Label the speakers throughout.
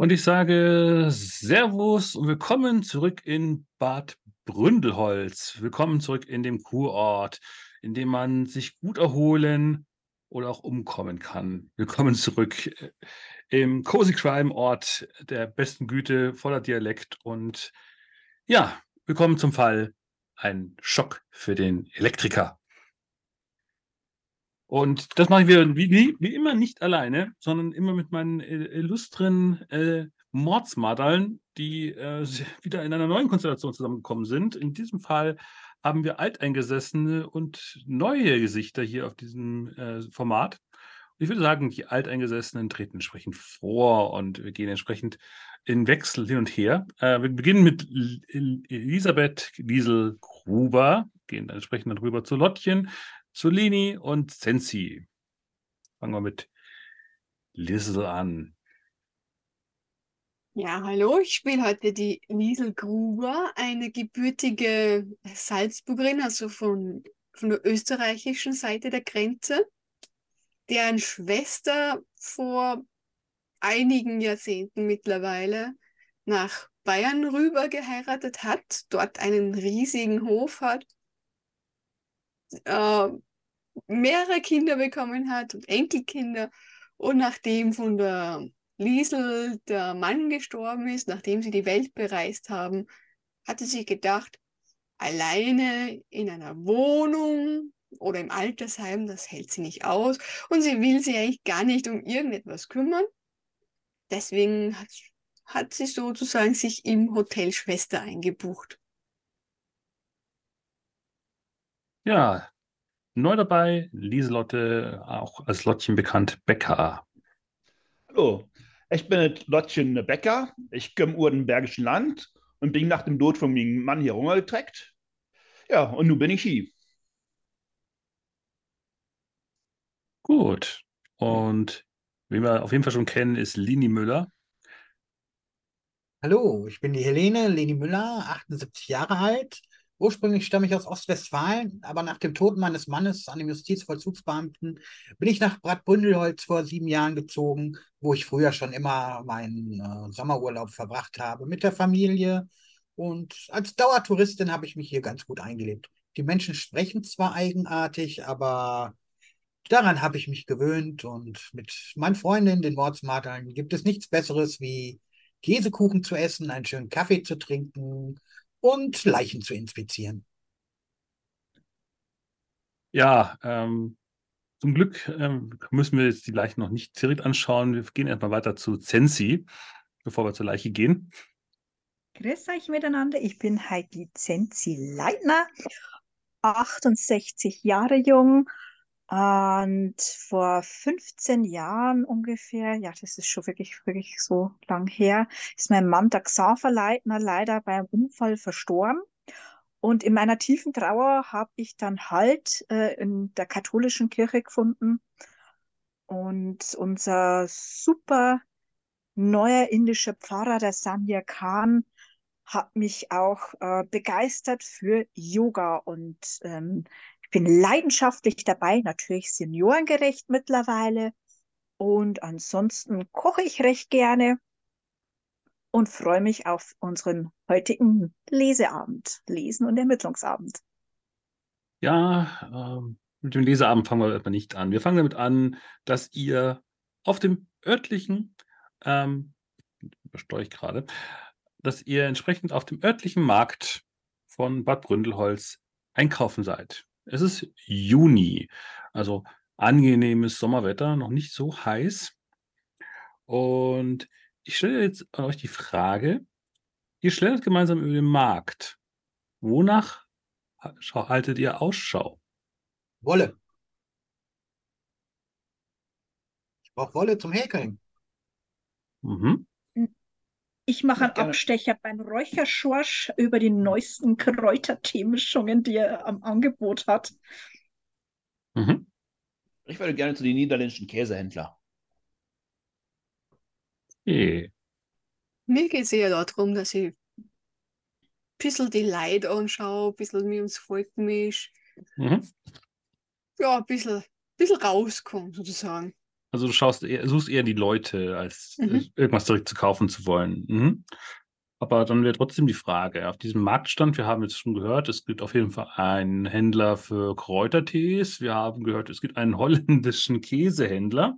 Speaker 1: Und ich sage Servus und willkommen zurück in Bad Bründelholz. Willkommen zurück in dem Kurort, in dem man sich gut erholen oder auch umkommen kann. Willkommen zurück äh, im Cozy Crime Ort der besten Güte, voller Dialekt und ja, willkommen zum Fall ein Schock für den Elektriker. Und das mache ich wieder wie, wie, immer nicht alleine, sondern immer mit meinen äh, illustren äh, Mordsmadern, die äh, wieder in einer neuen Konstellation zusammengekommen sind. In diesem Fall haben wir alteingesessene und neue Gesichter hier auf diesem äh, Format. Und ich würde sagen, die Alteingesessenen treten entsprechend vor und wir gehen entsprechend in Wechsel hin und her. Äh, wir beginnen mit Elisabeth Liesel-Gruber, gehen dann entsprechend dann rüber zu Lottchen, Zulini und Sensi. Fangen wir mit Liesel an.
Speaker 2: Ja, hallo, ich spiele heute die Liesel Gruber, eine gebürtige Salzburgerin, also von, von der österreichischen Seite der Grenze, deren Schwester vor einigen Jahrzehnten mittlerweile nach Bayern rüber geheiratet hat, dort einen riesigen Hof hat, äh, mehrere Kinder bekommen hat und Enkelkinder. Und nachdem von der Liesel der Mann gestorben ist, nachdem sie die Welt bereist haben, hatte sie gedacht, alleine in einer Wohnung oder im Altersheim, das hält sie nicht aus. Und sie will sich eigentlich gar nicht um irgendetwas kümmern. Deswegen hat, hat sie sozusagen sich im Hotel Schwester eingebucht.
Speaker 1: Ja, Neu dabei Lieselotte, auch als Lottchen bekannt, Becker.
Speaker 3: Hallo, ich bin Lottchen Becker. Ich komme ur im Bergischen Land und bin nach dem Tod von meinem Mann hier rumgetreckt. Ja, und nun bin ich hier.
Speaker 1: Gut. Und wie wir auf jeden Fall schon kennen, ist Lini Müller.
Speaker 4: Hallo, ich bin die Helene, Leni Müller, 78 Jahre alt, Ursprünglich stamme ich aus Ostwestfalen, aber nach dem Tod meines Mannes an dem Justizvollzugsbeamten bin ich nach Bad Bründelholz vor sieben Jahren gezogen, wo ich früher schon immer meinen äh, Sommerurlaub verbracht habe mit der Familie. Und als Dauertouristin habe ich mich hier ganz gut eingelebt. Die Menschen sprechen zwar eigenartig, aber daran habe ich mich gewöhnt und mit meinen Freundinnen, den Wortsmarteln, gibt es nichts Besseres wie Käsekuchen zu essen, einen schönen Kaffee zu trinken und Leichen zu inspizieren.
Speaker 1: Ja, ähm, zum Glück ähm, müssen wir jetzt die Leichen noch nicht direkt anschauen. Wir gehen erstmal weiter zu Zensi, bevor wir zur Leiche gehen.
Speaker 5: Grüß euch miteinander. Ich bin Heidi Zensi Leitner, 68 Jahre jung, und vor 15 Jahren ungefähr, ja, das ist schon wirklich, wirklich so lang her, ist mein Mann, der Xaver Leitner, leider beim Unfall verstorben. Und in meiner tiefen Trauer habe ich dann Halt äh, in der katholischen Kirche gefunden. Und unser super neuer indischer Pfarrer, der Samir Khan, hat mich auch äh, begeistert für Yoga und ähm, bin leidenschaftlich dabei, natürlich seniorengerecht mittlerweile. Und ansonsten koche ich recht gerne und freue mich auf unseren heutigen Leseabend, Lesen- und Ermittlungsabend.
Speaker 1: Ja, ähm, mit dem Leseabend fangen wir aber nicht an. Wir fangen damit an, dass ihr auf dem örtlichen, ähm, übersteuere ich gerade, dass ihr entsprechend auf dem örtlichen Markt von Bad Bründelholz einkaufen seid. Es ist Juni, also angenehmes Sommerwetter, noch nicht so heiß. Und ich stelle jetzt an euch die Frage, ihr schlendert gemeinsam über den Markt. Wonach haltet ihr Ausschau?
Speaker 4: Wolle. Ich brauche Wolle zum Häkeln.
Speaker 1: Mhm.
Speaker 5: Ich mache einen Abstecher beim Räucherschorsch über die neuesten Kräuterteemischungen, die er am Angebot hat.
Speaker 3: Mhm. Ich würde gerne zu den niederländischen Käsehändler.
Speaker 2: Okay. Mir geht es eher darum, dass ich ein bisschen die Leute anschaue, ein bisschen mir ums Volk mische. Mhm. Ja, ein bisschen, ein bisschen rauskomme, sozusagen.
Speaker 1: Also du schaust eher, suchst eher die Leute, als äh,
Speaker 2: Mhm.
Speaker 1: irgendwas direkt zu kaufen zu wollen. Mhm. Aber dann wäre trotzdem die Frage, auf diesem Marktstand, wir haben jetzt schon gehört, es gibt auf jeden Fall einen Händler für Kräutertees. Wir haben gehört, es gibt einen holländischen Käsehändler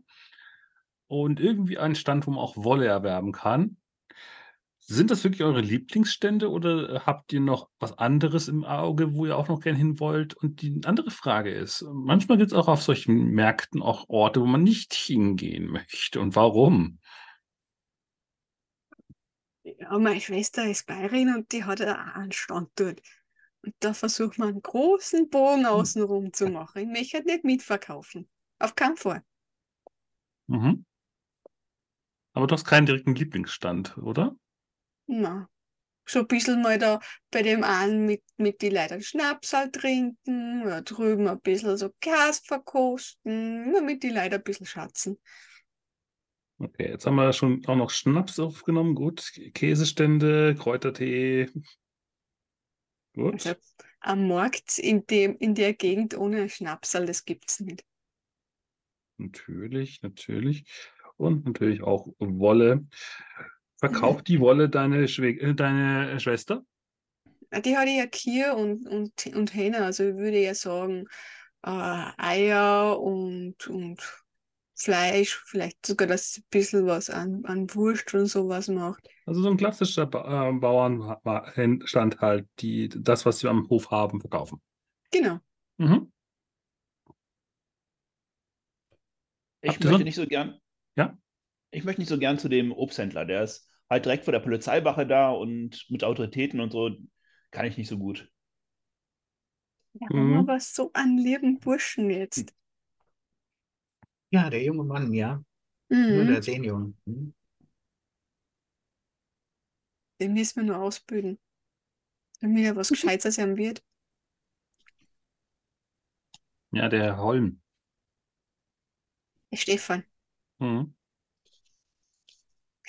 Speaker 1: und irgendwie einen Stand, wo man auch Wolle erwerben kann. Sind das wirklich eure Lieblingsstände oder habt ihr noch was anderes im Auge, wo ihr auch noch gern hin wollt? Und die andere Frage ist, manchmal gibt es auch auf solchen Märkten auch Orte, wo man nicht hingehen möchte. Und warum?
Speaker 2: Ja, meine Schwester ist Bayerin und die hat auch einen Stand dort. Und da versucht man einen großen Bogen außenrum zu machen. Ich möchte halt nicht mitverkaufen. Auf keinen Fall.
Speaker 1: Mhm. Aber du hast keinen direkten Lieblingsstand, oder?
Speaker 2: Na, so ein bisschen mal da bei dem einen mit, mit die Leute Schnaps halt trinken, oder drüben ein bisschen so Gas verkosten, nur mit die Leute ein bisschen schatzen.
Speaker 1: Okay, jetzt haben wir schon auch noch Schnaps aufgenommen. Gut, Käsestände, Kräutertee. Gut.
Speaker 2: Also am Markt in dem, in der Gegend ohne Schnapsal, das gibt's nicht.
Speaker 1: Natürlich, natürlich. Und natürlich auch Wolle. Verkauft die Wolle deine, Schwä äh, deine Schwester?
Speaker 2: Ah, Die hat ja Kühe und, und, und Hähne, also ich würde ja sagen, äh, Eier und, und Fleisch, vielleicht sogar, dass sie ein bisschen was an, an Wurst und sowas macht.
Speaker 1: Also so ein klassischer ba äh, Bauernstand halt, die das, was sie am Hof haben, verkaufen.
Speaker 2: Genau.
Speaker 1: Mhm.
Speaker 3: Ich
Speaker 1: Habt
Speaker 3: möchte
Speaker 1: so-
Speaker 3: nicht so gern.
Speaker 1: Ja?
Speaker 3: Ich möchte nicht so gern zu dem Obsthändler. Der ist halt direkt vor der Polizeiwache da und mit Autoritäten und so kann ich nicht so gut.
Speaker 2: Wir
Speaker 1: Mhm.
Speaker 2: haben aber so einen lieben Burschen jetzt.
Speaker 4: Ja, der junge Mann, ja. Nur
Speaker 2: Mhm.
Speaker 4: der Senior. Hm.
Speaker 2: Den müssen wir nur ausbilden. Damit er was Gescheites ihm wird.
Speaker 1: Ja, der Herr Holm.
Speaker 2: Der Stefan.
Speaker 1: Mhm.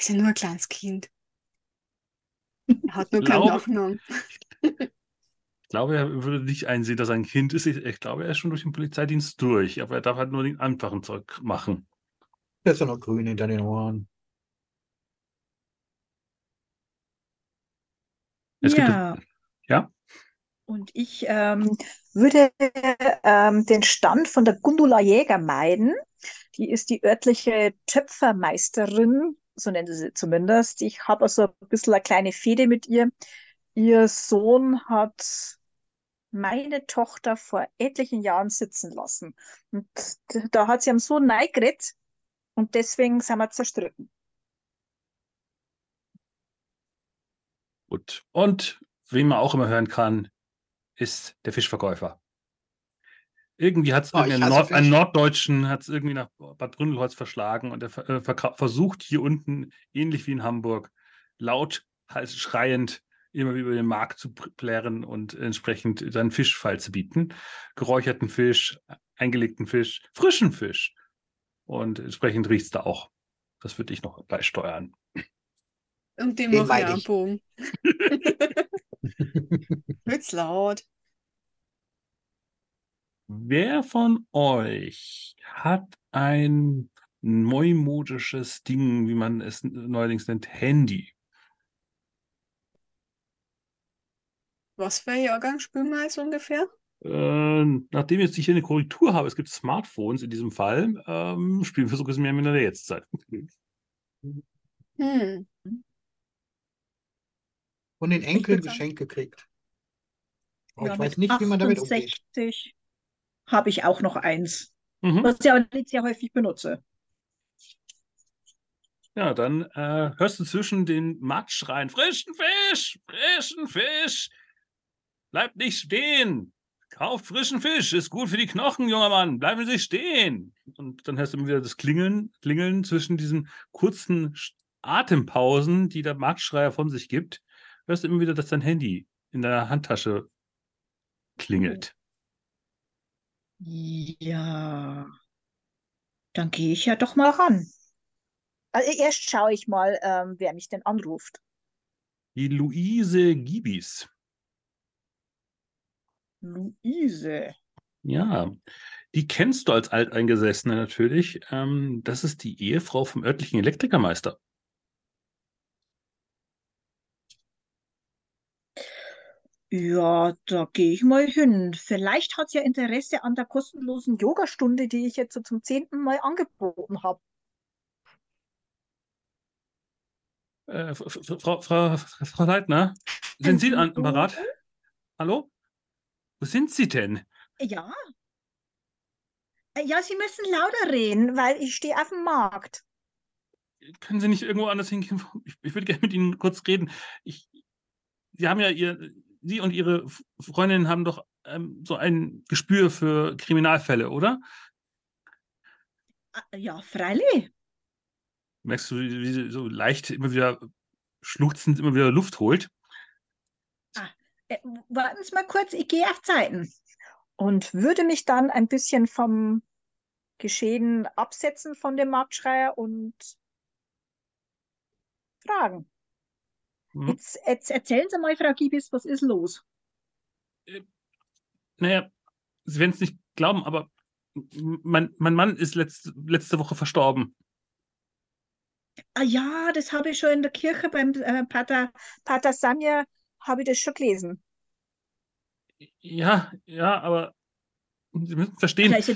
Speaker 2: Ist ja nur ein kleines Kind. Er hat nur keinen Nachnamen.
Speaker 1: Ich glaube, er würde nicht einsehen, dass er ein Kind ist. Ich, glaube, er ist schon durch den Polizeidienst durch, aber er darf halt nur den einfachen Zeug machen.
Speaker 4: Der ist ja noch grün hinter den Ohren.
Speaker 1: Es gibt
Speaker 5: Ja.
Speaker 1: Ja?
Speaker 5: Und ich ähm, würde ähm, den Stand von der Gundula Jäger meiden. Die ist die örtliche Töpfermeisterin, so nennen sie sie zumindest. Ich habe also ein bisschen eine kleine Fehde mit ihr. Ihr Sohn hat meine Tochter vor etlichen Jahren sitzen lassen. Und da hat sie am Sohn neigeredet und deswegen sind wir zerstritten.
Speaker 1: Gut. Und wen man auch immer hören kann, ist der Fischverkäufer. Irgendwie hat es
Speaker 4: Oh, hasse
Speaker 1: Nord einen. Norddeutschen hat's irgendwie nach Bad Bründelholz verschlagen und er ver äh, versucht hier unten, ähnlich wie in Hamburg, laut halt schreiend immer über den Markt zu plärren und entsprechend seinen Fischfall zu bieten. Geräucherten Fisch, eingelegten Fisch, frischen Fisch. Und entsprechend riecht es da auch. Das würde ich noch beisteuern.
Speaker 2: Und dem
Speaker 4: Den
Speaker 2: einen
Speaker 4: ich.
Speaker 2: Bogen. Wird's laut.
Speaker 1: Wer von euch hat ein neumodisches Ding, wie man es neuerdings nennt, Handy?
Speaker 2: Was für ein Jahrgang spielen wir jetzt ungefähr?
Speaker 1: Äh, nachdem jetzt ich hier eine Korrektur habe, es gibt Smartphones in diesem Fall, ähm, spielen wir sogar mehr in der Jetztzeit.
Speaker 2: Hm.
Speaker 4: Und den Enkeln
Speaker 5: würd sagen-
Speaker 4: Geschenke kriegt. Aber
Speaker 5: Ja,
Speaker 4: ich weiß nicht, wie man damit umgeht.
Speaker 5: 68 habe ich auch noch eins,
Speaker 1: Mhm.
Speaker 5: was ich aber nicht sehr häufig benutze.
Speaker 1: Ja, dann äh, hörst du zwischen den Markt schreien, frischen Fisch, frischen Fisch, bleibt nicht stehen, kauft frischen Fisch, ist gut für die Knochen, junger Mann, bleiben Sie stehen. Und dann hörst du immer wieder das Klingeln, Klingeln zwischen diesen kurzen Atempausen, die der Marktschreier von sich gibt, hörst du immer wieder, dass dein Handy in deiner Handtasche klingelt.
Speaker 5: Ja, dann gehe ich ja doch mal ran. Also erst schaue ich mal, ähm, wer mich denn anruft.
Speaker 1: Die Luise Gibis.
Speaker 5: Luise.
Speaker 1: Ja, die kennst du als Alteingesessene natürlich. Ähm, das ist die Ehefrau vom örtlichen Elektrikermeister.
Speaker 5: Ja, da gehe ich mal hin. Vielleicht hat sie ja Interesse an der kostenlosen Yogastunde, die ich jetzt so zum zehnten Mal angeboten habe.
Speaker 1: Äh, Frau, Frau, Frau Leitner, sind Sie am Apparat? Hallo? Wo sind Sie denn?
Speaker 5: Ja. Äh, Ja, Sie müssen lauter reden, weil ich stehe auf dem Markt.
Speaker 1: Können Sie nicht irgendwo anders hingehen? Ich, ich würde gerne mit Ihnen kurz reden. Ich, Sie haben ja Ihr, Sie und Ihre Freundin haben doch ähm, so ein Gespür für Kriminalfälle, oder?
Speaker 5: Ah, Ja, freilich.
Speaker 1: Merkst du, wie, sie so leicht immer wieder schluchzend immer wieder Luft holt?
Speaker 5: Äh, warten Sie mal kurz, ich gehe auf Zeiten. Und würde mich dann ein bisschen vom Geschehen absetzen von dem Marktschreier und fragen.
Speaker 1: Mhm.
Speaker 5: Jetzt, jetzt erzählen Sie mal, Frau Giebis, was ist los?
Speaker 1: Naja, Sie werden es nicht glauben, aber mein, mein Mann ist letzte, letzte Woche verstorben.
Speaker 5: Ah ja, das habe ich schon in der Kirche beim äh, Pater, Pater Sanja, habe ich das schon gelesen.
Speaker 1: Ja, ja, aber Sie müssen verstehen,
Speaker 5: Also,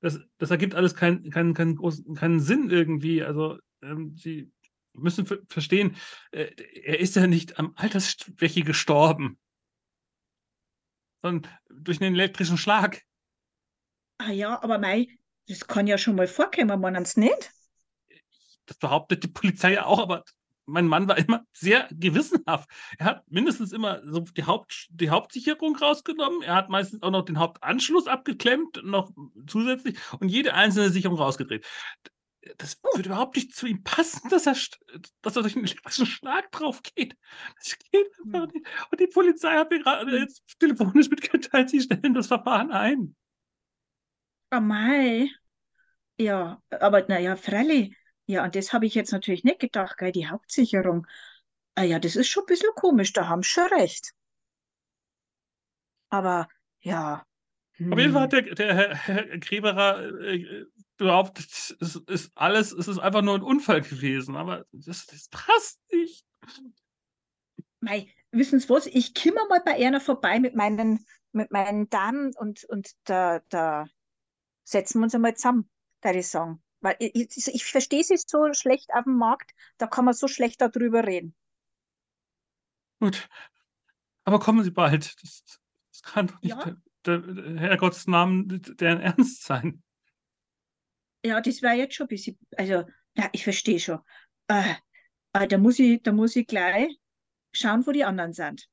Speaker 1: das, das ergibt alles keinen keinen keinen großen, keinen Sinn irgendwie. Also, ähm, Sie müssen ver verstehen, äh, er ist ja nicht am Altersschwäche gestorben, sondern durch einen elektrischen Schlag.
Speaker 5: ah ja, aber mei, das kann ja schon mal vorkommen, meinen Sie nicht?
Speaker 1: Das behauptet die Polizei ja auch, aber mein Mann war immer sehr gewissenhaft. Er hat mindestens immer so die, Haupt, die Hauptsicherung rausgenommen. Er hat meistens auch noch den Hauptanschluss abgeklemmt, noch zusätzlich und jede einzelne Sicherung rausgedreht. Das
Speaker 5: Oh.
Speaker 1: würde überhaupt nicht zu ihm passen, dass er, dass er durch einen elektrischen Schlag drauf geht. Das geht einfach
Speaker 5: Hm.
Speaker 1: nicht. Und die Polizei hat mir gerade
Speaker 5: Hm.
Speaker 1: jetzt telefonisch mitgeteilt, sie stellen das Verfahren ein.
Speaker 5: Ah mei. Ja, aber naja, freilich. Ja, an das habe ich jetzt natürlich nicht gedacht, gell, die Hauptsicherung. Ah ja, das ist schon ein bisschen komisch, da haben Sie schon recht. Aber ja.
Speaker 1: Auf jeden Fall hat
Speaker 5: hm.
Speaker 1: der, der Herr, Herr Greberer äh, behauptet, es ist alles, es ist einfach nur ein Unfall gewesen, aber das, das passt nicht.
Speaker 5: Mei, wissen Sie was? Ich komme mal bei einer vorbei mit meinen, mit meinen Damen und, und da, da setzen wir uns einmal zusammen, würde ich sagen. Weil ich, ich, verstehe sie so schlecht auf dem Markt, da kann man so schlecht darüber reden.
Speaker 1: Gut. Aber kommen Sie bald. Das, das kann doch nicht
Speaker 5: Ja.
Speaker 1: der, der Herrgotts Namen deren Ernst sein.
Speaker 5: Ja, das wäre jetzt schon ein bisschen, also, ja, ich verstehe schon. Äh, äh, da muss ich, da muss ich gleich schauen, wo die anderen sind.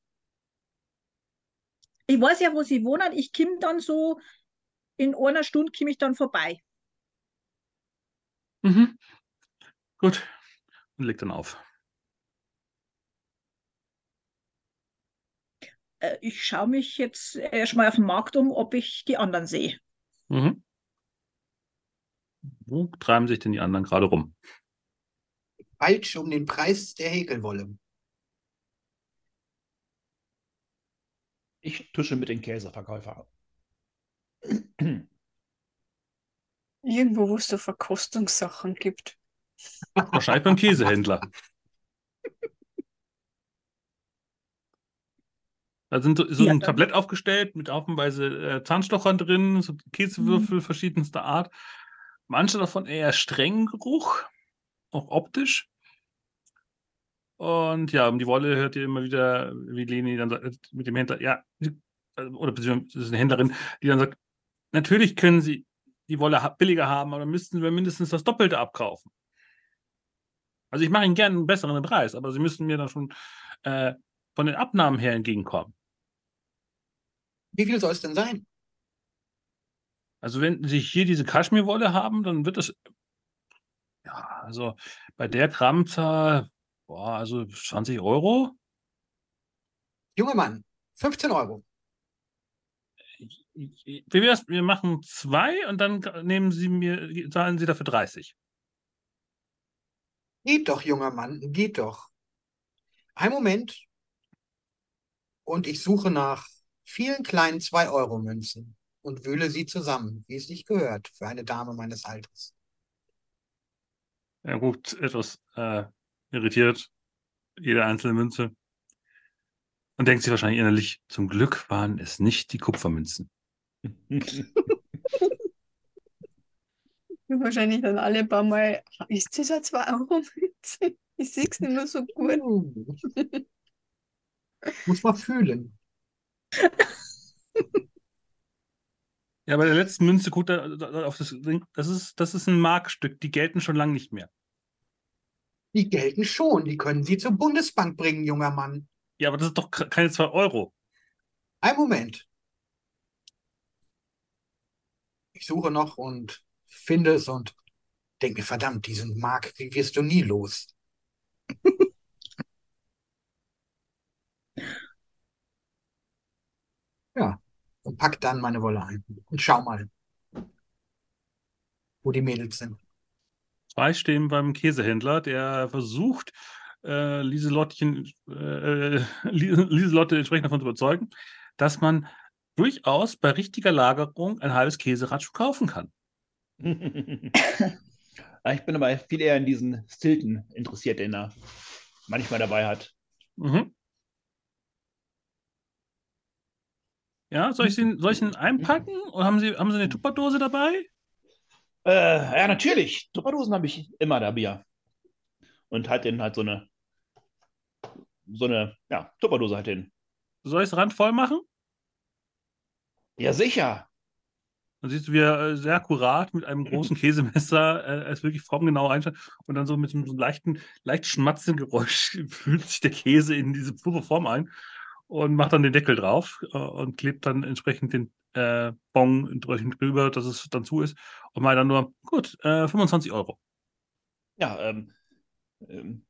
Speaker 5: Ich weiß ja, wo sie wohnen. Ich komme dann so, in einer Stunde komme ich dann vorbei.
Speaker 1: Mhm. Gut. Und legt dann auf.
Speaker 5: Äh, ich schaue mich jetzt erstmal auf dem Markt um, ob ich die anderen sehe.
Speaker 1: Mhm. Wo treiben sich denn die anderen gerade rum?
Speaker 4: Falsch um den Preis der Häkelwolle.
Speaker 3: Ich tusche mit den Käseverkäufer.
Speaker 2: Irgendwo, wo es so Verkostungssachen gibt.
Speaker 1: Wahrscheinlich beim Käsehändler. Da sind so, so
Speaker 5: Ja,
Speaker 1: ein Tablett aufgestellt mit haufenweise äh, Zahnstochern drin, so Käsewürfel verschiedenster Art. Manche davon eher strengen Geruch, auch optisch. Und ja, um die Wolle hört ihr immer wieder, wie Leni dann sagt, mit dem Händler, ja, äh, oder beziehungsweise das ist eine Händlerin, die dann sagt, natürlich können sie die Wolle billiger haben, aber dann müssten wir mindestens das Doppelte abkaufen. Also ich mache Ihnen gerne einen besseren Preis, aber Sie müssen mir dann schon äh, von den Abnahmen her entgegenkommen.
Speaker 4: Wie viel soll es denn sein?
Speaker 1: Also wenn Sie hier diese Kaschmirwolle haben, dann wird das, ja, also bei der Grammzahl, boah, also 20 Euro.
Speaker 4: Junger Mann, 15 Euro.
Speaker 1: Wie wär's? Wir machen zwei und dann nehmen Sie mir, zahlen Sie dafür 30.
Speaker 4: Geht doch, junger Mann, geht doch. Ein Moment. Und ich suche nach vielen kleinen 2-Euro-Münzen. Und wühle sie zusammen, wie es sich gehört für eine Dame meines Alters.
Speaker 1: Er guckt etwas äh, irritiert, jede einzelne Münze. Und denkt sich wahrscheinlich innerlich, zum Glück waren es nicht die Kupfermünzen.
Speaker 2: Wahrscheinlich dann alle paar Mal, ist das eine 2-Euro-Münze? Ich sehe es nicht mehr so gut.
Speaker 4: Uh. Muss man fühlen.
Speaker 1: Ja, bei der letzten Münze guckt er auf das Ding. Das ist, das ist ein Markstück. Die gelten schon lange nicht mehr.
Speaker 4: Die gelten schon. Die können Sie zur Bundesbank bringen, junger Mann.
Speaker 1: Ja, aber das ist doch keine 2 Euro.
Speaker 4: Ein Moment. Ich suche noch und finde es und denke mir, verdammt, diesen Mark wirst du nie los. ja, und pack dann meine Wolle ein. Und schau mal, wo die Mädels sind.
Speaker 1: Zwei stehen beim Käsehändler, der versucht, äh, Lieselottchen, äh, Lieselotte entsprechend davon zu überzeugen, dass man durchaus bei richtiger Lagerung ein halbes Käserad schon kaufen kann.
Speaker 3: ich bin aber viel eher in diesen Stilton interessiert, den er manchmal dabei hat.
Speaker 1: Mhm. Ja, soll ich, ihn, soll ich ihn einpacken? Oder haben Sie, haben Sie eine Tupperdose dabei?
Speaker 3: Äh, ja, natürlich. Tupperdosen habe ich immer dabei. Und halt den halt so eine, so eine, ja, Tupperdose halt den.
Speaker 1: Soll ich es randvoll machen?
Speaker 3: Ja, sicher.
Speaker 1: Dann siehst du, wie er äh, sehr akkurat mit einem großen Käsemesser äh, es wirklich formgenau einstellt und dann so mit so einem leichten, leicht schmatzenden Geräusch fühlt sich der Käse in diese pure Form ein und macht dann den Deckel drauf äh, und klebt dann entsprechend den äh, Bon entsprechend drüber, dass es dann zu ist und meint dann nur, gut, äh, 25 Euro.
Speaker 3: Ja, ähm, ähm,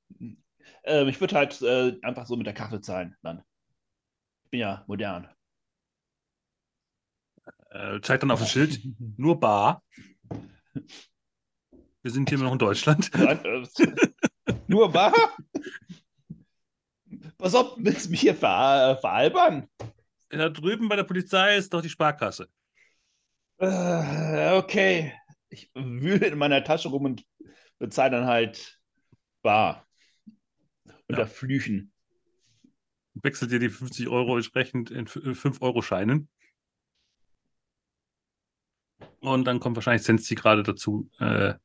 Speaker 3: äh, ich würde halt äh, einfach so mit der Karte zahlen dann. Ich bin ja modern.
Speaker 1: Äh, zeigt dann auf das Schild, nur bar. Wir sind hier noch in Deutschland.
Speaker 3: Äh, nur bar? Was ob willst du mich hier ver äh, veralbern?
Speaker 1: Da drüben bei der Polizei ist doch die Sparkasse.
Speaker 3: Äh, okay. Ich wühle in meiner Tasche rum und bezahle dann halt bar. Unter
Speaker 1: Ja.
Speaker 3: Flüchen.
Speaker 1: Wechselt dir die 50 Euro entsprechend in 5-Euro-Scheinen. Und dann kommt wahrscheinlich Sensi gerade dazu. Äh,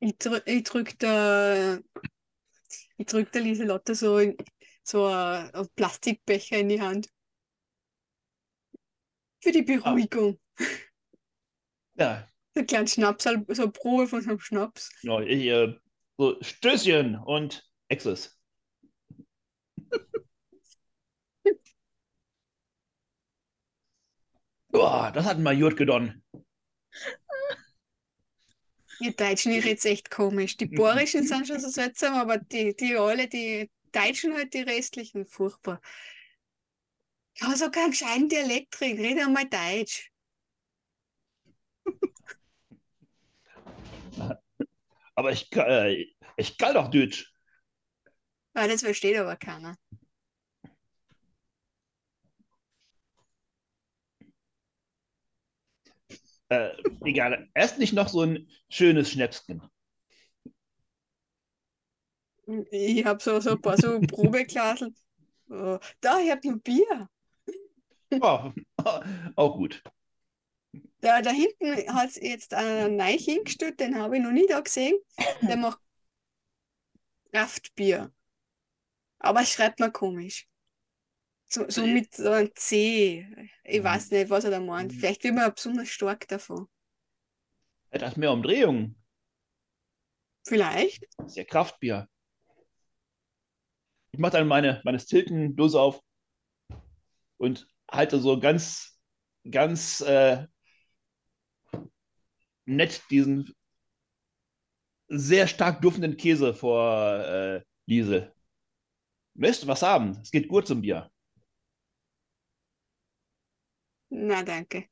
Speaker 2: Ich, drück, ich drück der, ich drück der Lieselotte so, in, so ein, ein Plastikbecher in die Hand. Für die Beruhigung.
Speaker 3: Ja,
Speaker 2: So ein kleinen Schnaps, so eine Probe von so einem Schnaps.
Speaker 3: ja ich, äh, so Stößchen und Exes. Boah, das hat mal gut gedonnen.
Speaker 2: Ihr Deutschen, ihr redet echt komisch. Die Bayerischen sind schon so seltsam, aber die, die alle, die Deutschen halt, die restlichen, furchtbar. Ja, so keinen gescheiten Dialekt reden, rede einmal Deutsch.
Speaker 3: Aber ich, äh, ich kann doch Deutsch.
Speaker 2: Ah, das versteht aber keiner.
Speaker 3: Äh, egal, erst nicht noch so ein schönes Schnäpschen.
Speaker 2: Ich habe so, so ein paar so Probeglaseln. Oh, da, ich habe noch Bier.
Speaker 3: Oh, auch gut.
Speaker 2: Da, da hinten hat es jetzt einen neu hingestellt, den habe ich noch nie da gesehen. Der macht Kraftbier. Aber schreibt mir komisch. So, so mit so einem C. Ich weiß nicht, was er da meint. Vielleicht wird man besonders stark davon.
Speaker 3: Etwas mehr Umdrehung.
Speaker 2: Vielleicht.
Speaker 3: Das ist ja Kraftbier. Ich mache dann meine, meine Stilton-Dose auf und halte so ganz, ganz äh, nett diesen sehr stark duftenden Käse vor äh, Liesel. Möchtest du was haben? Es geht gut zum Bier.
Speaker 2: Na, danke.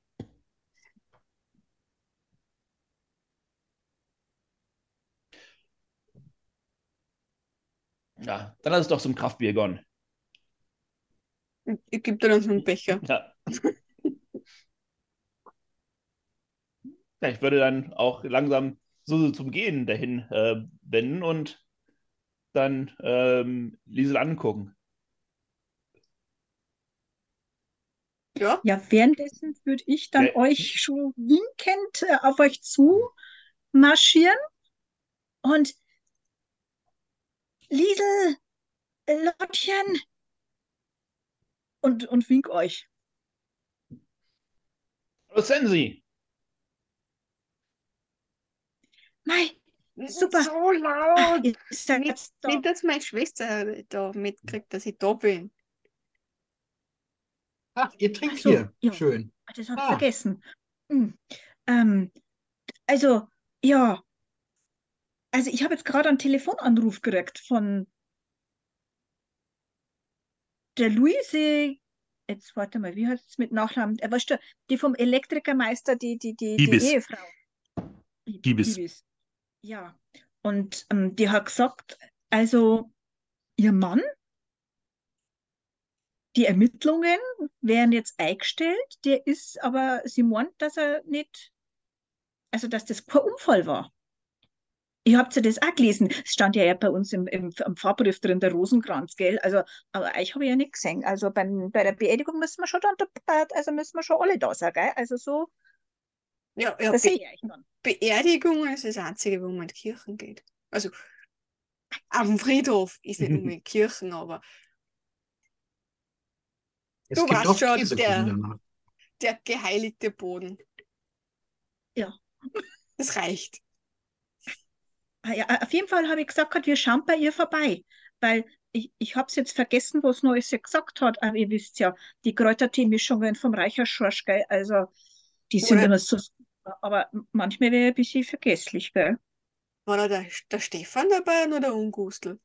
Speaker 3: Ja, dann lass es doch zum Kraftbier gone.
Speaker 2: Ich gebe dir uns einen Becher.
Speaker 3: Ja. ja. ich würde dann auch langsam so zum Gehen dahin äh, wenden und dann ähm, Liesel angucken.
Speaker 2: Ja,
Speaker 5: Ja, währenddessen würde ich dann
Speaker 3: Ja.
Speaker 5: euch schon winkend äh, auf euch zu marschieren und Liesel, äh, Lottchen und, und wink euch.
Speaker 3: Hallo Sensi!
Speaker 5: Mei, Super.
Speaker 2: so
Speaker 5: ach,
Speaker 2: laut.
Speaker 5: ihr seid
Speaker 2: Nicht,
Speaker 5: jetzt da.
Speaker 2: nicht, dass meine Schwester da mitkriegt, dass ich da bin.
Speaker 4: Ach, ihr trinkt
Speaker 5: so,
Speaker 4: hier.
Speaker 5: ja.
Speaker 4: Schön.
Speaker 5: Ah, Das habe ich
Speaker 4: Ah.
Speaker 5: vergessen. Hm. Ähm, also, ja. Also, ich habe jetzt gerade einen Telefonanruf gekriegt von der Luise. Jetzt warte mal, wie heißt es mit Nachnamen? Er weißt du, die vom Elektrikermeister, die, die, die, die. Ehefrau.
Speaker 1: Gibis.
Speaker 5: Ja. Und ähm, die hat gesagt, also ihr Mann, die Ermittlungen werden jetzt eingestellt, der ist aber, sie meint, dass er nicht, also dass das kein Unfall war. Ihr habt ja das auch gelesen. Es stand ja, ja bei uns im, im, am Fahrbrief drin, der Rosenkranz, gell? Also, aber euch habe ich ja nicht gesehen. Also beim, bei der Beerdigung müssen wir schon dann, also müssen wir schon alle da sein, gell? Also so,
Speaker 2: Ja, ja
Speaker 5: das sehe
Speaker 2: Be
Speaker 5: ich dann.
Speaker 2: Beerdigungen ist das Einzige, wo man in die Kirchen geht. Also auf dem Friedhof ist nicht unbedingt Kirchen, aber
Speaker 4: Es
Speaker 2: Du
Speaker 4: gibt
Speaker 2: warst schon der- der geheiligte Boden.
Speaker 5: Ja.
Speaker 2: Das reicht.
Speaker 5: Ah, ja, auf jeden Fall habe ich gesagt, wir schauen bei ihr vorbei, weil ich, ich habe es jetzt vergessen, was Neues sie gesagt hat, aber ihr wisst ja, die Kräutertee-Mischungen vom Reicher Schorsch, gell, also die sind
Speaker 2: Oder-
Speaker 5: immer so, aber manchmal wäre ein bisschen vergesslich, gell.
Speaker 2: War da der, der Stefan dabei oder der Ungustel?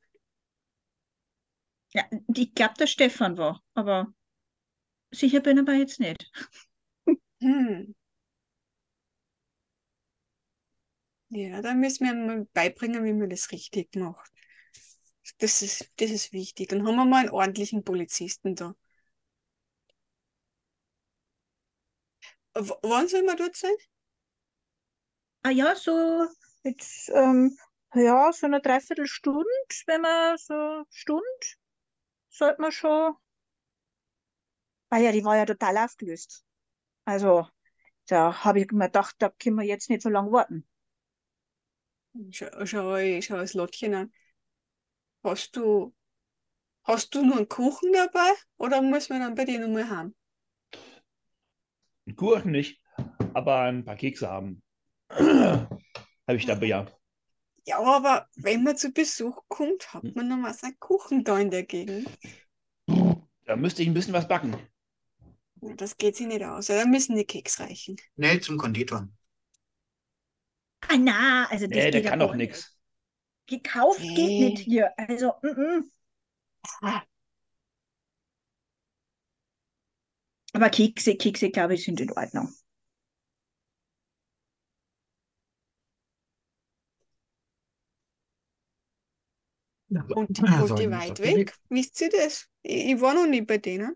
Speaker 5: Ja, ich glaube, der Stefan war, aber sicher bin ich aber jetzt nicht.
Speaker 2: Hm. Ja, da müssen wir mal beibringen, wie man das richtig macht. Das ist, das ist wichtig. Dann haben wir mal einen ordentlichen Polizisten da. W wann soll man dort sein?
Speaker 5: Ah ja, so jetzt, ähm, ja, so eine Dreiviertelstunde, wenn man so Stunde, sollte man schon. Ah ja, die war ja total aufgelöst. Also, da habe ich mir gedacht, da können wir jetzt nicht so lange warten.
Speaker 2: Schau, schau, ich- schau das Lottchen an. Hast du, hast du nur einen Kuchen dabei oder muss man dann bei dir nochmal haben?
Speaker 3: Kuchen nicht, aber ein paar Kekse haben. Habe ich dabei ja.
Speaker 2: Ja, aber wenn man zu Besuch kommt, hat man noch was einen Kuchen da in der Gegend.
Speaker 3: Da müsste ich ein bisschen was backen.
Speaker 2: Das geht sich nicht aus. Ja, dann müssen die Keks reichen.
Speaker 4: Schnell zum Konditor.
Speaker 5: Ah na, also das
Speaker 3: Nee, der
Speaker 5: geht
Speaker 3: kann
Speaker 5: ja
Speaker 3: doch nichts.
Speaker 5: Gekauft geht
Speaker 2: Nee.
Speaker 5: nicht hier. Also, mm, mm.
Speaker 2: Ah,
Speaker 5: Aber Kekse, Kekse, glaube ich, sind in Ordnung.
Speaker 2: Und und die weit weg? Wisst ihr das? Ich, ich war noch nie bei denen.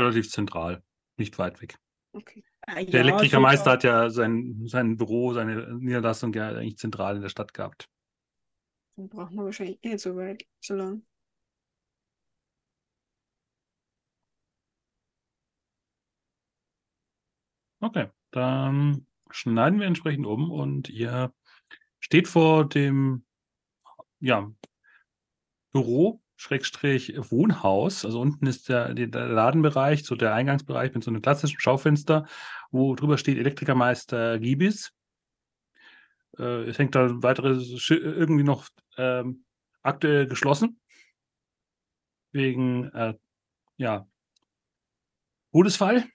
Speaker 1: Relativ zentral, nicht weit weg.
Speaker 2: Okay.
Speaker 5: Ah,
Speaker 1: Der
Speaker 5: ja,
Speaker 1: Elektrikermeister hat ja sein, sein Büro, seine Niederlassung ja eigentlich zentral in der Stadt gehabt.
Speaker 2: Dann braucht man wahrscheinlich eh nicht so weit, so lang.
Speaker 1: Okay, dann schneiden wir entsprechend um und ihr steht vor dem ja, Büro, Schrägstrich Wohnhaus. Also unten ist der, der Ladenbereich, so der Eingangsbereich mit so einem klassischen Schaufenster, wo drüber steht Elektrikermeister Gibis. Äh, es hängt da Schi- irgendwie noch ähm, aktuell geschlossen. Wegen äh, ja, Todesfall.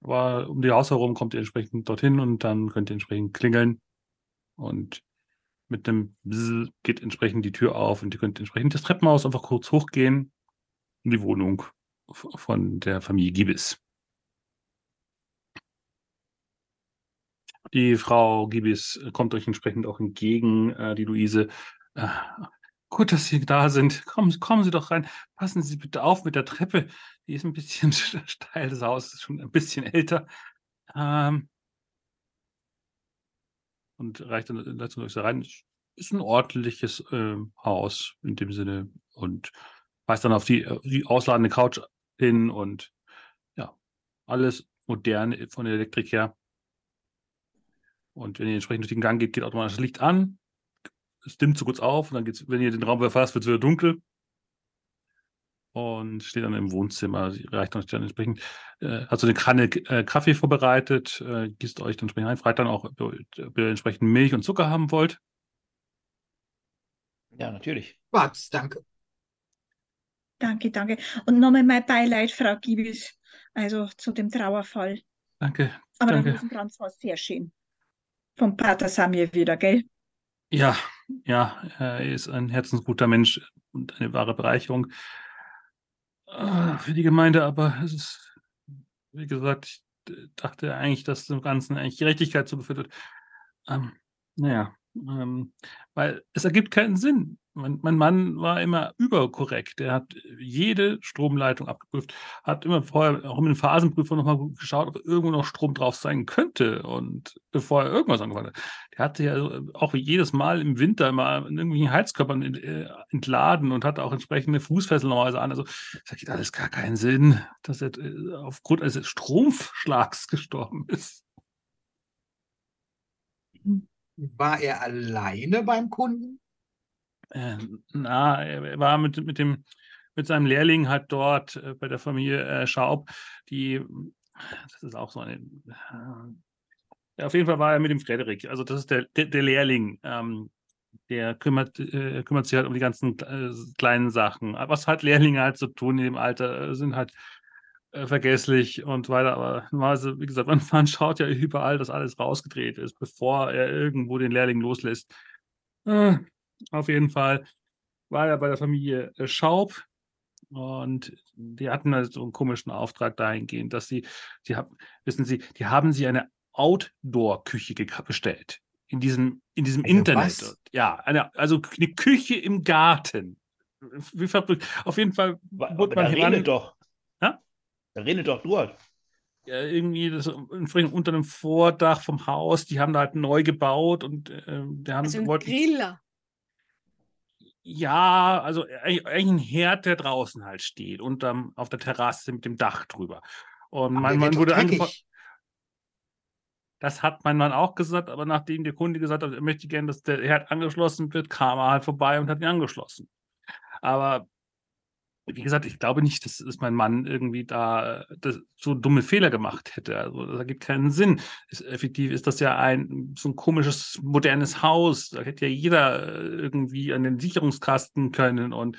Speaker 1: Aber um die Haus herum kommt ihr entsprechend dorthin und dann könnt ihr entsprechend klingeln. Und mit einem Bzzz geht entsprechend die Tür auf und ihr könnt entsprechend das Treppenhaus einfach kurz hochgehen in die Wohnung von der Familie Gibis. Die Frau Gibis kommt euch entsprechend auch entgegen, äh, die Luise. Äh, gut, dass Sie da sind. Kommen, kommen Sie doch rein. Passen Sie bitte auf mit der Treppe. Die ist ein bisschen steil, das Haus ist schon ein bisschen älter. Ähm, und reicht dann dazu noch so rein. Ist ein ordentliches ähm, Haus in dem Sinne und weist dann auf die, äh, die ausladende Couch hin und ja, alles modern von der Elektrik her. Und wenn ihr entsprechend durch den Gang geht, geht automatisch das Licht an. Es dimmt so kurz auf und dann geht's, wenn ihr den Raum verfasst, wird es wieder dunkel. Und steht dann im Wohnzimmer. Sie reicht dann entsprechend, äh, hat so eine Kanne äh, Kaffee vorbereitet, äh, gießt euch dann entsprechend ein, fragt dann auch, ob ihr, ob ihr entsprechend Milch und Zucker haben wollt.
Speaker 3: Ja, natürlich.
Speaker 4: Was, danke.
Speaker 5: Danke, danke. Und nochmal mein Beileid, Frau Giebis, also zu dem Trauerfall.
Speaker 1: Danke,
Speaker 5: Aber der
Speaker 1: danke.
Speaker 5: Rosenkranz war sehr schön. Vom Pater Samir wieder, gell?
Speaker 1: Ja, ja, er ist ein herzensguter Mensch und eine wahre Bereicherung für die Gemeinde, aber es ist, wie gesagt, ich dachte eigentlich, dass dem Ganzen eigentlich Gerechtigkeit zugeführt wird. Ähm, naja, ähm, weil es ergibt keinen Sinn. Mein, mein Mann war immer überkorrekt. Er hat jede Stromleitung abgeprüft, hat immer vorher auch mit den Phasenprüfer nochmal geschaut, ob irgendwo noch Strom drauf sein könnte. Und bevor er irgendwas angefangen hat, der hatte ja auch wie jedes Mal im Winter immer in irgendwelchen Heizkörpern äh, entladen und hatte auch entsprechende Fußfesseln normalerweise an. Also das ergibt alles gar keinen Sinn, dass er äh, aufgrund eines Stromschlags gestorben ist.
Speaker 4: War er alleine beim Kunden?
Speaker 1: Äh, na, er war mit, mit dem mit seinem Lehrling halt dort äh, bei der Familie äh, Schaub, die, das ist auch so eine, äh, ja, auf jeden Fall war er mit dem Frederik, also das ist der, der, der Lehrling, ähm, der kümmert, äh, kümmert sich halt um die ganzen äh, kleinen Sachen. Was halt Lehrlinge halt so tun in dem Alter, äh, sind halt vergesslich und weiter. Aber normalerweise, wie gesagt, man, man schaut ja überall, dass alles rausgedreht ist, bevor er irgendwo den Lehrling loslässt. Auf jeden Fall war er bei der Familie äh, Schaub und die hatten halt so einen komischen Auftrag dahingehend, dass sie, die haben, wissen Sie, die haben sie eine Outdoor-Küche bestellt. In diesem, in diesem
Speaker 4: Eine
Speaker 1: Internet.
Speaker 4: was?
Speaker 1: Ja, eine, also eine Küche im Garten. Wie verrückt. Auf jeden Fall wurde
Speaker 3: da
Speaker 1: man heran,
Speaker 3: redet doch.
Speaker 1: Ja?
Speaker 3: Da redet doch dort.
Speaker 1: ja, irgendwie das, entsprechend unter einem Vordach vom Haus, die haben da halt neu gebaut und äh, die haben,
Speaker 2: Also ein
Speaker 1: wollten,
Speaker 2: Griller.
Speaker 1: Ja, also eigentlich ein Herd, der draußen halt steht, unterm, auf der Terrasse mit dem Dach drüber. Und
Speaker 4: Aber
Speaker 1: mein Mann wurde
Speaker 4: dreckig.
Speaker 1: das hat mein Mann auch gesagt, aber nachdem der Kunde gesagt hat, er möchte gerne, dass der Herd angeschlossen wird, kam er halt vorbei und hat ihn angeschlossen. Aber wie gesagt, ich glaube nicht, dass, dass mein Mann irgendwie da äh, das, so dumme Fehler gemacht hätte. Also das ergibt keinen Sinn. Ist, effektiv ist das ja ein so ein komisches, modernes Haus. Da hätte ja jeder äh, irgendwie an den Sicherungskasten können. Und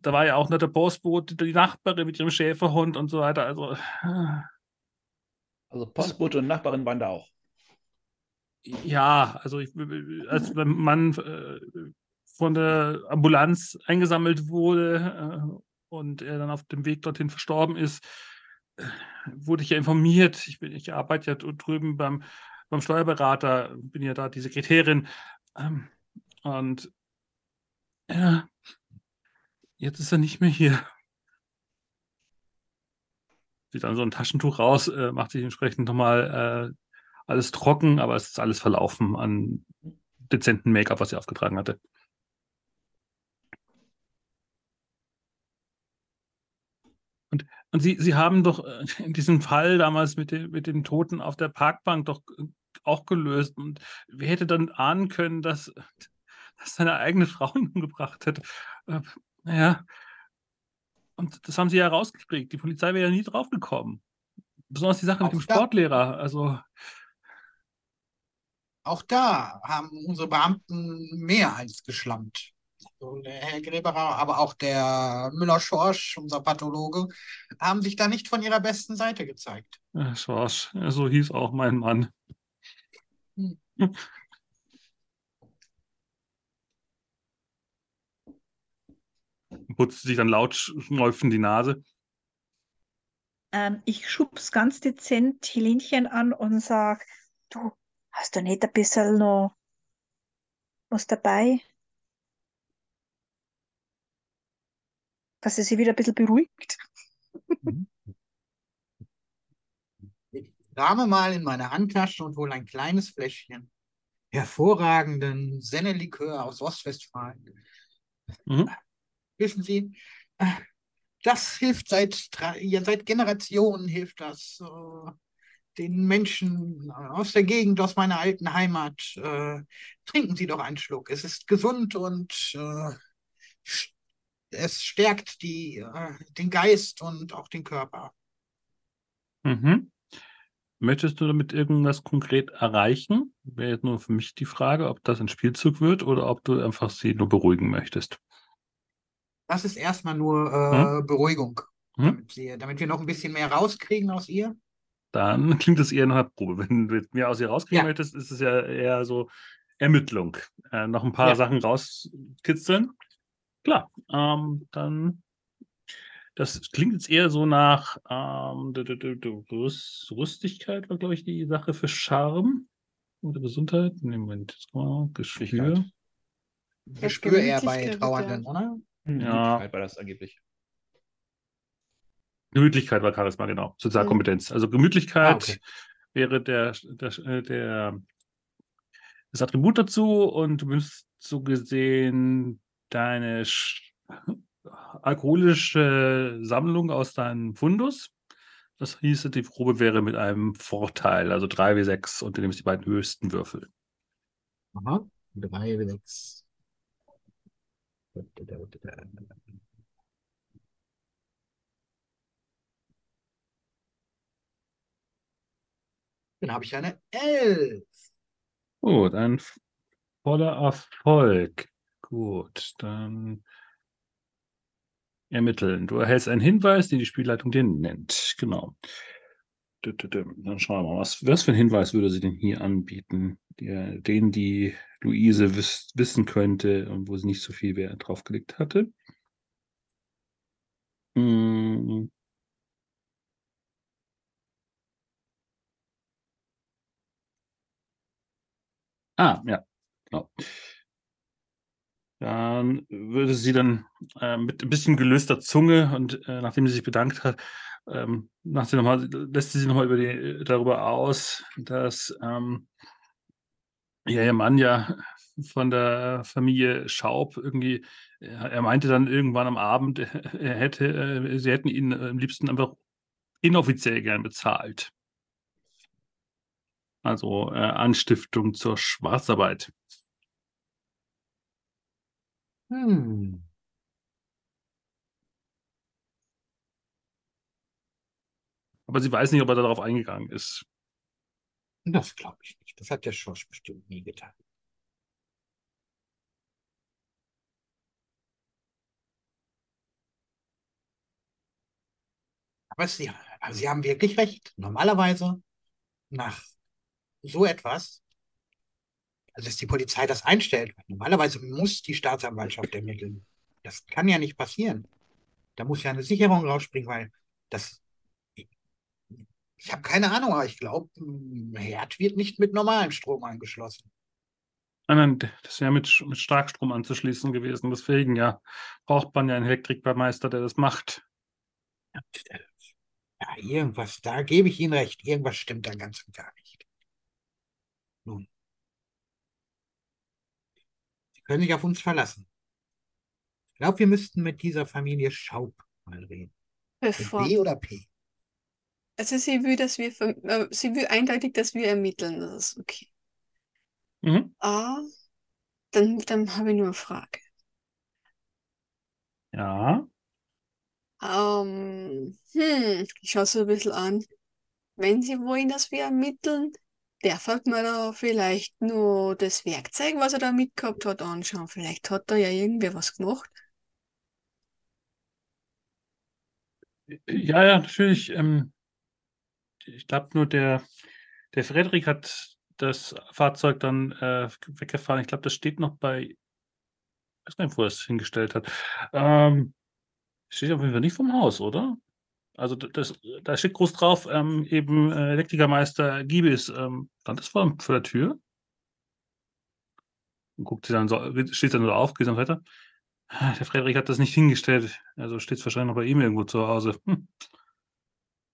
Speaker 1: da war ja auch noch der Postbote, die Nachbarin mit ihrem Schäferhund und so weiter. Also äh,
Speaker 3: Also Postbote und Nachbarin waren da auch.
Speaker 1: Ja, also ich, als mein Mann äh, von der Ambulanz eingesammelt wurde äh, und er dann auf dem Weg dorthin verstorben ist, äh, wurde ich ja informiert. Ich, bin, ich arbeite ja drüben beim, beim Steuerberater, bin ja da die Sekretärin. Ähm, und ja, jetzt ist er nicht mehr hier. Sieht dann so ein Taschentuch raus, äh, macht sich entsprechend nochmal äh, alles trocken, aber es ist alles verlaufen an dezenten Make-up, was sie aufgetragen hatte. Und, sie, sie haben doch äh, in diesem Fall damals mit, den, mit den Toten auf der Parkbank doch auch gelöst. Und wer hätte dann ahnen können, dass, dass seine eigene Frau ihn umgebracht hätte? Äh, naja, und das haben sie ja rausgekriegt. Die Polizei wäre ja nie draufgekommen. Besonders die Sache mit
Speaker 4: Auch
Speaker 1: dem
Speaker 4: da-
Speaker 1: Sportlehrer. Also,
Speaker 4: Auch da haben unsere Beamten mehr als geschlampt. Also der Herr Greberer, aber auch der Müller-Schorsch, unser Pathologe, haben sich da nicht von ihrer besten Seite gezeigt.
Speaker 1: Schorsch, so hieß auch mein Mann.
Speaker 4: Hm.
Speaker 1: Putzt sich dann laut schnäufend die Nase.
Speaker 5: Ähm, ich schub's ganz dezent Helenchen an und sag, du, hast du nicht ein bisschen noch was dabei? Dass sie sich wieder ein bisschen beruhigt.
Speaker 4: krame mal in meine Handtasche und hole ein kleines Fläschchen hervorragenden Sennelikör aus Ostwestfalen.
Speaker 1: Mhm.
Speaker 4: Wissen Sie, das hilft seit, ja, seit Generationen, hilft das äh, den Menschen aus der Gegend, aus meiner alten Heimat. Äh, trinken Sie doch einen Schluck. Es ist gesund und äh, es stärkt die, äh, den Geist und auch den Körper.
Speaker 1: Mhm. Möchtest du damit irgendwas konkret erreichen? Wäre jetzt nur für mich die Frage, ob das ein Spielzug wird oder ob du einfach sie nur beruhigen möchtest.
Speaker 4: Das ist erstmal nur äh, Beruhigung,
Speaker 1: Hm?
Speaker 4: damit, sie, damit wir noch ein bisschen mehr rauskriegen aus ihr.
Speaker 1: Dann klingt es eher nach einer Probe. Wenn du mehr aus ihr rauskriegen
Speaker 4: Ja.
Speaker 1: möchtest, ist es ja eher so Ermittlung. Äh, noch ein paar
Speaker 4: Ja.
Speaker 1: Sachen rauskitzeln. Klar, ähm, dann. Das klingt jetzt eher so nach ähm, du- du- du- du- Rüst- Rüstigkeit, war, glaube ich, die Sache für Charme. Oder Gesundheit. Nee, Moment, jetzt mal. Geschwür.
Speaker 4: Gespür eher bei Trauernden,
Speaker 2: ja.
Speaker 4: oder?
Speaker 3: Gemütlichkeit war das angeblich.
Speaker 1: Gemütlichkeit war Charisma, genau. Sozialkompetenz. Also Gemütlichkeit
Speaker 4: Ah, okay.
Speaker 1: wäre der, der, der, das Attribut dazu und du bist so gesehen deine sch- alkoholische Sammlung aus deinem Fundus. Das hieße, die Probe wäre mit einem Vorteil, also 3 wie 6 und du nimmst die beiden höchsten Würfel.
Speaker 4: Aha. Drei, sechs. Dann habe ich eine Elf.
Speaker 1: Gut, ein voller Erfolg. Gut, dann ermitteln. Du erhältst einen Hinweis, den die Spielleitung dir nennt. Genau. Dann schauen wir mal, was, was für einen Hinweis würde sie denn hier anbieten, der, den die Luise wiss, wissen könnte und wo sie nicht so viel Wert drauf gelegt hatte. Hm. Ah, ja, genau. Dann würde sie dann äh, mit ein bisschen gelöster Zunge und äh, nachdem sie sich bedankt hat, ähm, macht sie noch mal, lässt sie sich nochmal die, darüber aus, dass ähm, ja, ihr Mann ja von der Familie Schaub irgendwie, äh, er meinte dann irgendwann am Abend, äh, er hätte, äh, sie hätten ihn äh, am liebsten einfach inoffiziell gern bezahlt. Also äh, Anstiftung zur Schwarzarbeit.
Speaker 4: Hm.
Speaker 1: Aber sie weiß nicht, ob er darauf eingegangen ist.
Speaker 4: Das glaube ich nicht. Das hat der Schorsch bestimmt nie getan. Aber Sie, aber Sie haben wirklich recht. Normalerweise nach so etwas, also dass die Polizei das einstellt, normalerweise muss die Staatsanwaltschaft ermitteln. Das kann ja nicht passieren. Da muss ja eine Sicherung rausspringen, weil das. Ich habe keine Ahnung, aber ich glaube, ein Herd wird nicht mit normalem Strom angeschlossen.
Speaker 1: Nein, nein, das wäre mit, mit Starkstrom anzuschließen gewesen. Deswegen ja, braucht man ja einen Elektrikermeister, der das macht.
Speaker 4: Ja, irgendwas, da gebe ich Ihnen recht. Irgendwas stimmt da ganz und gar nicht. Nun. Können sich auf uns verlassen. Ich glaube, wir müssten mit dieser Familie Schaub mal reden. Mit
Speaker 2: Bevor.
Speaker 4: B oder P?
Speaker 2: Also sie will, dass wir, äh, sie will eindeutig, dass wir ermitteln. Das ist okay.
Speaker 1: Mhm.
Speaker 2: Ah, dann, dann habe ich nur eine Frage.
Speaker 1: Ja.
Speaker 2: Ähm, hm, ich schaue so ein bisschen an. Wenn Sie wollen, dass wir ermitteln, darf man da vielleicht nur das Werkzeug, was er da mitgehabt hat, anschauen. Vielleicht hat da ja irgendwer was gemacht.
Speaker 1: Ja, ja, natürlich. Ähm, ich glaube nur, der, der Frederik hat das Fahrzeug dann äh, weggefahren. Ich glaube, das steht noch bei. Ich weiß gar nicht, wo er es hingestellt hat. Ähm, steht auf jeden Fall nicht vom Haus, oder? Also das, da steht groß drauf, ähm, eben äh, Elektrikermeister Giebis. Ähm, stand das vor, vor der Tür? Und guckt sie dann so, steht dann so auf, geht dann weiter. Ah, Der Frederik hat das nicht hingestellt. Also steht es wahrscheinlich noch bei ihm irgendwo zu Hause. Hm.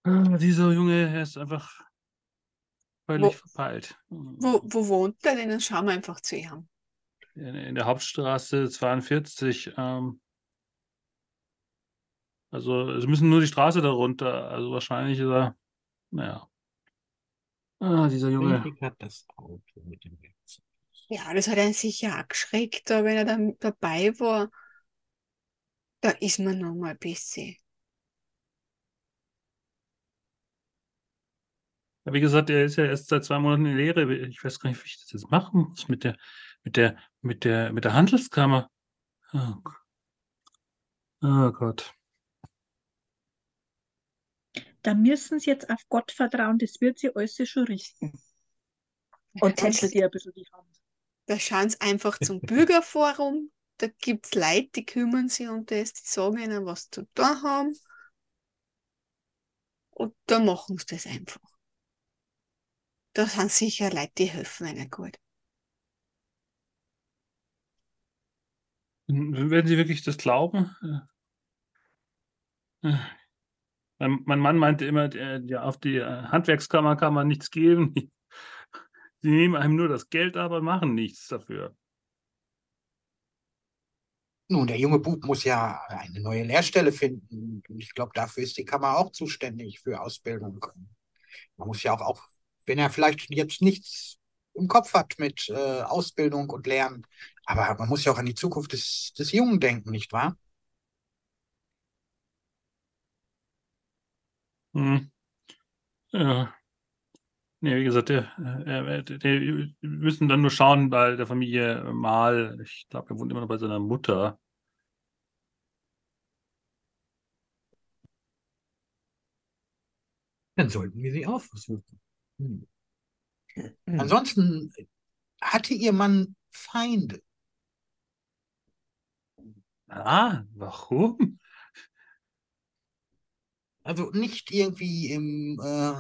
Speaker 1: Ah, Dieser Junge, er ist einfach völlig
Speaker 2: Wo-
Speaker 1: verpeilt.
Speaker 2: Wo, wo wohnt er denn? Dann schauen wir einfach zu ihm.
Speaker 1: In, in der Hauptstraße 42. Ähm, also Sie müssen nur die Straße darunter. Also wahrscheinlich ist er, naja. Ah, dieser Junge.
Speaker 4: Hat das Auto mit dem Werkzeug.
Speaker 2: Ja, das hat ihn sicher auch geschreckt, da, wenn er dann dabei war. Da ist man noch mal ein bisschen.
Speaker 1: Ja, Wie gesagt, er ist ja erst seit zwei Monaten in Lehre. Ich weiß gar nicht, wie ich das jetzt machen muss mit der, mit der, mit der, mit der Handelskammer. Oh, oh Gott.
Speaker 5: Da müssen Sie jetzt auf Gott vertrauen, das wird sie alles schon richten. Und tätschelt ihr ein bisschen die Hand.
Speaker 2: Da schauen sie einfach zum Bürgerforum. Da gibt es Leute, die kümmern sich um das, die sagen ihnen, was zu tun haben. Und da machen sie das einfach. Da sind sicher Leute, die helfen ihnen gut.
Speaker 1: Werden Sie wirklich das glauben? Mein, mein Mann meinte immer, der, ja, auf die äh, Handwerkskammer kann man nichts geben. Die nehmen einem nur das Geld, aber machen nichts dafür.
Speaker 4: Nun, der junge Bub muss ja eine neue Lehrstelle finden. Ich glaube, dafür ist die Kammer auch zuständig für Ausbildung. Man muss ja auch, auch wenn er vielleicht jetzt nichts im Kopf hat mit äh, Ausbildung und Lernen, aber man muss ja auch an die Zukunft des, des Jungen denken, nicht wahr?
Speaker 1: Hm. Ja. Nee, wie gesagt, äh, äh, wir müssen dann nur schauen bei der Familie Mal. Ich glaube, er wohnt immer noch bei seiner Mutter.
Speaker 4: Dann sollten wir sie aufsuchen. Hm. Ansonsten hatte ihr Mann Feinde.
Speaker 1: Ah, warum?
Speaker 4: Also nicht irgendwie im äh,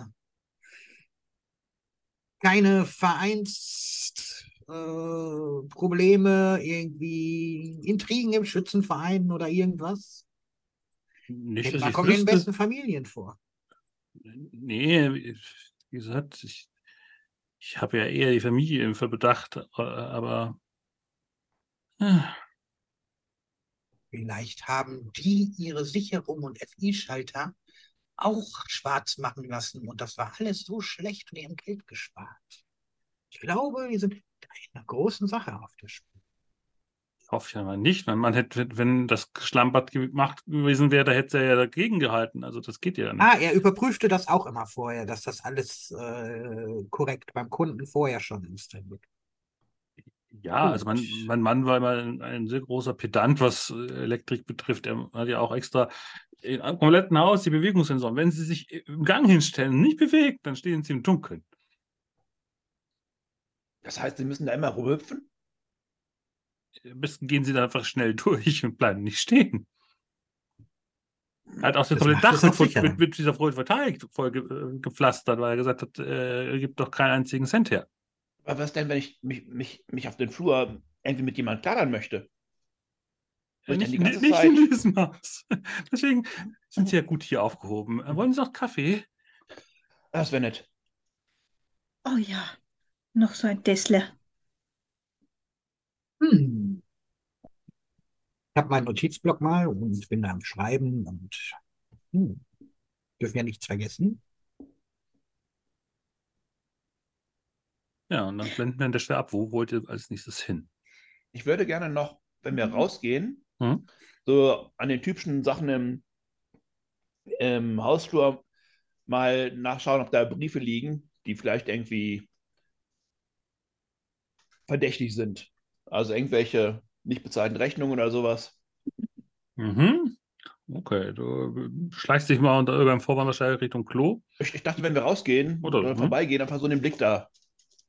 Speaker 4: keine Vereinsprobleme, äh, irgendwie Intrigen im Schützenverein oder irgendwas.
Speaker 1: Nicht,
Speaker 4: kommt in den besten Familien vor.
Speaker 1: Nee, wie gesagt, ich, ich habe ja eher die Familie im Verdacht, äh, aber äh,
Speaker 4: Vielleicht haben die ihre Sicherung und FI-Schalter auch schwarz machen lassen und das war alles so schlecht und die haben Geld gespart. Ich glaube, wir sind in einer großen Sache auf der Spur.
Speaker 1: ich hoffe ja mal nicht. Mein Mann hätte, wenn das Schlampert gemacht gewesen wäre, da hätte er ja dagegen gehalten. Also das geht ja nicht.
Speaker 4: Ah, er überprüfte das auch immer vorher, dass das alles äh, korrekt beim Kunden vorher schon installiert.
Speaker 1: Ja, also mein, mein Mann war immer ein, ein sehr großer Pedant, was äh, Elektrik betrifft. Er hat ja auch extra im kompletten Haus die Bewegungssensoren. Wenn Sie sich im Gang hinstellen und nicht bewegt, dann stehen Sie im Dunkeln.
Speaker 3: Das heißt, Sie müssen da immer rumhüpfen?
Speaker 1: Am besten gehen Sie da einfach schnell durch und bleiben nicht stehen. Er hat auch das komplette Dach mit, mit, mit dieser Photovoltaik voll ge, äh, gepflastert, weil er gesagt hat, äh, er gibt doch keinen einzigen Cent her.
Speaker 3: Aber was denn, wenn ich mich, mich, mich auf den Flur irgendwie mit jemandem plaudern möchte? Ich
Speaker 1: nicht, nicht, nicht in diesem Haus. Deswegen sind Sie ja gut hier aufgehoben. Äh, Wollen Sie noch Kaffee?
Speaker 3: Das wäre nett.
Speaker 5: Oh ja, noch so ein Tesla.
Speaker 4: Hm. Ich habe meinen Notizblock mal und bin da am Schreiben und hm, dürfen ja nichts vergessen.
Speaker 1: Ja, und dann blenden wir an der Stelle ab. Wo wollt ihr als nächstes hin?
Speaker 3: Ich würde gerne noch, wenn wir
Speaker 5: Mhm.
Speaker 3: rausgehen,
Speaker 1: Hm?
Speaker 3: so an den typischen Sachen im, im Hausflur mal nachschauen, ob da Briefe liegen, die vielleicht irgendwie verdächtig sind. Also irgendwelche nicht bezahlten Rechnungen oder sowas.
Speaker 1: Mhm. Okay, du schleichst dich mal unter über dem Vorwand wahrscheinlich Richtung Klo.
Speaker 3: Ich, ich dachte, wenn wir rausgehen
Speaker 1: Oder-
Speaker 3: oder,
Speaker 1: mhm.
Speaker 3: vorbeigehen, einfach so den Blick da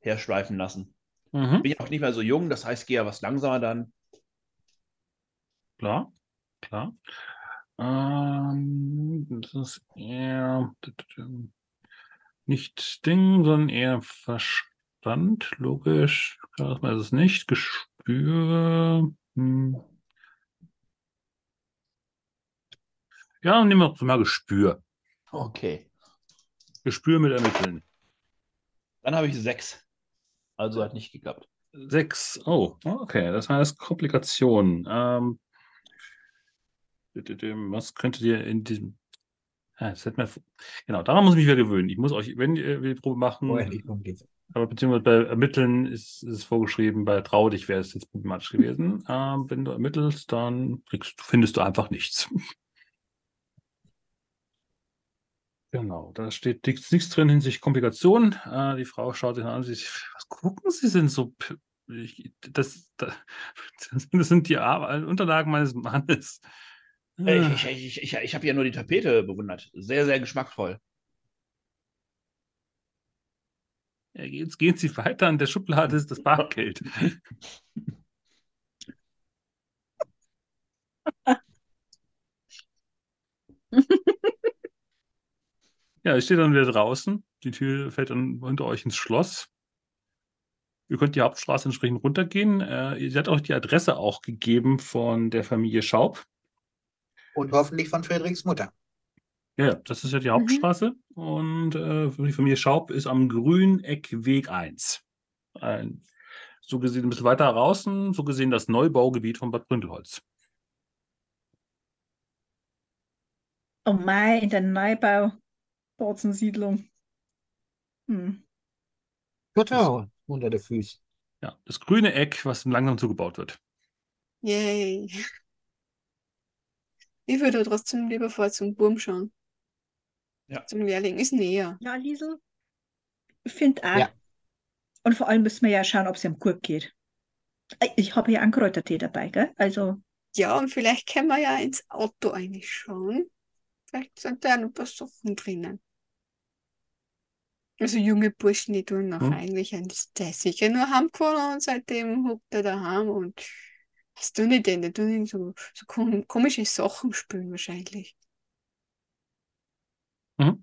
Speaker 3: herschweifen lassen.
Speaker 1: Mhm.
Speaker 3: Bin ich auch nicht mehr so jung, das heißt, gehe ja was langsamer dann.
Speaker 1: Klar, klar. Ähm, das ist eher nicht Ding, sondern eher Verstand, logisch. Charisma ist es nicht. Gespür. Hm. Ja, nehmen wir mal Gespür.
Speaker 3: Okay.
Speaker 1: Gespür mit ermitteln.
Speaker 3: Dann habe ich sechs. Also hat nicht geklappt.
Speaker 1: Sechs. Oh, okay. Das heißt Komplikation. Ähm, was könntet ihr in diesem. Ja, das hätte mir, genau, daran muss ich mich wieder gewöhnen. Ich muss euch, wenn ihr die Probe machen, aber beziehungsweise bei Ermitteln ist ist es vorgeschrieben, bei Trau dich wäre es jetzt problematisch gewesen. Ähm, wenn du ermittelst, dann kriegst, findest du einfach nichts. Genau, da steht nichts, drin hinsichtlich Komplikation. Äh, die Frau schaut sich an, sie, was gucken Sie denn so? Ich, das, das, das sind die Ar- Unterlagen meines Mannes.
Speaker 3: Äh,
Speaker 1: Ah.
Speaker 3: Ich, ich, ich, ich, ich habe ja nur die Tapete bewundert. Sehr, sehr geschmackvoll.
Speaker 1: Ja, jetzt gehen Sie weiter, in der Schublade ist das Bargeld. Ja, ich stehe dann wieder draußen. Die Tür fällt dann hinter euch ins Schloss. Ihr könnt die Hauptstraße entsprechend runtergehen. Äh, ihr hat euch die Adresse auch gegeben von der Familie Schaub.
Speaker 4: Und hoffentlich von Friedrichs Mutter.
Speaker 1: Ja, das ist ja die Hauptstraße. Und äh, die Familie Schaub ist am Grüneckweg 1. Ein, so gesehen ein bisschen weiter draußen, so gesehen das Neubaugebiet von Bad Bründelholz.
Speaker 5: Oh mei, in der Neubau Siedlung. Hm.
Speaker 4: Total unter den Füßen.
Speaker 1: Ja, das grüne Eck, was langsam zugebaut wird.
Speaker 2: Yay. Ich würde trotzdem lieber vor zum Burm schauen.
Speaker 3: Ja.
Speaker 2: Zum Lehrling ist näher.
Speaker 5: Ja, Liesel, ich finde auch.
Speaker 4: Ja.
Speaker 5: Und vor allem müssen wir ja schauen, ob es ihm gut geht. Äh, Ich habe ja einen Kräutertee dabei, gell? Also,
Speaker 2: Ja, und vielleicht können wir ja ins Auto eigentlich schauen. Vielleicht sind da ein paar Sachen drinnen. Also junge Burschen, die tun noch
Speaker 1: Hm.
Speaker 2: eigentlich ein sicher nur heimgefahren und seitdem hockt er daheim und was tun die denn? Die tun so, so kom komische Sachen spielen wahrscheinlich.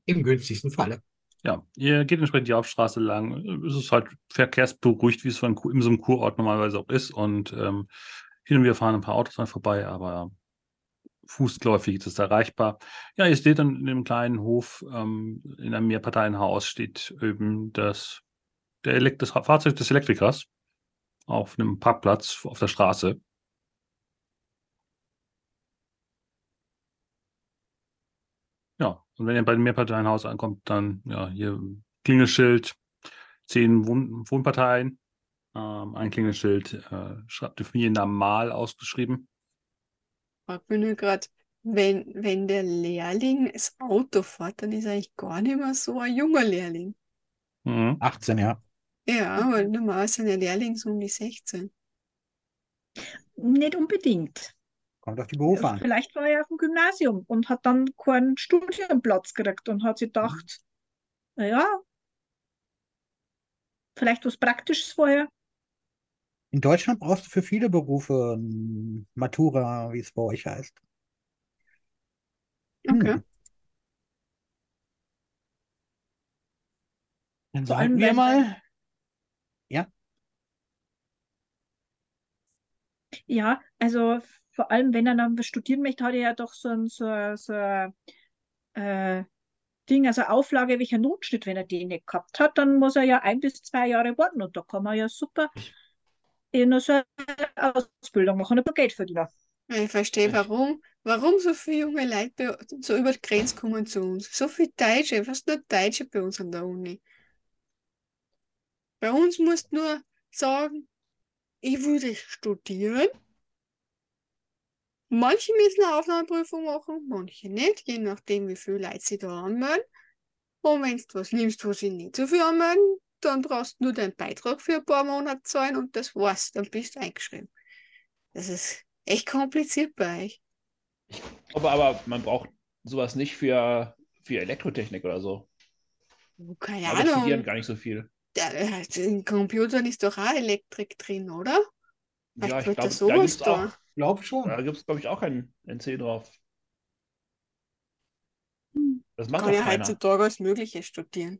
Speaker 4: Im günstigsten Falle.
Speaker 1: Ja, ihr geht entsprechend die Hauptstraße lang. Es ist halt verkehrsberuhigt, wie es so in, in so einem Kurort normalerweise auch ist. Und ähm, hin und wieder fahren ein paar Autos dran vorbei, aber fußläufig ist es erreichbar. Ja, ihr dann in dem kleinen Hof, ähm, in einem Mehrparteienhaus steht eben das, der Elekt das Fahrzeug des Elektrikers auf einem Parkplatz auf der Straße. Ja, und wenn ihr bei dem Mehrparteienhaus ankommt, dann ja hier Klingelschild, zehn Wohn Wohnparteien, ähm, ein Klingelschild, äh, schreibt die Familiennamen mal ausgeschrieben.
Speaker 2: Frag mich nur gerade, wenn, wenn der Lehrling das Auto fährt, dann ist er eigentlich gar nicht mehr so ein junger Lehrling.
Speaker 1: Mhm.
Speaker 4: 18, ja.
Speaker 2: Ja, weil normal sind ja Lehrlinge so um die 16.
Speaker 5: nicht unbedingt.
Speaker 4: Kommt auf die Berufe an.
Speaker 5: Vielleicht war er auf dem Gymnasium und hat dann keinen Studienplatz gekriegt und hat sich gedacht, naja, vielleicht was Praktisches vorher.
Speaker 4: In Deutschland brauchst du für viele Berufe ein Matura, wie es bei euch heißt.
Speaker 2: Okay.
Speaker 4: Hm. Dann
Speaker 5: Vor
Speaker 4: sagen
Speaker 5: allem,
Speaker 4: wir mal,
Speaker 5: Ja, also vor allem, wenn er dann was studieren möchte, hat er ja doch so ein, so, so äh, Ding, also Auflage, welcher Notschnitt, wenn er den nicht gehabt hat, dann muss er ja ein bis zwei Jahre warten und da kann man ja super in so eine Ausbildung machen und ein Geld verdienen.
Speaker 2: Ich verstehe, warum, warum so viele junge Leute so über die Grenze kommen zu uns. So viele Deutsche, fast nur Deutsche bei uns an der Uni. Bei uns musst du nur sagen, ich würde studieren. Manche müssen eine Aufnahmeprüfung machen, manche nicht, je nachdem, wie viele Leute sie da anmelden. Und wenn du was nimmst, wo sie nicht so viel anmelden, dann brauchst du nur deinen Beitrag für ein paar Monate zahlen und das war's, dann bist du eingeschrieben. Das ist echt kompliziert bei euch.
Speaker 3: Aber, aber man braucht sowas nicht für, für Elektrotechnik oder so.
Speaker 2: Keine
Speaker 3: Aber studieren
Speaker 2: Ahnung.
Speaker 3: gar nicht so viel.
Speaker 2: Äh, in Computern ist doch auch Elektrik drin, oder? Vielleicht
Speaker 3: Ja, ich glaube, da
Speaker 2: sowas
Speaker 3: gibt es
Speaker 2: da.
Speaker 3: auch,
Speaker 4: glaub schon.
Speaker 3: da gibt's, glaube ich, auch ein NC drauf.
Speaker 2: Hm.
Speaker 3: Das macht
Speaker 2: Kann ja
Speaker 3: keiner.
Speaker 2: heutzutage alles Mögliche studieren.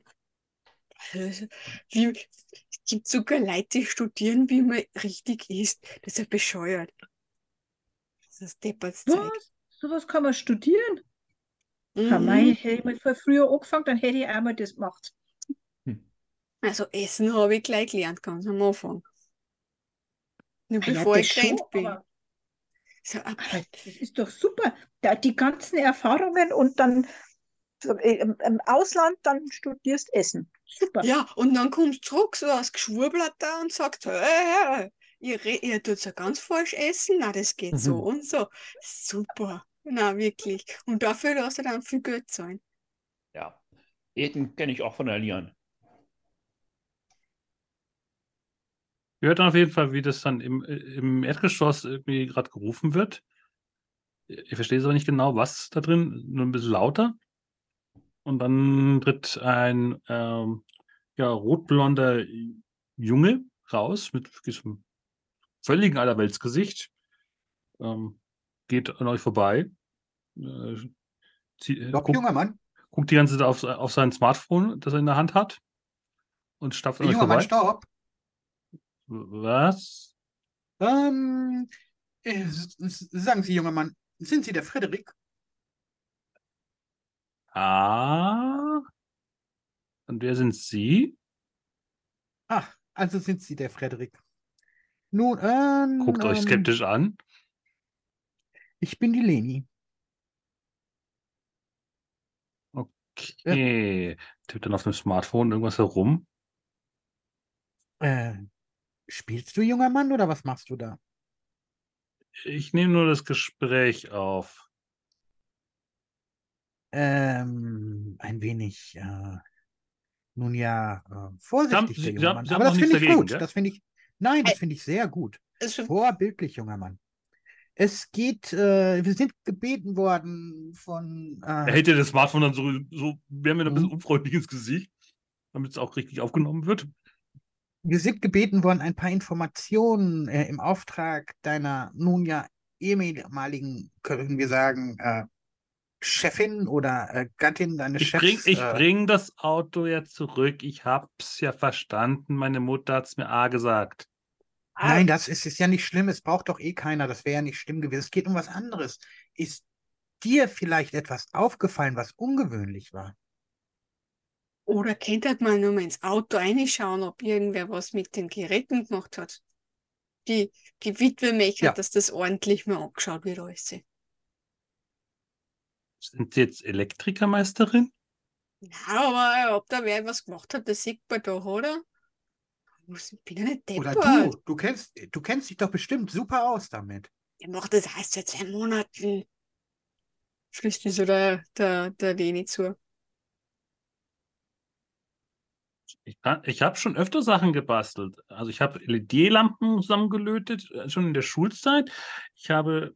Speaker 2: Wie, es gibt sogar Leute, die studieren, wie man richtig ist. Das ist ja bescheuert. Das ist Deppertszeit.
Speaker 5: Was? Sowas kann man studieren?
Speaker 2: Mhm.
Speaker 5: Ja, mei, hätte ich mal früher angefangen, dann hätte ich einmal das gemacht.
Speaker 3: Hm.
Speaker 2: Also Essen habe ich gleich gelernt, ganz am Anfang. Nur
Speaker 6: Ah ja,
Speaker 2: bevor
Speaker 6: das
Speaker 2: ich
Speaker 6: schon,
Speaker 2: gerannt bin.
Speaker 6: aber,
Speaker 2: So, ab-
Speaker 6: aber das ist doch super. Da, die ganzen Erfahrungen und dann im, im Ausland dann studierst Essen. Super.
Speaker 2: ja, und dann kommst du zurück, so als Geschwurbler da und sagst, hey, ihr, ihr tut ja ganz falsch essen, na, das geht so
Speaker 4: Mhm.
Speaker 2: und so. Super. Na, wirklich. Und dafür lässt du dann viel Geld zahlen.
Speaker 3: Ja. Eten kenne ich auch von der Lian.
Speaker 1: Wir hört dann auf jeden Fall, wie das dann im, im Erdgeschoss irgendwie gerade gerufen wird. Ich verstehe es aber nicht genau, was da drin, nur ein bisschen lauter. Und dann tritt ein ähm, ja, rotblonder Junge raus mit diesem völligen Allerweltsgesicht. Ähm, geht an euch vorbei. Äh, zie- äh,
Speaker 4: Doch,
Speaker 1: guckt,
Speaker 4: junger Mann.
Speaker 1: guckt die ganze Zeit auf, auf sein Smartphone, das er in der Hand hat. Und stapft an euch
Speaker 4: Junger Mann,
Speaker 1: vorbei.
Speaker 4: stopp.
Speaker 1: Was?
Speaker 4: Ähm, äh, sagen Sie, junger Mann, sind Sie der Frederik?
Speaker 1: Ah. Und wer sind Sie?
Speaker 4: Ah, also sind Sie der Frederik. Nun, ähm,
Speaker 1: Guckt euch
Speaker 4: ähm,
Speaker 1: skeptisch an.
Speaker 4: ich bin die Leni.
Speaker 1: Okay. Tippt dann auf dem Smartphone irgendwas herum.
Speaker 4: Äh, spielst du, junger Mann, oder was machst du da?
Speaker 1: Ich nehme nur das Gespräch auf.
Speaker 4: Ähm, ein wenig, äh, nun ja, äh, vorsichtig,
Speaker 1: Sie-
Speaker 4: der
Speaker 1: Sie
Speaker 4: junge
Speaker 1: haben-
Speaker 4: Mann.
Speaker 1: Sie
Speaker 4: Aber das finde ich
Speaker 1: dagegen,
Speaker 4: gut.
Speaker 1: gell?
Speaker 4: Das finde ich, nein, das finde ich sehr gut. Vorbildlich, junger Mann. Es geht, äh, wir sind gebeten worden von,
Speaker 1: Er
Speaker 4: äh,
Speaker 1: hält dir das Smartphone dann so, so wir haben ein bisschen
Speaker 4: Mhm.
Speaker 1: unfreundlich ins Gesicht, damit es auch richtig aufgenommen wird.
Speaker 4: wir sind gebeten worden, ein paar Informationen äh, im Auftrag deiner nun ja ehemaligen, können wir sagen, äh, Chefin oder äh, Gattin deines
Speaker 1: Ich bring,
Speaker 4: Chefs.
Speaker 1: ich
Speaker 4: äh,
Speaker 1: bring das Auto ja zurück. Ich hab's ja verstanden. Meine Mutter hat's mir A gesagt.
Speaker 4: Nein, das ist, ist ja nicht schlimm. Es braucht doch eh keiner. Das wäre ja nicht schlimm gewesen. Es geht um was anderes. Ist dir vielleicht etwas aufgefallen, was ungewöhnlich war?
Speaker 2: oder könnte man nur mal ins Auto reinschauen, ob irgendwer was mit den Geräten gemacht hat. Die, die Witwe möchte,
Speaker 4: Ja.
Speaker 2: dass das ordentlich mal angeschaut wird, alles.
Speaker 1: Sind Sie jetzt Elektrikermeisterin?
Speaker 2: Ja, aber ob da wer was gemacht hat, das sieht man doch, oder? Ich bin ja nicht
Speaker 4: Oder
Speaker 2: deppert.
Speaker 4: du, du kennst, du kennst dich doch bestimmt super aus damit.
Speaker 2: Der macht das erst seit zwei Monaten. Flüstert so der, der, der Leni zu.
Speaker 1: Ich, ich habe schon öfter Sachen gebastelt. Also ich habe LED-Lampen zusammengelötet, äh, schon in der Schulzeit. Ich habe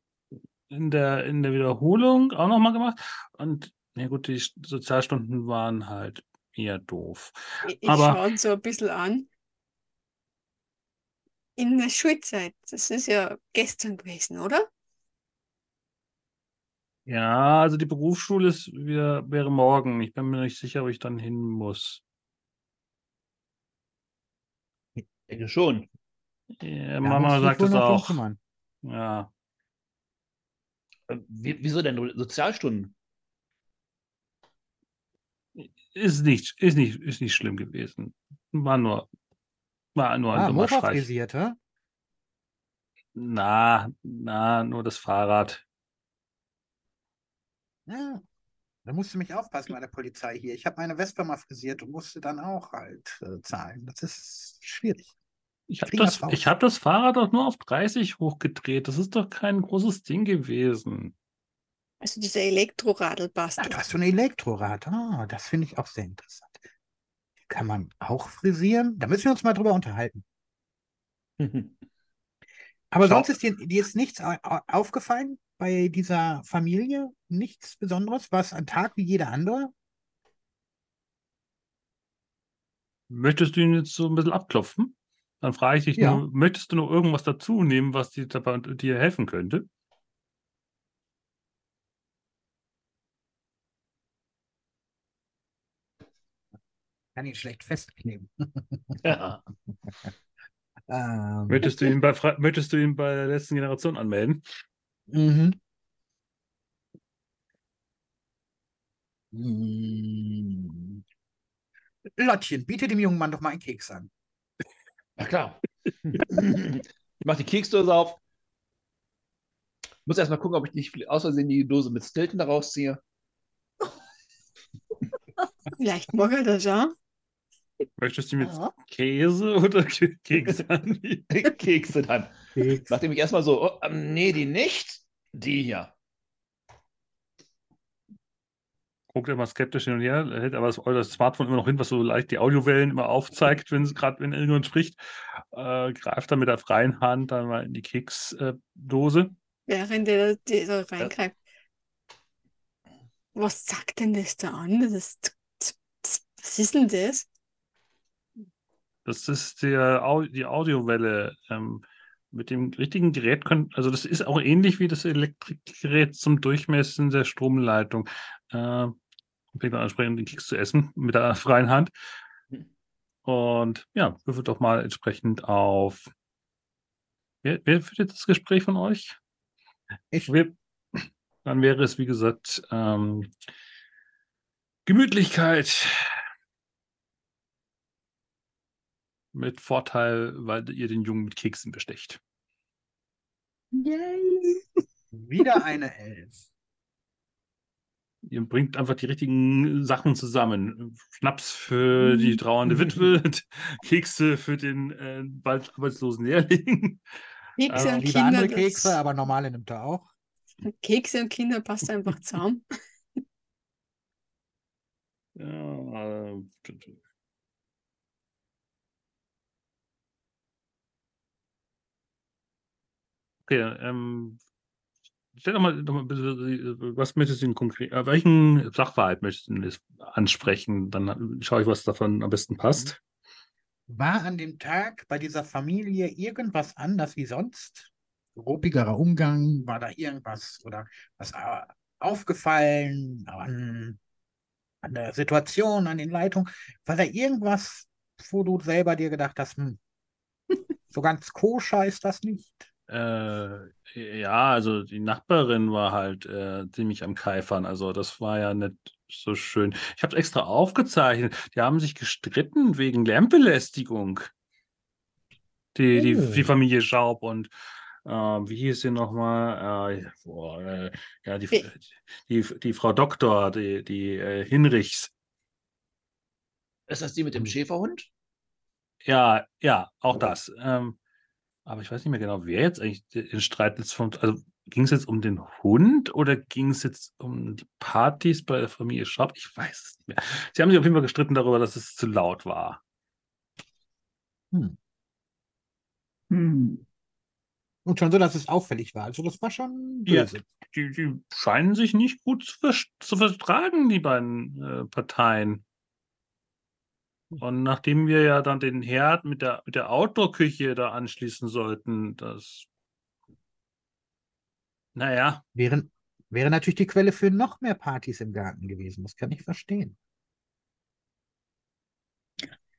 Speaker 1: in der, in der Wiederholung auch nochmal gemacht. Und na gut, die Sozialstunden waren halt eher doof.
Speaker 2: Ich,
Speaker 1: Aber-
Speaker 2: schaue so ein bisschen an. In der Schulzeit, das ist ja gestern gewesen, oder?
Speaker 1: Ja, also die Berufsschule ist wieder, wäre morgen. Ich bin mir nicht sicher, ob ich dann hin muss.
Speaker 3: Ich denke schon.
Speaker 1: Ja, Mama sagt es auch. Ja.
Speaker 3: Wie, wieso denn Sozialstunden?
Speaker 1: Ist nicht, ist nicht, ist nicht schlimm gewesen. War nur, war nur ein
Speaker 4: Ah,
Speaker 1: dummer
Speaker 4: Mofa
Speaker 1: Streich.
Speaker 4: frisiert, hä?
Speaker 1: Na, na, nur das Fahrrad.
Speaker 4: Ja. Da musst du mich aufpassen bei der Polizei hier. Ich habe meine Vespa mal frisiert und musste dann auch halt äh, zahlen. Das ist schwierig.
Speaker 1: Ich habe das, ich hab das Fahrrad doch nur auf 30 hochgedreht. Das ist doch kein großes Ding gewesen.
Speaker 2: Also dieser Elektroradl passt.
Speaker 4: Ach, du hast so ein Elektrorad. Ah, das finde ich auch sehr interessant. Kann man auch frisieren? Da müssen wir uns mal drüber unterhalten. Aber
Speaker 3: Schau.
Speaker 4: sonst ist dir, dir ist nichts au- au- aufgefallen bei dieser Familie? Nichts Besonderes? War es ein Tag wie jeder andere?
Speaker 1: Möchtest du ihn jetzt so ein bisschen abklopfen? Dann frage ich dich
Speaker 4: Ja.
Speaker 1: nur, möchtest du noch irgendwas dazu nehmen, was dir dir helfen könnte?
Speaker 4: Kann ich schlecht festkleben.
Speaker 3: ja.
Speaker 4: Ähm,
Speaker 1: Möchtest du ihn bei, möchtest du ihn bei der letzten Generation anmelden?
Speaker 4: Mhm. Mm. Lottchen, biete dem jungen Mann doch mal einen Keks an.
Speaker 3: Na klar. ich mache die Keksdose auf. Muss erstmal gucken, ob ich nicht aus Versehen die Dose mit Stilton da rausziehe.
Speaker 2: Vielleicht mag er das, ja?
Speaker 1: Möchtest du mit
Speaker 6: Ja.
Speaker 1: Käse oder Ke- Keks anbieten?
Speaker 3: Kekse dann.
Speaker 4: Keks.
Speaker 3: Nachdem ich erstmal so, oh, ähm, nee, die nicht, die hier.
Speaker 1: Guckt immer skeptisch hin und her, hält aber das, das Smartphone immer noch hin, was so leicht die Audiowellen immer aufzeigt, wenn es gerade, wenn irgendjemand spricht. Äh, greift dann mit der freien Hand dann mal in die Keksdose.
Speaker 2: Während er die da reingreift. Was sagt denn das da an? Das ist, was ist denn das?
Speaker 1: Das ist der, die Audiowelle. Ähm, mit dem richtigen Gerät können, also das ist auch ähnlich wie das Elektrikgerät zum Durchmessen der Stromleitung. Äh, fängt dann ansprechend den Keks zu essen mit der freien Hand. Und ja, würfelt doch mal entsprechend auf. Wer, wer führt jetzt das Gespräch von euch?
Speaker 4: Ich.
Speaker 1: Wir, dann wäre es, wie gesagt, ähm, Gemütlichkeit mit Vorteil, weil ihr den Jungen mit Keksen bestecht.
Speaker 6: Yay.
Speaker 4: Wieder eine Elf.
Speaker 1: Ihr bringt einfach die richtigen Sachen zusammen. Schnaps für die trauernde Witwe, Kekse für den äh, bald arbeitslosen Lehrling.
Speaker 2: Kekse und Kinder,
Speaker 4: andere
Speaker 2: das-
Speaker 4: Kekse, aber normale nimmt er auch.
Speaker 2: Kekse und Kinder passt einfach zusammen.
Speaker 1: Ja, äh, okay, ähm, stell doch mal, äh, was möchtest du denn konkret, äh, welchen Sachverhalt möchtest du ansprechen? Dann schaue ich, was davon am besten passt.
Speaker 4: War an dem Tag bei dieser Familie irgendwas anders wie sonst? Ruppigerer Umgang? War da irgendwas oder was äh, aufgefallen an, an der Situation, an den Leitungen? War da irgendwas, wo du selber dir gedacht hast, hm, so ganz koscher ist das nicht?
Speaker 1: Äh, ja, also die Nachbarin war halt äh, ziemlich am Keifern. Also das war ja nicht so schön. Ich habe es extra aufgezeichnet. Die haben sich gestritten wegen Lärmbelästigung. Die, die,
Speaker 4: Oh.
Speaker 1: die Familie Schaub und äh, wie hieß sie nochmal? Äh, boah, äh, ja, die, die, die Frau Doktor, die, die äh, Hinrichs.
Speaker 3: Ist das die mit dem Schäferhund?
Speaker 1: Ja, ja, auch das. Ähm, aber ich weiß nicht mehr genau, wer jetzt eigentlich den Streit jetzt vom, also ging es jetzt um den Hund oder ging es jetzt um die Partys bei der Familie Schaub? Ich weiß es nicht mehr. Sie haben sich auf jeden Fall gestritten darüber, dass es zu laut war.
Speaker 4: Hm.
Speaker 6: Hm.
Speaker 4: Und schon so, dass es auffällig war. Also das war schon
Speaker 1: Ja.
Speaker 4: böse.
Speaker 1: Die, die scheinen sich nicht gut zu, vers- zu vertragen, die beiden äh, Parteien. Und nachdem wir ja dann den Herd mit der, mit der Outdoor-Küche da anschließen sollten, das. Naja,
Speaker 4: Wäre, wäre natürlich die Quelle für noch mehr Partys im Garten gewesen. Das kann ich verstehen.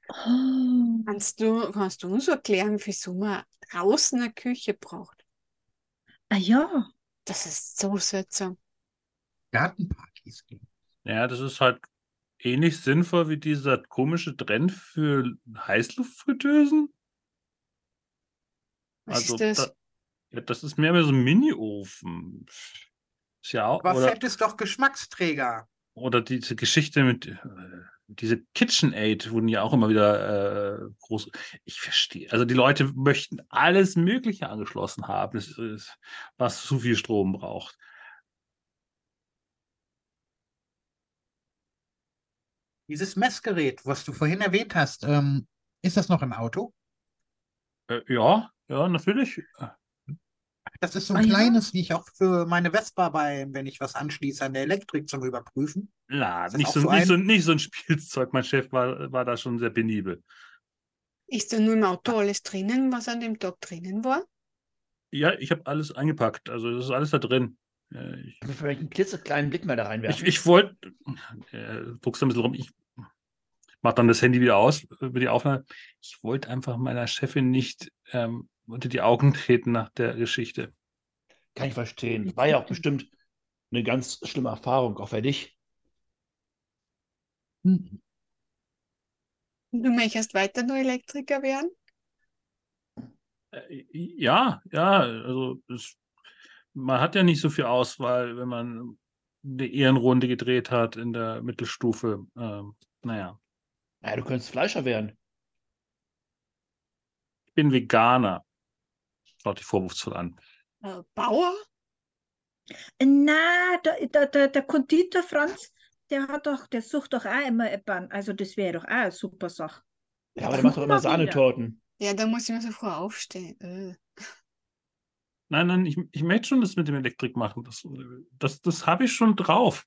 Speaker 6: Oh.
Speaker 2: Kannst du, kannst du uns erklären, wieso man draußen eine Küche braucht?
Speaker 6: Ah ja.
Speaker 2: Das ist so seltsam.
Speaker 4: Gartenpartys.
Speaker 1: Ja, das ist halt ähnlich sinnvoll wie dieser komische Trend für Heißluftfritteusen.
Speaker 2: Was
Speaker 1: Also,
Speaker 2: ist das?
Speaker 1: da- ja, das ist mehr, mehr so ein Mini-Ofen. Ist ja auch,
Speaker 4: Aber
Speaker 1: oder,
Speaker 4: Fett ist doch Geschmacksträger.
Speaker 1: oder diese Geschichte mit, äh, diese KitchenAid wurden ja auch immer wieder äh, groß. Ich verstehe. Also die Leute möchten alles Mögliche angeschlossen haben, ist, was zu viel Strom braucht.
Speaker 4: Dieses Messgerät, was du vorhin erwähnt hast, ähm, ist das noch im Auto?
Speaker 1: Äh, ja, ja, natürlich.
Speaker 4: Das ist so ein
Speaker 6: Ah, ja?
Speaker 4: kleines, wie ich auch für meine Vespa bei, wenn ich was anschließe, an der Elektrik zum Überprüfen.
Speaker 1: Na, nicht so,
Speaker 4: so
Speaker 1: nicht,
Speaker 4: ein-
Speaker 1: so, nicht so ein Spielzeug. Mein Chef war, war da schon sehr penibel.
Speaker 2: Ist da nur im Auto alles drinnen, was an dem Tag drinnen war?
Speaker 1: Ja, ich habe alles eingepackt. Also das ist alles da drin. Äh, ich
Speaker 3: wir vielleicht einen klitzekleinen Blick mal da
Speaker 1: ich,
Speaker 3: reinwerfen?
Speaker 1: ich wollte, äh, druckst ein bisschen rum, ich mache dann das Handy wieder aus über die Aufnahme. Ich wollte einfach meiner Chefin nicht ähm, unter die Augen treten nach der Geschichte.
Speaker 3: Kann ich verstehen. War ja auch bestimmt eine ganz schlimme Erfahrung, auch für dich.
Speaker 4: Hm.
Speaker 2: Du möchtest weiter nur Elektriker werden?
Speaker 1: Äh, Ja, ja, also es, man hat ja nicht so viel Auswahl, wenn man eine Ehrenrunde gedreht hat in der Mittelstufe. Ähm, naja,
Speaker 3: Ja, du könntest Fleischer werden.
Speaker 1: ich bin Veganer. Schaut die vorwurfsvoll an.
Speaker 2: Äh, Bauer?
Speaker 5: Na, der, der, der, der Konditor Franz, der hat doch, der sucht doch auch immer jemanden. Also das wäre doch auch eine super Sache.
Speaker 3: Ja, aber der macht doch immer. Sahnetorten.
Speaker 2: Ja, da muss ich mir so früh aufstehen. Äh.
Speaker 1: Nein, nein, ich, ich möchte schon das mit dem Elektrik machen. Das, das, das habe ich schon drauf.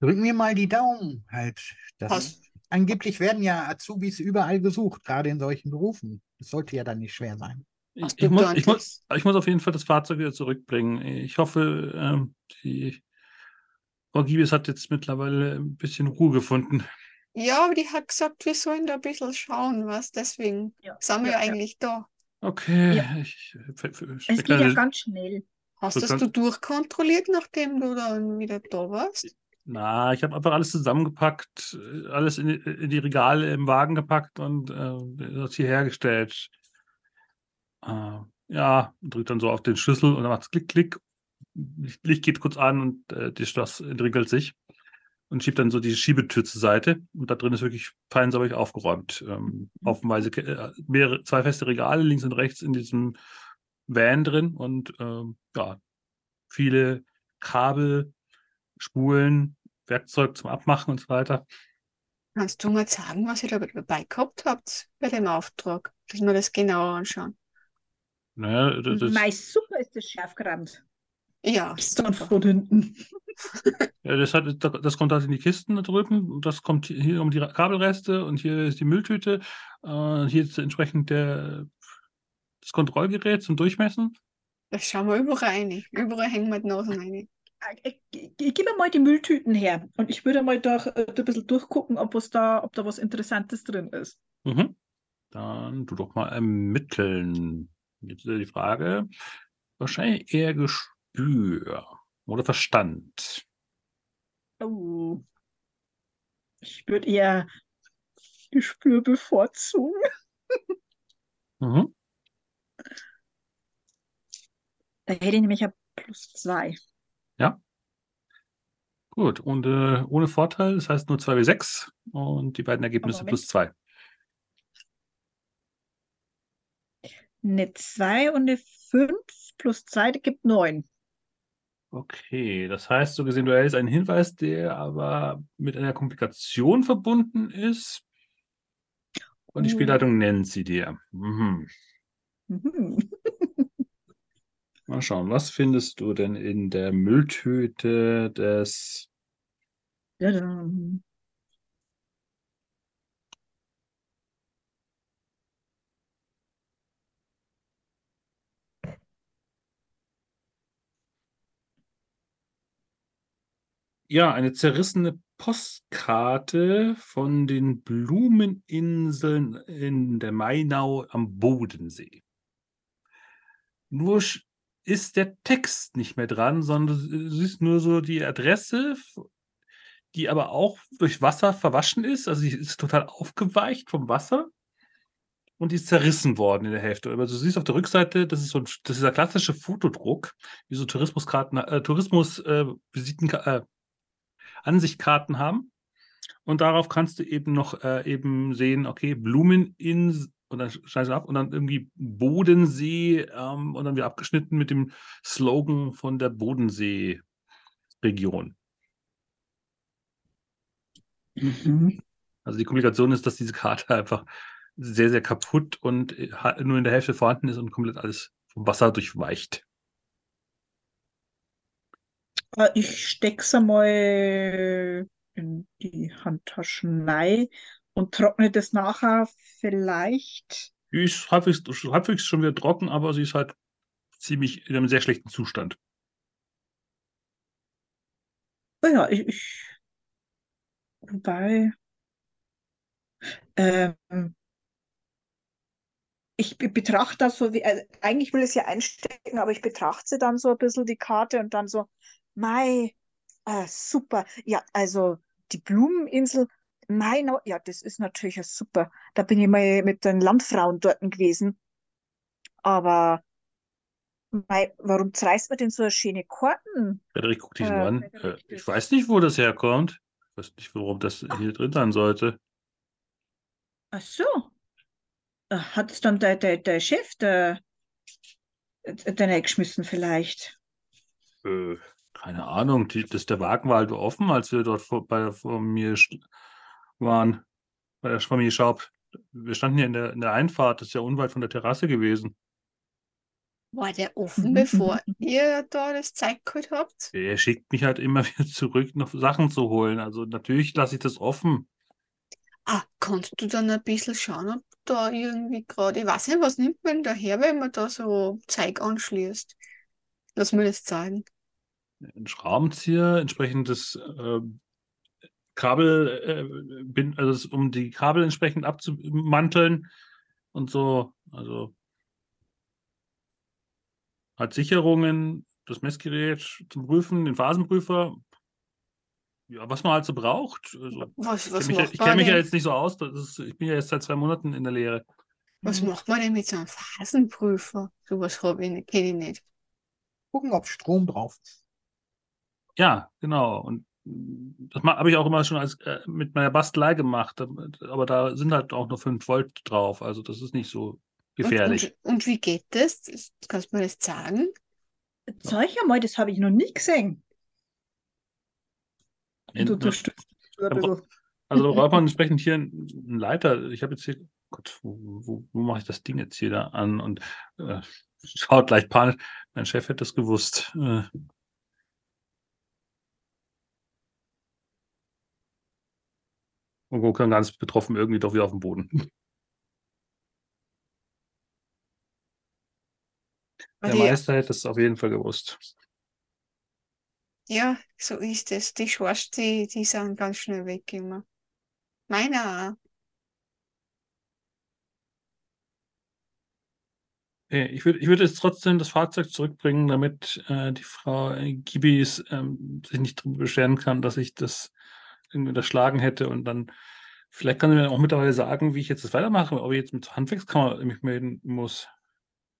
Speaker 4: Drücken wir mal die Daumen halt. Das, angeblich werden ja Azubis überall gesucht, gerade in solchen Berufen. Das sollte ja dann nicht schwer sein.
Speaker 1: Ich, ich, muss, ich, muss, ich muss auf jeden Fall das Fahrzeug wieder zurückbringen. Ich hoffe, ähm, die Frau Giebes hat jetzt mittlerweile ein bisschen Ruhe gefunden.
Speaker 2: Ja, aber die hat gesagt, wir sollen da ein bisschen schauen, was. Deswegen
Speaker 5: Ja,
Speaker 2: sind wir
Speaker 5: ja,
Speaker 2: ja
Speaker 5: ja.
Speaker 2: eigentlich da.
Speaker 1: Okay,
Speaker 5: Ja.
Speaker 1: ich, für, für,
Speaker 5: Es geht ja ganz schnell.
Speaker 2: Hast das du durchkontrolliert, nachdem du dann wieder da warst?
Speaker 1: Na, ich habe einfach alles zusammengepackt, alles in, die- in die Regale im Wagen gepackt und äh, das hierher gestellt. Äh, ja, drückt dann so auf den Schlüssel und dann macht es Klick, Klick. Licht Licht geht kurz an und äh, das Schloss entriegelt sich und schiebt dann so die Schiebetür zur Seite. Und da drin ist wirklich fein sauber aufgeräumt. Ähm, haufenweise, Ke- äh, mehrere, zwei feste Regale links und rechts in diesem Van drin und ähm, ja, viele Kabel, Spulen, Werkzeug zum Abmachen und so weiter.
Speaker 2: Kannst du mal sagen, was ihr da dabei gehabt habt bei dem Auftrag, dass wir das genauer anschauen?
Speaker 1: Naja, das, das,
Speaker 5: Mei, super ist das Schärfgerammt.
Speaker 2: Ja,
Speaker 5: Dann von hinten.
Speaker 1: ja, das, hat, das kommt halt in die Kisten da drüben und das kommt hier- um die Kabelreste und hier ist die Mülltüte. Äh, hier ist entsprechend der, das Kontrollgerät zum Durchmessen.
Speaker 2: Das schauen wir überall rein. Überall hängen wir die Nasen rein.
Speaker 5: Ich, ich, ich gebe mal die Mülltüten her und ich würde mal da äh, ein bisschen durchgucken, ob, was da, ob da was Interessantes drin ist.
Speaker 1: Mhm. Dann du doch mal ermitteln. Jetzt ist die Frage, wahrscheinlich eher Gespür oder Verstand.
Speaker 5: Oh. Ich würde eher Gespür bevorzugen.
Speaker 1: Mhm.
Speaker 5: Da hätte ich nämlich ja plus zwei.
Speaker 1: Gut, und äh, ohne Vorteil, das heißt nur 2 wie 6 und die beiden Ergebnisse
Speaker 5: Moment.
Speaker 1: plus 2.
Speaker 5: Eine zwei und eine fünf plus zwei, das gibt neun.
Speaker 1: Okay, das heißt, so gesehen, du erhältst einen Hinweis, der aber mit einer Komplikation verbunden ist. Und die
Speaker 5: Oh.
Speaker 1: Spielleitung nennt sie dir. Mhm.
Speaker 5: Mhm.
Speaker 1: Mal schauen, was findest du denn in der Mülltüte des
Speaker 5: Tadam.
Speaker 1: Ja, eine zerrissene Postkarte von den Blumeninseln in der Mainau am Bodensee. Nur ist der Text nicht mehr dran, sondern du siehst nur so die Adresse, die aber auch durch Wasser verwaschen ist. Also die ist total aufgeweicht vom Wasser und die ist zerrissen worden in der Hälfte. Aber du siehst auf der Rückseite, das ist so ein, das ist dieser klassische Fotodruck, wie so Tourismuskarten, äh, Tourismus, äh, Visitenka- äh, Ansichtkarten haben. Und darauf kannst du eben noch äh, eben sehen, okay, Blumen in und dann schneidest du ab und dann irgendwie Bodensee ähm, und dann wieder abgeschnitten mit dem Slogan von der Bodensee-Region.
Speaker 5: Mhm.
Speaker 1: Also die Komplikation ist, dass diese Karte einfach sehr, sehr kaputt und äh, nur in der Hälfte vorhanden ist und komplett alles vom Wasser durchweicht.
Speaker 5: Ich steck's einmal in die Handtaschen rein und trockne das nachher vielleicht.
Speaker 1: Die ist halbwegs, halbwegs schon wieder trocken, aber sie ist halt ziemlich in einem sehr schlechten Zustand.
Speaker 5: Oh ja, ich, ich wobei, ähm, ich be- betrachte das so wie, also eigentlich will ich es ja einstecken, aber ich betrachte sie dann so ein bisschen die Karte und dann so, mei, äh, super. Ja, also die Blumeninsel, mein, ja, das ist natürlich ja super. Da bin ich mal mit den Landfrauen dort gewesen. Aber mei, warum zerreißt man denn so eine schöne Karten?
Speaker 1: Frederik, guck dich
Speaker 5: Äh,
Speaker 1: mal an.
Speaker 5: Frederik,
Speaker 1: Äh, ich weiß nicht, wo das herkommt. Ich weiß nicht, warum das hier drin sein sollte.
Speaker 6: Ach so. Äh, Hat es dann der, der, der Chef der, der reingeschmissen vielleicht?
Speaker 1: Äh, keine Ahnung. Die, das, der Wagen war halt offen, als wir dort vor, bei, vor mir waren. Bei der Familie Schaub. Wir standen hier in der, in der Einfahrt. Das ist ja unweit von der Terrasse gewesen.
Speaker 2: War der offen, bevor ihr da das Zeug geholt habt?
Speaker 1: Er schickt mich halt immer wieder zurück, noch Sachen zu holen. Also natürlich lasse ich das offen.
Speaker 2: Ah, kannst du dann ein bisschen schauen, ob da irgendwie gerade, ich weiß nicht, was nimmt man da her, wenn man da so Zeug anschließt? Lass mir das zeigen.
Speaker 1: Ein Schraubenzieher, entsprechendes ähm, Kabel, äh, bin, also um die Kabel entsprechend abzumanteln und so. Also halt Sicherungen, das Messgerät zum Prüfen, den Phasenprüfer. Ja, was man halt so braucht. Also,
Speaker 2: Was,
Speaker 1: ich
Speaker 2: was
Speaker 1: kenne mich, ich kenn mich ja jetzt nicht so aus. Das ist, ich bin ja jetzt seit zwei Monaten in der Lehre.
Speaker 2: Was macht man denn mit so einem Phasenprüfer? Sowas habe ich kenne ich nicht.
Speaker 4: Gucken, ob Strom drauf ist.
Speaker 1: Ja, genau. Und das habe ich auch immer schon als, äh, mit meiner Bastelei gemacht. Aber da sind halt auch nur 5 Volt drauf. Also das ist nicht so
Speaker 2: Und,
Speaker 1: gefährlich.
Speaker 2: und, und wie geht das? das? Kannst du mir das sagen?
Speaker 6: Zeig einmal, das habe ich noch nie gesehen.
Speaker 1: In-
Speaker 6: Du unterstützt ein
Speaker 1: Da. Also da braucht man entsprechend hier einen Leiter. Ich habe jetzt hier, Gott, wo, wo, wo mache ich das Ding jetzt hier da an? Und äh, schaut leicht panisch. Mein Chef hätte es gewusst. Äh, und guckt dann ganz betroffen irgendwie doch wieder auf den Boden. Der Meister hätte es auf jeden Fall gewusst.
Speaker 2: Ja, so ist es. Die Schwarz, die, die sind ganz schnell weg immer. Meiner.
Speaker 1: Okay, Ich würde ich würde jetzt trotzdem das Fahrzeug zurückbringen, damit äh, die Frau äh, Gibis ähm, sich nicht darüber beschweren kann, dass ich das unterschlagen hätte. Und dann, vielleicht kann sie mir auch mittlerweile sagen, wie ich jetzt das weitermache, ob ich jetzt mit Handwerkskammer mich melden muss.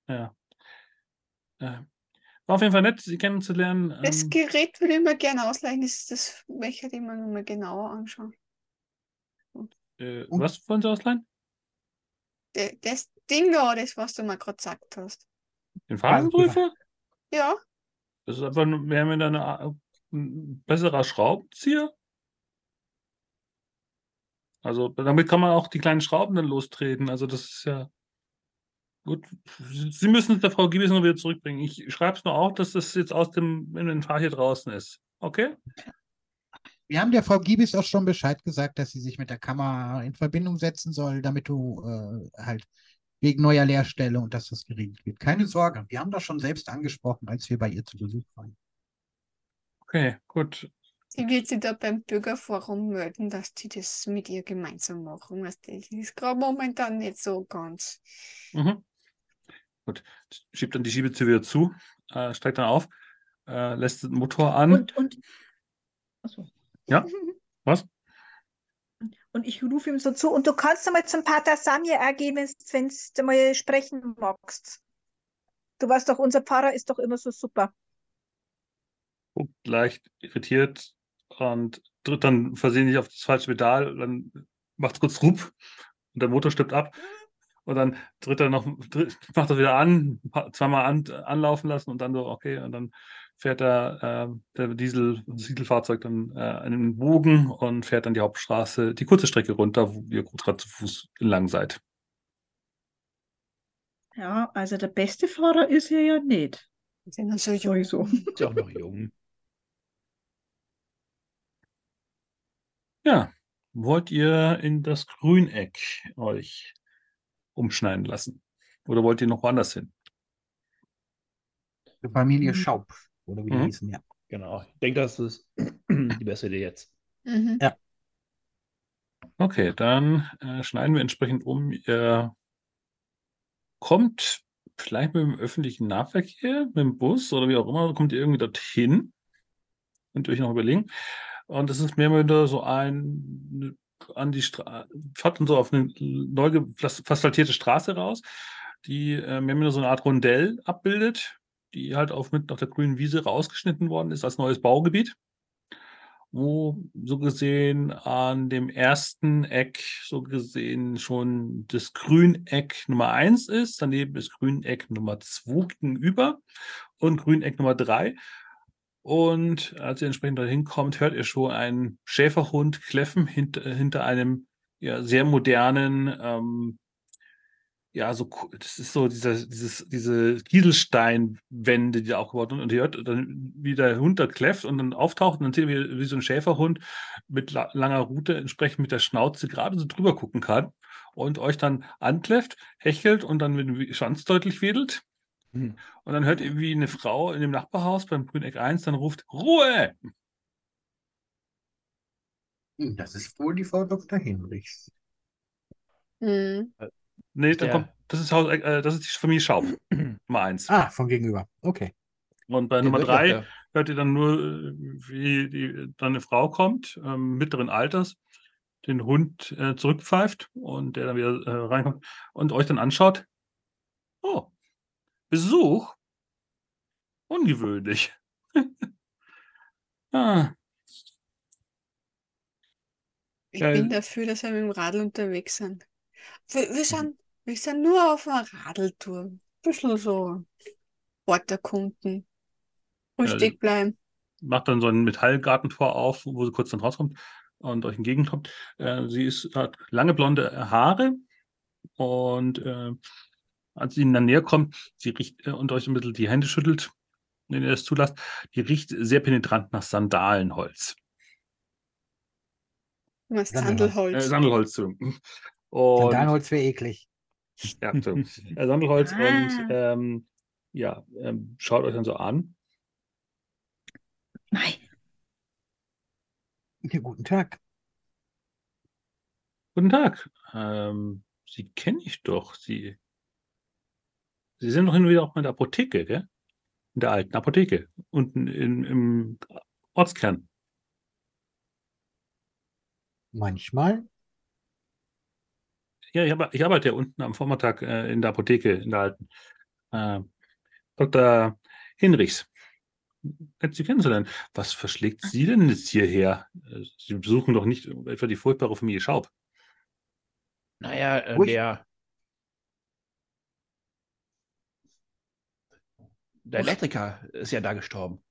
Speaker 1: Ja. Äh, war auf jeden Fall nett, Sie kennenzulernen.
Speaker 2: Das
Speaker 1: Ähm,
Speaker 2: Gerät würde ich mir gerne ausleihen. Das ist das, welche, die man nochmal genauer anschauen.
Speaker 1: äh, was wollen Sie ausleihen?
Speaker 2: De- Das Ding da, das, was du mir gerade gesagt hast.
Speaker 1: Den Phasenprüfer?
Speaker 2: Ja,
Speaker 1: Das ist einfach nur, wir haben ja eine, Art- ein besserer Schraubenzieher. Also damit kann man auch die kleinen Schrauben dann lostreten. Also das ist ja gut. Sie müssen es der Frau Giebes noch wieder zurückbringen. Ich schreibe es nur auf, dass das jetzt aus dem Inventar hier draußen ist. Okay?
Speaker 4: Wir haben der Frau Giebis auch schon Bescheid gesagt, dass sie sich mit der Kammer in Verbindung setzen soll, damit du äh, halt wegen neuer Lehrstelle und dass das geregelt wird. Keine Sorge, wir haben das schon selbst angesprochen, als wir bei ihr zu Besuch waren.
Speaker 1: Okay, gut.
Speaker 2: Die wird sich da beim Bürgerforum melden, dass die das mit ihr gemeinsam machen. Das ist gerade momentan nicht so ganz.
Speaker 1: Mhm. Gut. Schiebt dann die Schiebetür wieder zu, äh, steigt dann auf, äh, lässt den Motor an.
Speaker 6: Und, und, achso.
Speaker 1: Ja? Was?
Speaker 6: Und ich rufe ihm so zu.
Speaker 5: Und du kannst einmal zum Pater Samir ergeben, wenn du mal sprechen magst. Du weißt doch, unser Pfarrer ist doch immer so super.
Speaker 1: guckt leicht irritiert und drückt dann versehentlich auf das falsche Pedal, dann macht es kurz Rup und der Motor stirbt ab. Und dann tritt er noch, tritt, macht er wieder an, zweimal an, anlaufen lassen und dann so, okay, und dann fährt er, äh, der Diesel, das Dieselfahrzeug dann äh, einen Bogen und fährt dann die Hauptstraße, die kurze Strecke runter, wo ihr gerade zu Fuß entlang seid.
Speaker 6: Ja, also der beste Fahrer ist er ja nicht.
Speaker 2: Die sind noch so jung.
Speaker 6: Sowieso.
Speaker 3: Ist ja auch noch jung.
Speaker 1: Ja, wollt ihr in das Grüneck euch umschneiden lassen? Oder wollt ihr noch woanders hin?
Speaker 4: Familie
Speaker 6: Mhm.
Speaker 4: Schaub, oder wie die
Speaker 1: Mhm.
Speaker 4: hießen, ja.
Speaker 3: Genau. Ich denke, das ist die beste Idee jetzt.
Speaker 2: Mhm.
Speaker 1: Okay, dann äh, schneiden wir entsprechend um. Ihr kommt vielleicht mit dem öffentlichen Nahverkehr, mit dem Bus oder wie auch immer, kommt ihr irgendwie dorthin. Könnt ihr euch noch überlegen. Und es ist mehr oder weniger so ein an die Straße, fährt dann so auf eine neu asphaltierte Straße raus, die äh, mehr oder weniger so eine Art Rondell abbildet, die halt auf mitten auf der grünen Wiese rausgeschnitten worden ist als neues Baugebiet wo so gesehen an dem ersten Eck so gesehen schon das Grüneck Nummer 1 ist, daneben ist Grüneck Nummer 2 gegenüber und Grüneck Nummer 3. Und als ihr entsprechend dahin kommt, hört ihr schon einen Schäferhund kläffen hinter, hinter einem ja, sehr modernen ähm, ja, so, das ist so dieser, dieses, diese Kieselsteinwände, die da aufgebaut sind. Und ihr hört dann, wie der Hund da kläfft und dann auftaucht und dann seht ihr, wie so ein Schäferhund mit la langer Rute entsprechend mit der Schnauze gerade so drüber gucken kann und euch dann ankläfft, hechelt und dann mit dem Schwanz deutlich wedelt. Mhm. Und dann hört ihr, wie eine Frau in dem Nachbarhaus beim Grüneck 1 dann ruft, Ruhe!
Speaker 4: Hm, das ist wohl die Frau Dr. Hinrichs.
Speaker 2: Mhm.
Speaker 1: Nee, dann kommt, das ist, Haus, äh, das ist die Familie Schaub, Nummer eins.
Speaker 4: Ah, von gegenüber. Okay.
Speaker 1: Und bei
Speaker 3: Die
Speaker 1: Nummer
Speaker 3: wird
Speaker 1: drei
Speaker 3: ja-
Speaker 1: hört ihr dann nur, äh, wie die, dann eine Frau kommt, ähm, mittleren Alters, den Hund äh, zurückpfeift und der dann wieder äh, reinkommt und euch dann anschaut. Oh, Besuch? Ungewöhnlich. ah,
Speaker 2: Ich
Speaker 1: Ja,
Speaker 2: bin dafür, dass wir mit dem Radl unterwegs sind. Wir, wir, sind, wir sind nur auf einer Radeltour. Ein bisschen so Ort erkunden. Ruhig
Speaker 1: Ja,
Speaker 2: bleiben.
Speaker 1: macht dann so ein Metallgartentor auf, wo sie kurz dann rauskommt und euch entgegenkommt. Äh, sie ist, hat lange blonde Haare und äh, als sie ihnen dann näher kommt, sie riecht äh, und euch ein bisschen die Hände schüttelt, wenn ihr das zulasst, die riecht sehr penetrant nach Sandalenholz.
Speaker 2: Was
Speaker 4: Sandelholz.
Speaker 1: Äh,
Speaker 2: Sandelholz.
Speaker 1: Und,
Speaker 4: Sandalenholz wäre eklig.
Speaker 1: ja, so. äh, Sandelholz
Speaker 6: Ah.
Speaker 1: und ähm, ja, ähm, schaut euch dann so an.
Speaker 6: Nein,
Speaker 4: Ja, guten Tag.
Speaker 1: Guten Tag. Ähm, Sie kenne ich doch. Sie, Sie sind doch hin und wieder auch mal in der Apotheke, gell? In der alten Apotheke. Unten in, im Ortskern.
Speaker 4: Manchmal.
Speaker 1: Ja, ich, habe, ich arbeite ja unten am Vormittag äh, in der Apotheke, in der alten. Äh, Dr. Hinrichs. Nett, Sie kennenzulernen. Was verschlägt Sie denn jetzt hierher? Sie besuchen doch nicht etwa die furchtbare Familie Schaub.
Speaker 3: Naja, äh, der, der Elektriker ist ja da gestorben.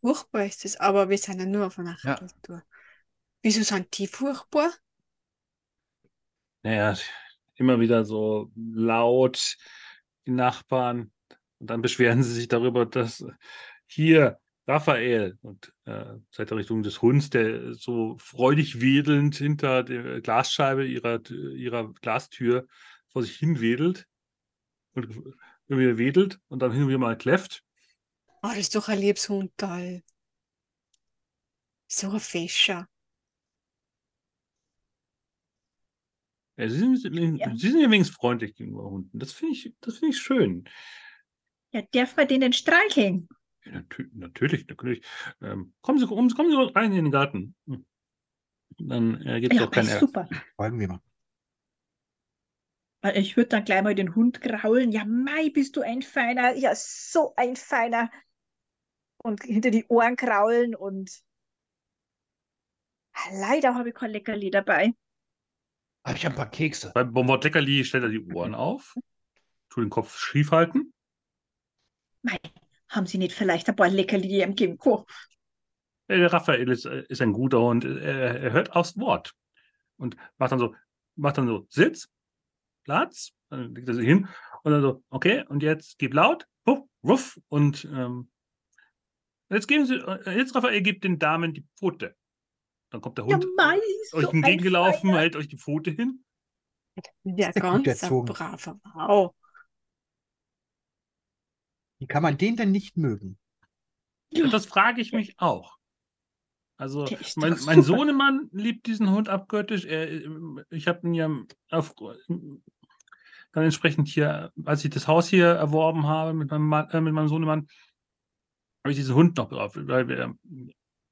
Speaker 2: Furchtbar ist es, aber wir sind ja nur auf einer
Speaker 3: Ja.
Speaker 2: Radeltour. Wieso sind die furchtbar?
Speaker 1: Naja, immer wieder so laut, die Nachbarn. Und dann beschweren sie sich darüber, dass hier Raphael und äh, seit der Richtung des Hunds, der so freudig wedelnd hinter der Glasscheibe ihrer, ihrer Glastür vor sich hin wedelt und immer wieder wedelt und dann hin und wieder mal kläfft.
Speaker 2: Oh, das ist doch ein liebes Hundteil. So ein Fischer.
Speaker 1: Ja, sie, sind,
Speaker 6: Ja.
Speaker 1: sie sind ja wenigstens freundlich gegenüber Hunden. Das finde ich, das finde ich schön.
Speaker 6: ja, darf man den streicheln?
Speaker 1: Ja, natü natürlich, natürlich. Ähm, kommen, Sie, kommen, Sie, kommen Sie rein in den Garten. Dann äh, gibt es
Speaker 6: Ja,
Speaker 1: auch keinen Ärger.
Speaker 6: super.
Speaker 4: Folgen wir mal.
Speaker 6: Weil Ich würde dann gleich mal den Hund graulen. Ja, Mai, bist du ein feiner. Ja, so ein feiner. Und hinter die Ohren kraulen und leider habe ich kein Leckerli dabei.
Speaker 3: Habe ich ein paar Kekse.
Speaker 1: Bei Bonbon Leckerli stellt er die Ohren auf, tut den Kopf schief halten.
Speaker 6: Mei, haben Sie nicht vielleicht ein paar Leckerli im Ginkgo?
Speaker 1: Äh, Der Raphael ist, äh, ist ein guter Hund. Er, er hört aufs Wort und macht dann so, macht dann so Sitz, Platz, dann legt er sich hin und dann so, okay, und jetzt gib laut, wuff, wuff, und ähm, jetzt geben Sie, äh, jetzt Raphael gibt den Damen die Pfote. Dann kommt der
Speaker 6: Ja,
Speaker 1: Hund
Speaker 6: Mai, so
Speaker 1: euch entgegengelaufen,
Speaker 6: feiner.
Speaker 1: hält euch die Pfote hin.
Speaker 4: Gut
Speaker 2: ganz braver Wow.
Speaker 4: Wie kann man den denn nicht mögen?
Speaker 6: Ja.
Speaker 1: Das frage ich mich auch. Also, mein, mein. Sohnemann liebt diesen Hund abgöttisch. Er, ich habe ihn ja auf, dann entsprechend hier, als ich das Haus hier erworben habe mit meinem, Mann, äh, mit meinem Sohnemann, habe ich diesen Hund noch drauf, weil wir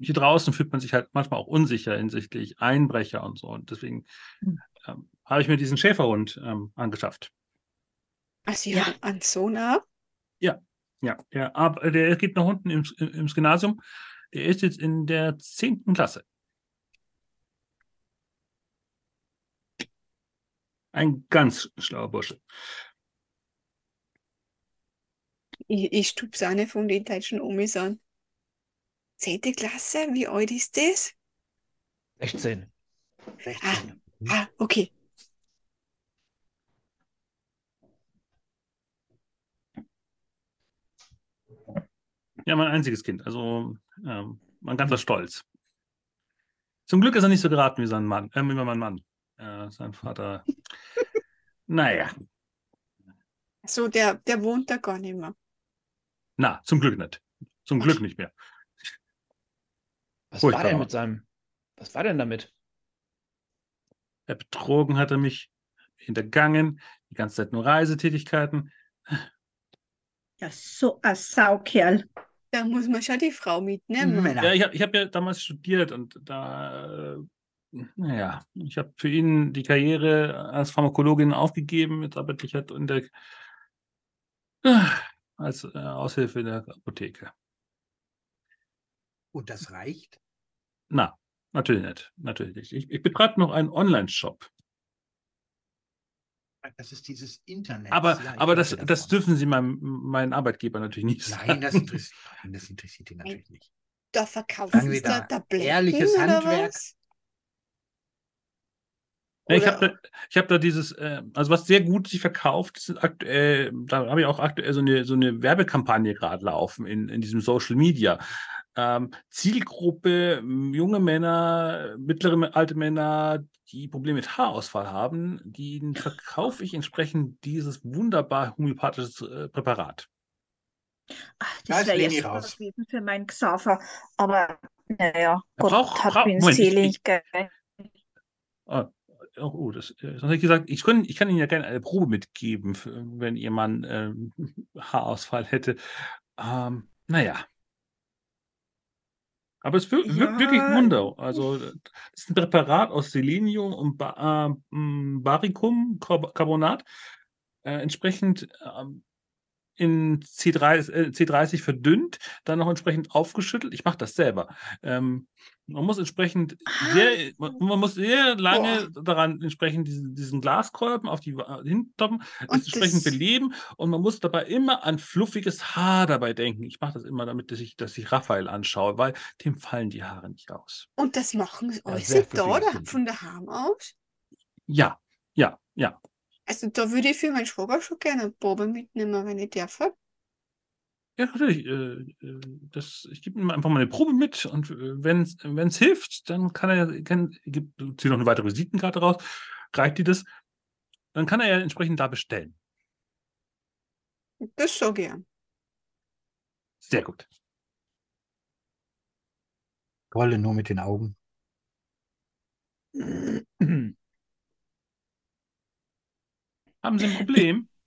Speaker 1: hier draußen fühlt man sich halt manchmal auch unsicher hinsichtlich Einbrecher und so. Und deswegen
Speaker 6: Hm.
Speaker 1: ähm, habe ich mir diesen Schäferhund ähm, angeschafft.
Speaker 2: Ach, Sie
Speaker 6: Ja.
Speaker 2: Sohn auch?
Speaker 1: Ja, der, der geht nach unten ins, ins Gymnasium. Der ist jetzt in der zehnten Klasse. Ein ganz schlauer Bursche.
Speaker 2: Ich, ich stupse eine von den deutschen Omis an. Zehnte Klasse, wie alt ist das?
Speaker 3: 16.
Speaker 4: 16.
Speaker 2: Ah, okay.
Speaker 1: Ja, mein einziges Kind. Also ähm, mein ganzer Stolz. Zum Glück ist er nicht so geraten wie sein Mann, äh, wie mein Mann. Äh, sein Vater. naja,
Speaker 2: So, der, der wohnt da gar nicht mehr.
Speaker 1: na, zum Glück nicht. Zum Glück nicht mehr.
Speaker 3: Was
Speaker 1: Furchtbar.
Speaker 3: war denn mit seinem. Was war denn damit?
Speaker 1: Er betrogen hat er mich, hintergangen, die ganze Zeit nur Reisetätigkeiten.
Speaker 6: Ja, so ein Saukerl.
Speaker 2: Da muss man schon die Frau mitnehmen.
Speaker 4: Männer.
Speaker 1: Ja, ich habe ich hab ja damals studiert und da, äh, naja, ich habe für ihn die Karriere als Pharmakologin aufgegeben. Jetzt arbeite ich halt in der, äh, als äh, Aushilfe in der Apotheke.
Speaker 4: Und das reicht?
Speaker 1: Na, natürlich nicht. Natürlich nicht. Ich, ich betreibe noch einen Online-Shop.
Speaker 4: Das ist dieses Internet.
Speaker 1: Aber,
Speaker 4: Ja,
Speaker 1: aber das, das dürfen Sie meinem, meinen Arbeitgeber natürlich nicht sagen.
Speaker 4: Nein, das interessiert, nein, das interessiert ihn natürlich nicht.
Speaker 2: Da verkaufen sie da
Speaker 4: da
Speaker 2: Tabletten
Speaker 4: ehrliches
Speaker 2: oder
Speaker 4: Handwerk?
Speaker 2: was?
Speaker 1: Ich habe da, ich hab da dieses, äh, also was sehr gut sich verkauft, sind aktuell, da habe ich auch aktuell so eine, so eine Werbekampagne gerade laufen in, in diesem Social Media. Ähm, Zielgruppe, junge Männer, mittlere alte Männer, die Probleme mit Haarausfall haben, denen verkaufe ich entsprechend dieses wunderbar homöopathisches äh, Präparat.
Speaker 6: Ach,
Speaker 4: Da
Speaker 6: das wäre super
Speaker 4: raus.
Speaker 6: gewesen für meinen Xaver. Aber naja, Gott
Speaker 1: braucht-
Speaker 6: hat
Speaker 1: braucht-
Speaker 6: ihn
Speaker 1: Moment, ich-
Speaker 6: selig,
Speaker 1: ich- oh, oh, das, äh, das habe ich gesagt, ich, kann, ich kann Ihnen ja gerne eine Probe mitgeben, für, wenn Ihr Mann ähm, Haarausfall hätte. Ähm, naja. Aber es wirkt, wirkt wirklich
Speaker 6: Ja.
Speaker 1: Wunder. Also, das ist ein Präparat aus Selenium und ba äh, m, Barikumcarbonat, äh, entsprechend ähm, in C3, äh, C30 verdünnt, dann noch entsprechend aufgeschüttelt. Ich mache das selber. Ähm, man muss entsprechend sehr, man, man muss sehr lange daran entsprechend diesen, diesen Glaskolben auf die hintoppen, entsprechend beleben und man muss dabei immer an fluffiges Haar dabei denken. Ich mache das immer damit, dass ich, dass ich Raphael anschaue, weil dem fallen die Haare nicht aus.
Speaker 2: Und das machen sie
Speaker 3: Ja, sehr
Speaker 2: da oder von daheim aus?
Speaker 1: Ja, ja, ja.
Speaker 2: Also da würde ich für meinen Schwager schon gerne eine Probe mitnehmen, wenn ich darf.
Speaker 1: Ja, natürlich. Äh, äh, das, ich gebe ihm einfach mal eine Probe mit und äh, wenn es hilft, dann kann er, kann, gibt, ziehe noch eine weitere Visitenkarte raus, reicht die das, dann kann er ja entsprechend da bestellen.
Speaker 2: Das so gern.
Speaker 1: Sehr gut.
Speaker 4: Rolle nur mit den Augen.
Speaker 1: Haben Sie ein Problem?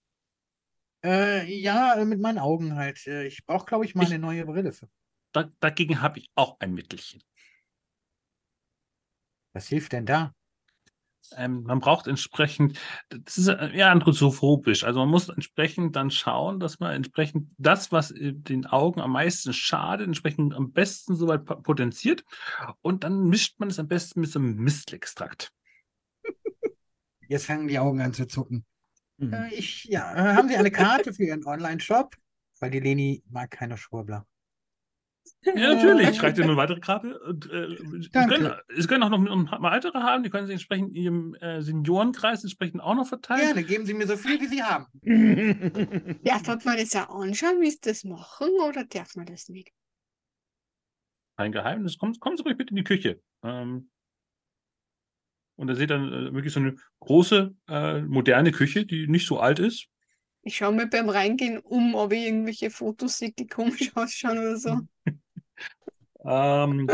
Speaker 4: Äh, ja, äh, mit meinen Augen halt. Äh, Ich brauche, glaube ich, mal
Speaker 1: Ich-
Speaker 4: eine neue Brille. Für.
Speaker 1: Da, dagegen habe ich auch ein Mittelchen.
Speaker 4: Was hilft denn da?
Speaker 1: Ähm, man braucht entsprechend, das ist äh, eher anthropophobisch. Also man muss entsprechend dann schauen, dass man entsprechend das, was den Augen am meisten schadet, entsprechend am besten soweit potenziert. Und dann mischt man es am besten mit so einem Mistextrakt.
Speaker 4: Jetzt fangen die Augen an zu zucken.
Speaker 3: Mhm.
Speaker 4: Äh, ich, ja, äh, haben Sie eine Karte für Ihren Online-Shop? Weil die Leni mag keine Schwurbler.
Speaker 1: Ja, natürlich. Ich reiche dir eine weitere Karte. Und, äh, Sie,
Speaker 4: Danke.
Speaker 1: können, Sie können auch noch ein paar weitere haben. Die können Sie entsprechend in Ihrem äh, Seniorenkreis entsprechend auch noch verteilen.
Speaker 4: Gerne, geben Sie mir so viel, wie Sie haben.
Speaker 2: Darf man das auch anschauen, wie sie das machen, oder darf man das nicht?
Speaker 1: Kein Geheimnis. Kommen, kommen Sie ruhig bitte in die Küche. Ähm, und da seht dann äh, wirklich so eine große, äh, moderne Küche, die nicht so alt ist.
Speaker 2: Ich schaue mir beim Reingehen um, ob ich irgendwelche Fotos sehe, die komisch ausschauen oder so.
Speaker 1: Ähm,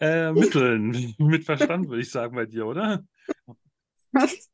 Speaker 1: äh, Mitteln mit Verstand, würde ich sagen, bei dir, oder?
Speaker 2: Was?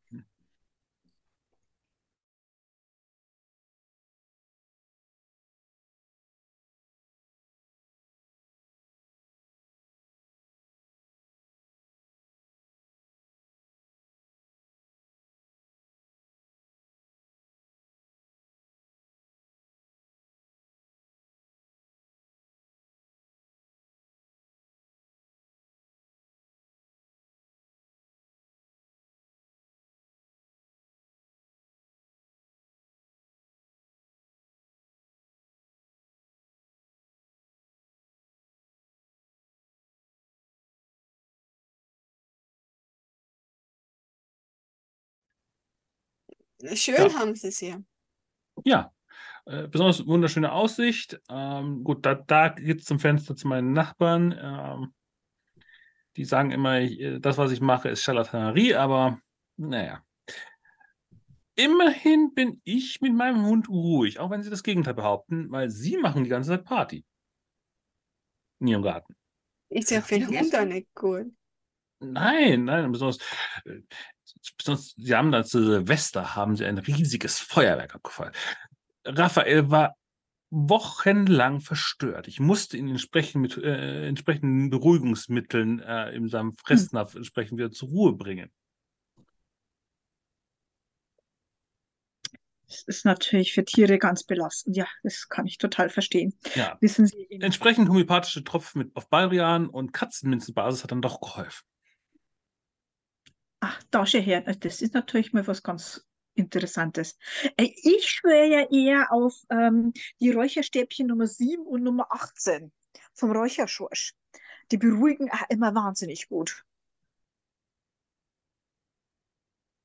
Speaker 2: Schön
Speaker 1: Ja.
Speaker 2: haben sie es ja.
Speaker 1: Ja, äh, besonders wunderschöne Aussicht. Ähm, gut, da, da geht es zum Fenster zu meinen Nachbarn. Ähm, die sagen immer, ich, äh, das, was ich mache, ist Charlatanerie, aber naja. Immerhin bin ich mit meinem Hund ruhig, auch wenn sie das Gegenteil behaupten, weil sie machen die ganze Zeit Party. In ihrem Garten.
Speaker 2: Ist ja für den Hund auch nicht gut.
Speaker 1: Nein, nein, besonders, äh, besonders sie haben da zu Silvester haben sie ein riesiges Feuerwerk abgefeuert. Raphael war wochenlang verstört. Ich musste ihn entsprechend mit äh, entsprechenden Beruhigungsmitteln äh, in seinem Fressnapf entsprechend wieder zur Ruhe bringen.
Speaker 6: Das ist natürlich für Tiere ganz belastend. Ja, das kann ich total verstehen.
Speaker 1: Ja,
Speaker 6: Wissen Sie,
Speaker 1: entsprechend homöopathische Tropfen mit auf Baldrian und Katzenminzenbasis hat dann doch geholfen.
Speaker 6: Ach, da schau her, das ist natürlich mal was ganz Interessantes. Äh, Ich schwöre ja eher auf ähm, die Räucherstäbchen Nummer 7 und Nummer 18 vom Räucherschorsch. Die beruhigen immer wahnsinnig gut.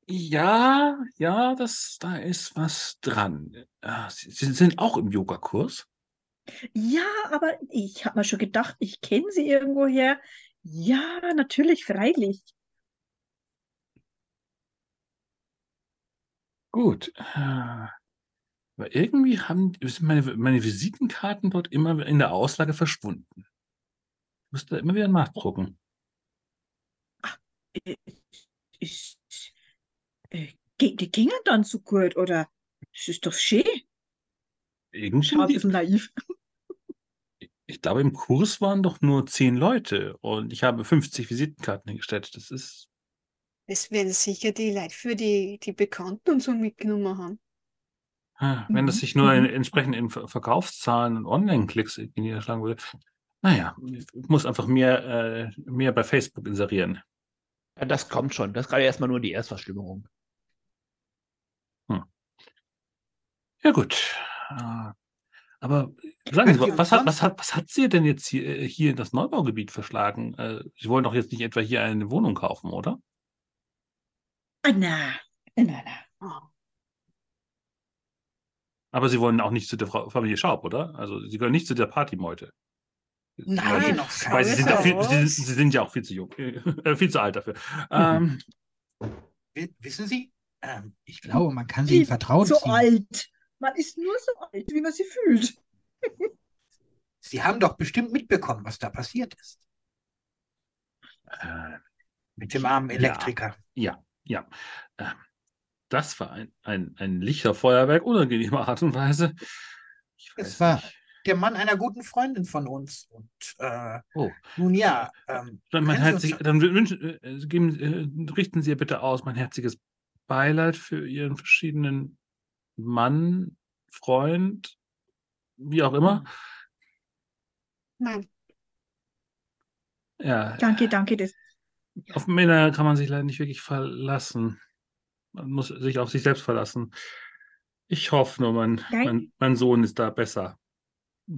Speaker 1: Ja, ja, das, da ist was dran. Sie, Sie sind auch im Yogakurs?
Speaker 6: Ja, aber ich habe mir schon gedacht, ich kenne sie irgendwoher. Ja, natürlich, freilich.
Speaker 1: Gut. äh, Aber irgendwie haben sind meine, meine Visitenkarten dort immer in der Auslage verschwunden. Ich musste immer wieder nachgucken.
Speaker 6: Äh, Ich, äh, ge- die gingen dann so gut, oder? Das ist doch schön.
Speaker 1: Irgendwie,
Speaker 6: ein bisschen naiv.
Speaker 1: ich glaube, im Kurs waren doch nur zehn Leute und ich habe 50 Visitenkarten hingestellt. Das ist,
Speaker 2: Das werden sicher die Leute für die, die Bekannten und so mitgenommen haben.
Speaker 1: ah, wenn das
Speaker 6: Mhm,
Speaker 1: sich nur in,
Speaker 6: mhm.
Speaker 1: entsprechend in Ver- Verkaufszahlen und Online-Klicks niederschlagen würde. Naja, ich muss einfach mehr, äh, mehr bei Facebook inserieren.
Speaker 3: Ja, das kommt schon. Das ist gerade erstmal nur die Erstverschlimmerung.
Speaker 1: Ja, gut. Äh, Aber sagen Sie, was hat, was hat, was hat Sie denn jetzt hier, äh, hier in das Neubaugebiet verschlagen? Äh, Sie wollen doch jetzt nicht etwa hier eine Wohnung kaufen, oder?
Speaker 6: Ah, na, na, na.
Speaker 2: Oh.
Speaker 1: Aber Sie wollen auch nicht zu der Frau, Familie Schaub, oder? Also Sie gehören nicht zu der Partymeute.
Speaker 4: Nein,
Speaker 1: Weil-
Speaker 4: auf
Speaker 1: Weil Sie sind, viel, Sie, Sie sind ja auch viel zu jung, äh, viel zu alt dafür. Ähm,
Speaker 4: Wi- Wissen Sie, ähm, ich glaube, man kann sie in Vertrauen
Speaker 6: So
Speaker 4: ziehen.
Speaker 6: alt. Man ist nur so alt, wie man sie fühlt.
Speaker 4: Sie haben doch bestimmt mitbekommen, was da passiert ist
Speaker 1: äh,
Speaker 4: mit dem armen. Elektriker.
Speaker 1: ja, ja. Ähm, das war ein, ein, ein Lichterfeuerwerk, unangenehmer Art und Weise. Ich
Speaker 4: Es war-
Speaker 1: nicht.
Speaker 4: Der Mann einer guten Freundin von uns. Und äh,
Speaker 1: Oh.
Speaker 4: nun ja, ähm,
Speaker 1: Dann, mein herzig, dann wünschen, äh, geben, äh, richten Sie ihr bitte aus mein herziges Beileid für Ihren verschiedenen Mann, Freund, wie auch immer.
Speaker 2: Nein.
Speaker 1: Ja,
Speaker 6: Danke, danke. Das,
Speaker 1: auf Männer kann man sich leider nicht wirklich verlassen. Man muss sich auf sich selbst verlassen. Ich hoffe nur, mein, mein, mein Sohn ist da besser.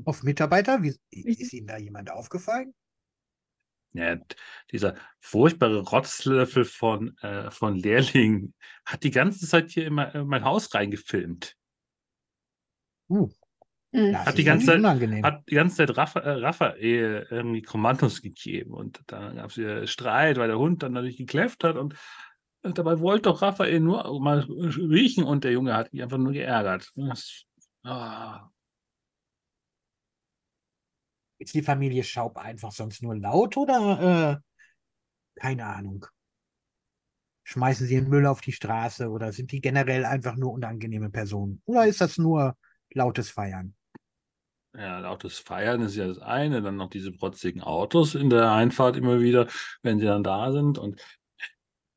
Speaker 4: auf Mitarbeiter, wie, ist Ihnen da jemand aufgefallen?
Speaker 1: Ja, dieser furchtbare Rotzlöffel von, äh, von Lehrling hat die ganze Zeit hier in mein, in mein Haus reingefilmt.
Speaker 4: Uh. Das
Speaker 1: Hat die ganze Zeit-
Speaker 4: unangenehm.
Speaker 1: Hat die ganze Zeit Raffa, äh, Raphael irgendwie Kommandos gegeben und dann gab es wieder Streit, weil der Hund dann natürlich gekläfft hat und äh, dabei wollte doch Raphael nur mal riechen und der Junge hat ihn einfach nur geärgert. Das, ah,
Speaker 4: Ist die Familie Schaub einfach sonst nur laut oder äh, keine Ahnung? Schmeißen sie den Müll auf die Straße oder sind die generell einfach nur unangenehme Personen? Oder ist das nur lautes Feiern?
Speaker 1: Ja, lautes Feiern ist ja das eine, dann noch diese protzigen Autos in der Einfahrt immer wieder, wenn sie dann da sind. Und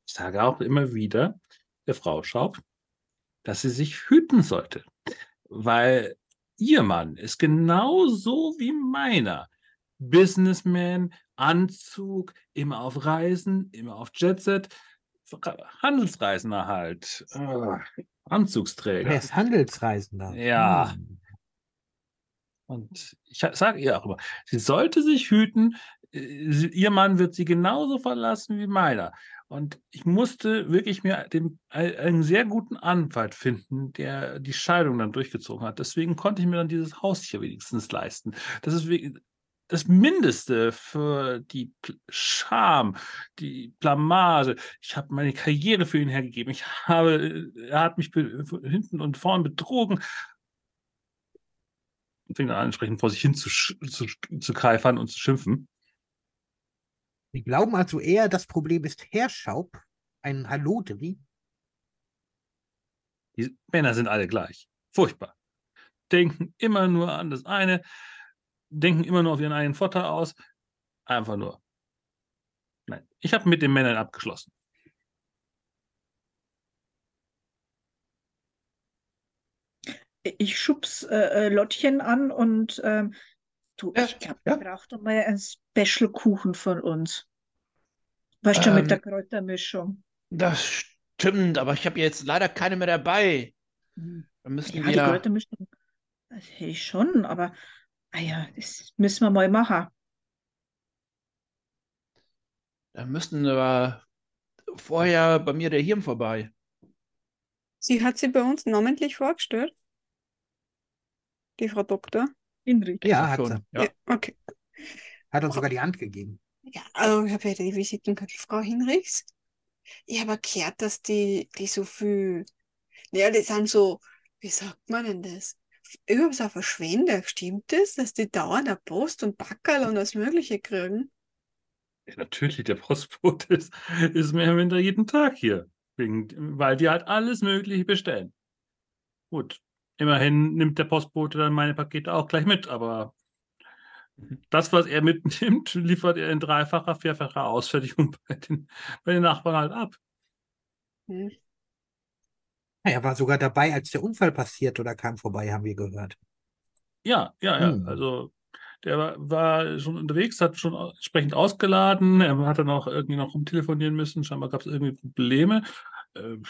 Speaker 1: ich sage auch immer wieder der Frau Schaub, dass sie sich hüten sollte, weil ihr Mann ist genauso wie meiner. Businessman, Anzug, immer auf Reisen, immer auf Jetset, Handelsreisender halt, äh, Anzugsträger.
Speaker 4: Er ist Handelsreisender.
Speaker 1: Ja.
Speaker 4: Hm.
Speaker 1: Und ich sage ihr auch immer, sie sollte sich hüten, äh, ihr Mann wird sie genauso verlassen wie meiner. Und ich musste wirklich mir den, ein- einen sehr guten Anwalt finden, der die Scheidung dann durchgezogen hat. Deswegen konnte ich mir dann dieses Haus hier wenigstens leisten. Das ist das Mindeste für die Scham, die Blamage. Ich habe meine Karriere für ihn hergegeben. Ich habe, äh, er hat mich hinten und vorn betrogen. Dann an, entsprechend vor sich hin zu, zu, zu keifern und zu schimpfen.
Speaker 4: Sie glauben also eher, das Problem ist Heerschaub, ein Hallodri.
Speaker 1: Die Männer sind alle gleich. Furchtbar. Denken immer nur an das eine, denken immer nur auf ihren eigenen Vorteil aus. Einfach nur. Nein, ich habe mit den Männern abgeschlossen.
Speaker 5: Ich schubs äh, äh, Lottchen an und ähm, du,
Speaker 3: Ja,
Speaker 5: ich glaube,
Speaker 3: ja.
Speaker 5: du brauchst doch mal einen Special-Kuchen von uns. Weißt du, mit
Speaker 3: Ähm,
Speaker 5: der Kräutermischung.
Speaker 3: Das stimmt, aber ich habe jetzt leider keine mehr dabei.
Speaker 5: Hm.
Speaker 3: Da müssten
Speaker 5: Ja, die
Speaker 3: wir.
Speaker 5: Kräutermischung, das hätte ich schon, aber ah ja, das müssen wir mal machen.
Speaker 3: Da müssten wir vorher bei mir der Hirn vorbei.
Speaker 2: Sie hat sie bei uns namentlich vorgestellt. Die Frau Doktor.
Speaker 5: Hinrich.
Speaker 4: Ja, hat
Speaker 3: schon,
Speaker 4: sie.
Speaker 3: Ja.
Speaker 2: Ja, okay.
Speaker 4: Hat uns sogar die Hand gegeben.
Speaker 2: Ja, also ich habe ja die Visitenkarte Frau Hinrichs. Ich habe gehört, dass die, die so viel, naja, die sind so, wie sagt man denn das? Überhaupt so Verschwender, stimmt das, dass die dauernd eine Post und Packerl und alles Mögliche kriegen?
Speaker 1: Ja, natürlich, der Postbote ist, ist mehr oder minder jeden Tag hier. Wegen, weil die halt alles Mögliche bestellen. Gut, immerhin nimmt der Postbote dann meine Pakete auch gleich mit, aber das, was er mitnimmt, liefert er in dreifacher, vierfacher Ausfertigung bei den, bei den Nachbarn halt ab.
Speaker 2: Hm.
Speaker 4: Er war sogar dabei, als der Unfall passiert oder kam vorbei, haben wir gehört.
Speaker 1: Ja, ja, ja.
Speaker 4: Hm.
Speaker 1: Also der war, war schon unterwegs, hat schon entsprechend ausgeladen. Er hat dann auch irgendwie noch rumtelefonieren müssen. Scheinbar gab es irgendwie Probleme. Ähm,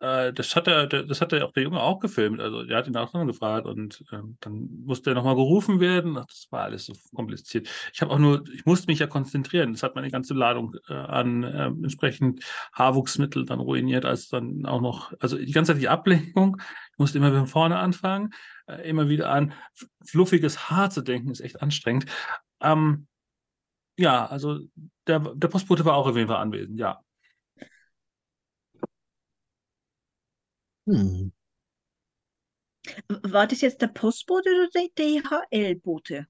Speaker 1: äh, das hat er, das hat er auch der Junge auch gefilmt. Also der hat ihn auch noch gefragt und ähm, dann musste er nochmal gerufen werden. Ach, das war alles so kompliziert. Ich habe auch nur, ich musste mich ja konzentrieren. Das hat meine ganze Ladung äh, an ähm, entsprechend Haarwuchsmittel dann ruiniert, als dann auch noch, also die ganze Zeit die Ablenkung. Ich musste immer von vorne anfangen äh, immer wieder an fluffiges Haar zu denken, ist echt anstrengend. Ähm, ja, also der, der Postbote war auch auf jeden Fall anwesend, ja.
Speaker 4: Hm.
Speaker 5: War das jetzt der Postbote oder der DHL-Bote?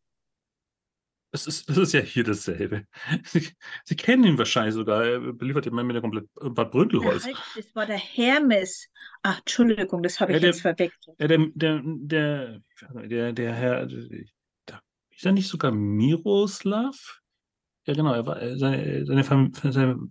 Speaker 1: Das ist, das ist ja hier dasselbe. Sie, Sie kennen ihn wahrscheinlich sogar. Er beliefert immer mit der komplett Bad Brüntelholz.
Speaker 5: Halt, das war der Hermes. Ach, Entschuldigung, das habe
Speaker 1: Ja,
Speaker 5: ich
Speaker 1: der-
Speaker 5: jetzt verwechselt.
Speaker 1: Ja, der, der, der, der, der Herr, der, ist er nicht sogar Miroslav? Ja, genau, er war, äh, seine, seine, seine,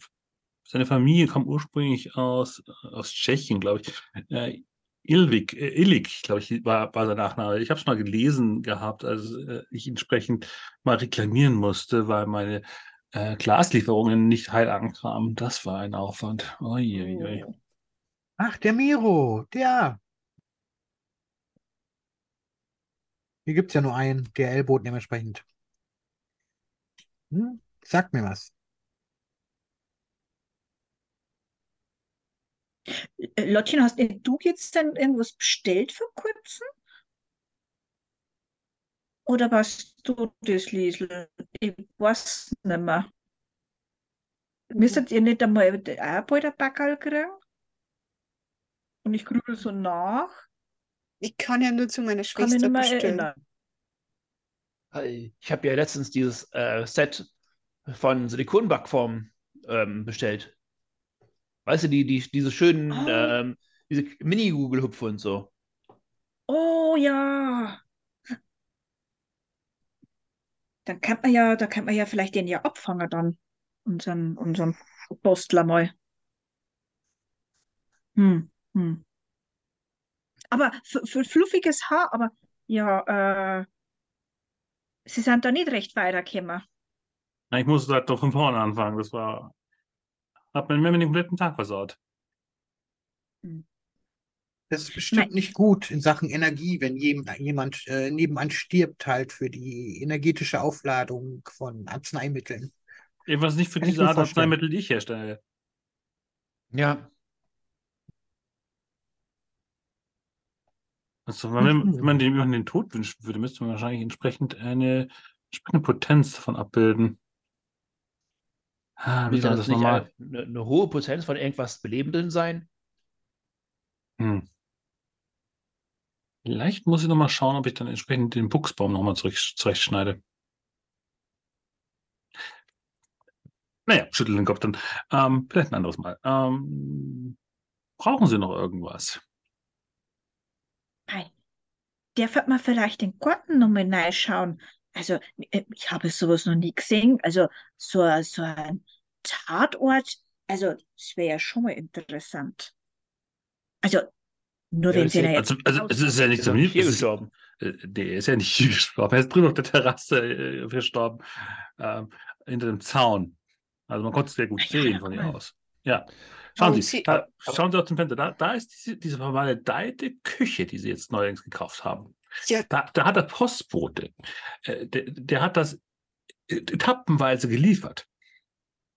Speaker 1: seine Familie kam ursprünglich aus, aus Tschechien, glaube ich. Äh, Ilvik, äh, Illik, glaube ich, war, war sein Nachname. Ich habe es mal gelesen gehabt, als äh, ich entsprechend mal reklamieren musste, weil meine äh, Glaslieferungen nicht heil ankamen. Das war ein Aufwand. Uiuiui.
Speaker 5: Oh.
Speaker 4: Ach, der Miro, der. Hier gibt es ja nur einen DHL-Boten dementsprechend. Hm? Sagt mir was.
Speaker 5: Äh, Lottchen, hast du jetzt denn irgendwas bestellt vor kurzem? Oder warst du das, Liesel? Ich weiß nicht mehr. Müsstet ihr nicht einmal auch bald ein Backerl kriegen? Und ich grübel so nach.
Speaker 2: Ich kann ja nur zu meiner
Speaker 5: Kann mich
Speaker 2: Schwester
Speaker 5: nicht mehr
Speaker 2: bestellen.
Speaker 5: erinnern.
Speaker 3: Ich habe ja letztens dieses äh, Set von Silikonbackformen ähm, bestellt. Weißt du, die, die, diese schönen,
Speaker 5: Oh.
Speaker 3: ähm, diese Mini-Google-Hüpfe und so.
Speaker 5: Oh ja. Dann kann man ja, da kann man ja vielleicht den ja abfangen dann. Unseren, unseren Postler mal. Hm, hm. Aber für, für fluffiges Haar, aber ja, äh, sie sind da nicht recht weitergekommen.
Speaker 1: Ich musste halt doch von vorne anfangen. Das war, hat mir mir den kompletten Tag versaut.
Speaker 4: Das ist bestimmt
Speaker 6: Nein.
Speaker 4: nicht gut in Sachen Energie, wenn jem- jemand äh, nebenan stirbt, halt für die energetische Aufladung von Arzneimitteln.
Speaker 1: Jedenfalls nicht für
Speaker 4: Kann
Speaker 1: diese Art
Speaker 4: vorstellen.
Speaker 1: Arzneimittel, die ich herstelle.
Speaker 3: Ja,
Speaker 1: Also, wenn, man-
Speaker 4: Mhm.
Speaker 1: wenn man den, wenn man den Tod wünschen würde, müsste man wahrscheinlich entsprechend eine entsprechende Potenz davon abbilden. Ah, wie
Speaker 3: müsste
Speaker 1: soll
Speaker 3: das
Speaker 1: das
Speaker 3: nicht
Speaker 1: nochmal?
Speaker 3: eine, eine hohe Potenz von irgendwas Belebendem sein?
Speaker 1: Hm. Vielleicht muss ich nochmal schauen, ob ich dann entsprechend den Buchsbaum nochmal zurechtschneide. Naja, schüttel den Kopf dann. Ähm, vielleicht ein anderes Mal. Ähm, brauchen Sie noch irgendwas?
Speaker 6: Nein. Darf man vielleicht den Garten nochmal reinschauen? Also, äh, ich habe sowas noch nie gesehen. Also, so, ein- so ein Tatort, also, das wäre ja schon mal interessant. Also, nur
Speaker 3: Ja,
Speaker 6: wenn sie
Speaker 3: ja-
Speaker 6: da jetzt
Speaker 1: Also, also es ist ja nicht so
Speaker 3: nicht hier
Speaker 1: es
Speaker 3: gestorben?
Speaker 1: äh, Der ist ja nicht hier gestorben. Er ist drüben auf der Terrasse äh, verstorben. Ähm, hinter dem Zaun. Also man konnte es sehr gut
Speaker 6: ja,
Speaker 1: sehen von hier aus. Ja. Schauen Sie- da, schauen Sie aus dem Fenster. Da, da ist diese, diese vermaledeite Küche, die Sie jetzt neuerdings gekauft haben.
Speaker 2: Ja,
Speaker 1: Da, da hat der Postbote, äh, der, der hat das etappenweise geliefert.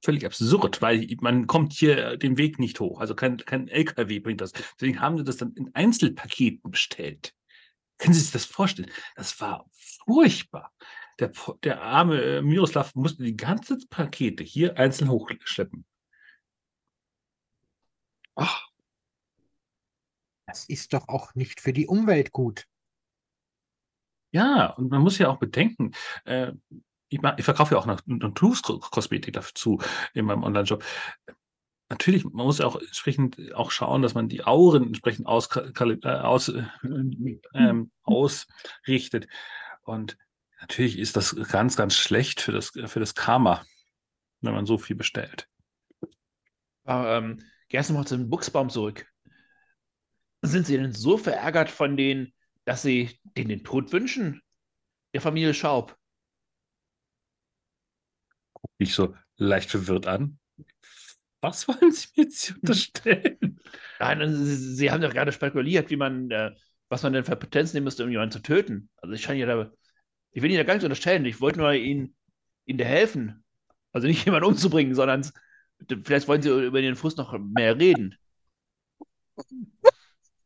Speaker 1: Völlig absurd, weil man kommt hier den Weg nicht hoch. Also kein, kein LKW bringt das. Deswegen haben sie das dann in Einzelpaketen bestellt. Können Sie sich das vorstellen? Das war furchtbar. Der, der arme äh, Miroslav musste die ganze Pakete hier einzeln hochschleppen. Ach,
Speaker 4: Das ist doch auch nicht für die Umwelt gut.
Speaker 1: Ja, und man muss ja auch bedenken, äh, ich, ich verkaufe ja auch noch Naturkosmetik dazu in meinem Online-Shop. Natürlich, man muss auch entsprechend auch schauen, dass man die Auren entsprechend aus, äh, aus, äh, ähm, ausrichtet. Und natürlich ist das ganz, ganz schlecht für das, für das Karma, wenn man so viel bestellt.
Speaker 3: Aber, ähm, erst noch mal zu dem Buchsbaum zurück. Sind Sie denn so verärgert von denen, dass Sie denen den Tod wünschen? Der Familie Schaub.
Speaker 1: Mich so leicht verwirrt an. Was wollen Sie mir jetzt hier unterstellen?
Speaker 3: Nein, also Sie, Sie haben doch gerade spekuliert, wie man, äh, was man denn für Potenz nehmen müsste, um jemanden zu töten. Also ich kann ja da, ich will Ihnen da gar nichts unterstellen. Ich wollte nur Ihnen, Ihnen da helfen. Also nicht jemanden umzubringen, sondern vielleicht wollen Sie über den Fuß noch mehr reden.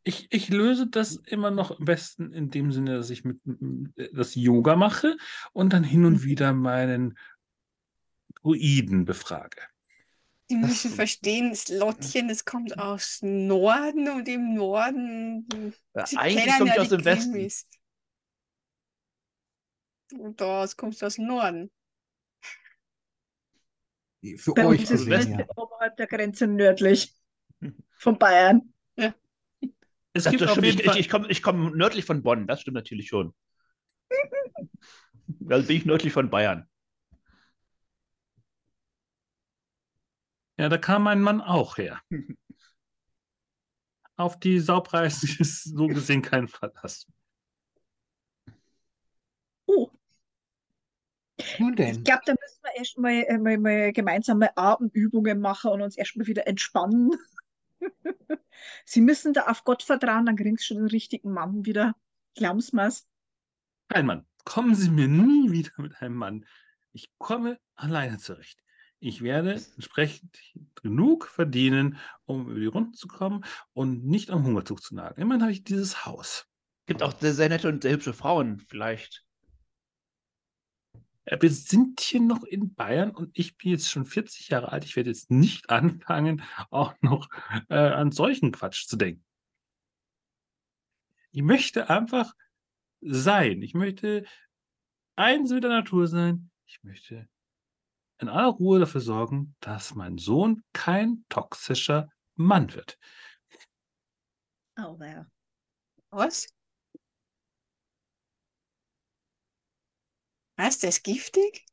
Speaker 1: Ich, ich löse das immer noch am besten in dem Sinne, dass ich mit m- das Yoga mache und dann hin und wieder meinen Druiden befrage.
Speaker 2: Sie
Speaker 4: Das-
Speaker 2: müssen verstehen, das Lottchen, das kommt aus Norden und im Norden.
Speaker 3: Ja, eigentlich kommt
Speaker 2: ja
Speaker 3: aus dem Westen.
Speaker 2: Und das kommt aus dem Norden.
Speaker 4: Für
Speaker 6: Bei
Speaker 4: euch
Speaker 6: uns ist West
Speaker 4: ja.
Speaker 6: oberhalb der Grenze nördlich von Bayern.
Speaker 1: Es
Speaker 3: Das,
Speaker 1: gibt
Speaker 3: das
Speaker 1: auf jeden
Speaker 3: Ich,
Speaker 1: Fall,
Speaker 3: ich, ich komme ich komm nördlich von Bonn, das stimmt natürlich schon. Also bin ich nördlich von Bayern.
Speaker 1: ja, da kam mein Mann auch her. Auf die Saupreise ist so gesehen kein Verlass.
Speaker 6: Oh,
Speaker 4: Nun
Speaker 6: ich
Speaker 4: denn,
Speaker 6: glaube, da müssen wir erstmal äh, mal, mal gemeinsame Atemübungen machen und uns erstmal wieder entspannen. Sie müssen da auf Gott vertrauen, dann kriegst du schon den richtigen Mann wieder. Glauben Sie mir's?
Speaker 1: Kein Mann. Kommen Sie mir nie wieder mit einem Mann. Ich komme alleine zurecht. Ich werde entsprechend genug verdienen, um über die Runden zu kommen und nicht am Hungerzug zu nagen. Immerhin habe ich dieses Haus.
Speaker 3: Gibt auch sehr, sehr nette und sehr hübsche Frauen, vielleicht.
Speaker 1: Äh, Wir sind hier noch in Bayern und ich bin jetzt schon 40 Jahre alt. Ich werde jetzt nicht anfangen, auch noch äh, an solchen Quatsch zu denken. Ich möchte einfach sein. Ich möchte eins mit der Natur sein. Ich möchte in aller Ruhe dafür sorgen, dass mein Sohn kein toxischer Mann wird.
Speaker 6: Oh, well.
Speaker 2: Was? Was, der ist giftig?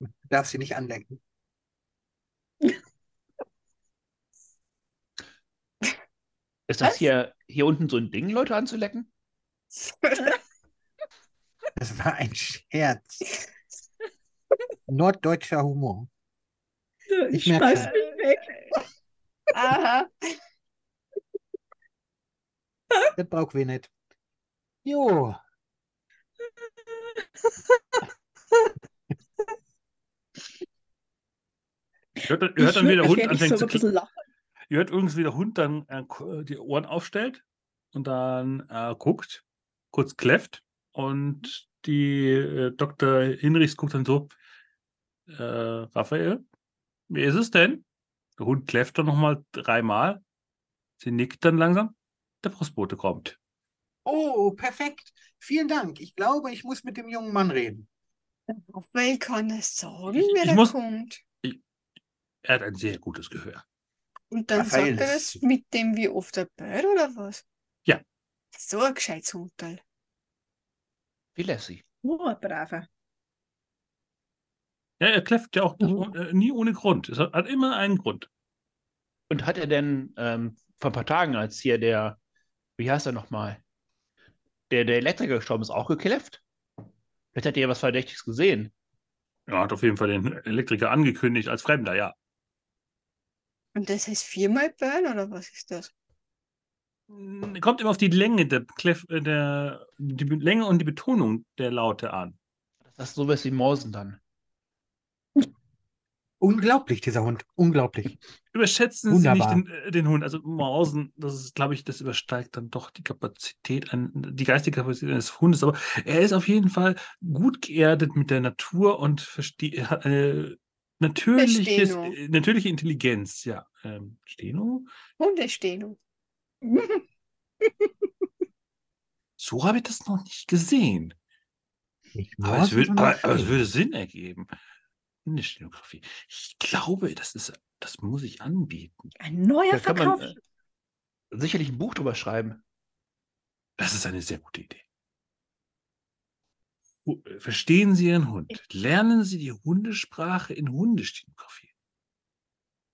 Speaker 4: du darfst sie nicht anlenken.
Speaker 3: Ist das
Speaker 2: Was?
Speaker 3: hier, hier unten so ein Ding, Leute anzulecken?
Speaker 4: Das war ein Scherz. Norddeutscher Humor.
Speaker 6: Ich
Speaker 4: Ich merke
Speaker 6: schmeiß
Speaker 4: schon.
Speaker 6: mich weg.
Speaker 2: Aha.
Speaker 4: Das braucht wir nicht. Jo,
Speaker 1: hört, ihr hört dann,
Speaker 6: Ich
Speaker 1: wie der
Speaker 6: würd
Speaker 1: Hund anfängt
Speaker 6: so
Speaker 1: zu
Speaker 6: lachen.
Speaker 1: Ihr hört übrigens, wie der Hund dann äh, ko- die Ohren aufstellt und dann äh, guckt, kurz kläfft und die äh, Dr. Hinrichs guckt dann so, äh, Raphael, wie ist es denn? Der Hund kläfft dann nochmal dreimal. Sie nickt dann langsam. Der Postbote kommt.
Speaker 4: Oh, perfekt. Vielen Dank. Ich glaube, ich muss mit dem jungen Mann reden.
Speaker 2: Raphael kann es sagen,
Speaker 1: Ich-
Speaker 2: wer
Speaker 1: ich
Speaker 2: da
Speaker 1: muss-
Speaker 2: kommt.
Speaker 1: Er hat ein sehr gutes Gehör.
Speaker 2: Und dann
Speaker 4: Raphael,
Speaker 2: sagt er
Speaker 4: das-
Speaker 2: mit dem wie oft der Bird oder was?
Speaker 1: Ja.
Speaker 2: So ein gescheites Hundteil.
Speaker 3: Wie Lassie.
Speaker 6: Oh, ein braver.
Speaker 1: Ja, er kläfft ja auch nie,
Speaker 6: Mhm.
Speaker 1: äh, nie ohne Grund. Es hat, hat immer einen Grund.
Speaker 3: Und hat er denn ähm, vor ein paar Tagen, als hier der, wie heißt er nochmal, der, der Elektriker gestorben ist, auch gekläfft? Vielleicht hat er ja was Verdächtiges gesehen.
Speaker 1: Er hat auf jeden Fall den Elektriker angekündigt als Fremder, ja.
Speaker 2: Und das heißt viermal Bird oder was ist das?
Speaker 1: Mm, Kommt immer auf die Länge der, Kläff, äh, der die Länge und die Betonung der Laute an.
Speaker 3: Das ist sowas wie Morsen dann.
Speaker 4: Unglaublich, dieser Hund. Unglaublich.
Speaker 1: Überschätzen
Speaker 4: Wunderbar.
Speaker 1: Sie nicht den, äh, den Hund. Also Mausen, das ist, glaube ich, das übersteigt dann doch die Kapazität, an, die geistige Kapazität eines Hundes. Aber er ist auf jeden Fall gut geerdet mit der Natur und versteht, er hat eine natürliches,
Speaker 2: Steno.
Speaker 1: äh, natürliche Intelligenz. Ja, ähm, Steno?
Speaker 2: Hundesteno.
Speaker 1: So habe ich das noch nicht gesehen. Aber es, würde, aber, aber es würde Sinn ergeben. Eine Stenografie. Ich glaube, das ist, das muss ich anbieten.
Speaker 6: Ein neuer
Speaker 3: Da kann man
Speaker 6: Verkauf.
Speaker 3: äh, sicherlich ein Buch drüber schreiben.
Speaker 1: Das ist eine sehr gute Idee. Hu- Verstehen Sie Ihren Hund. Lernen Sie die Hundesprache in Hundestenografie.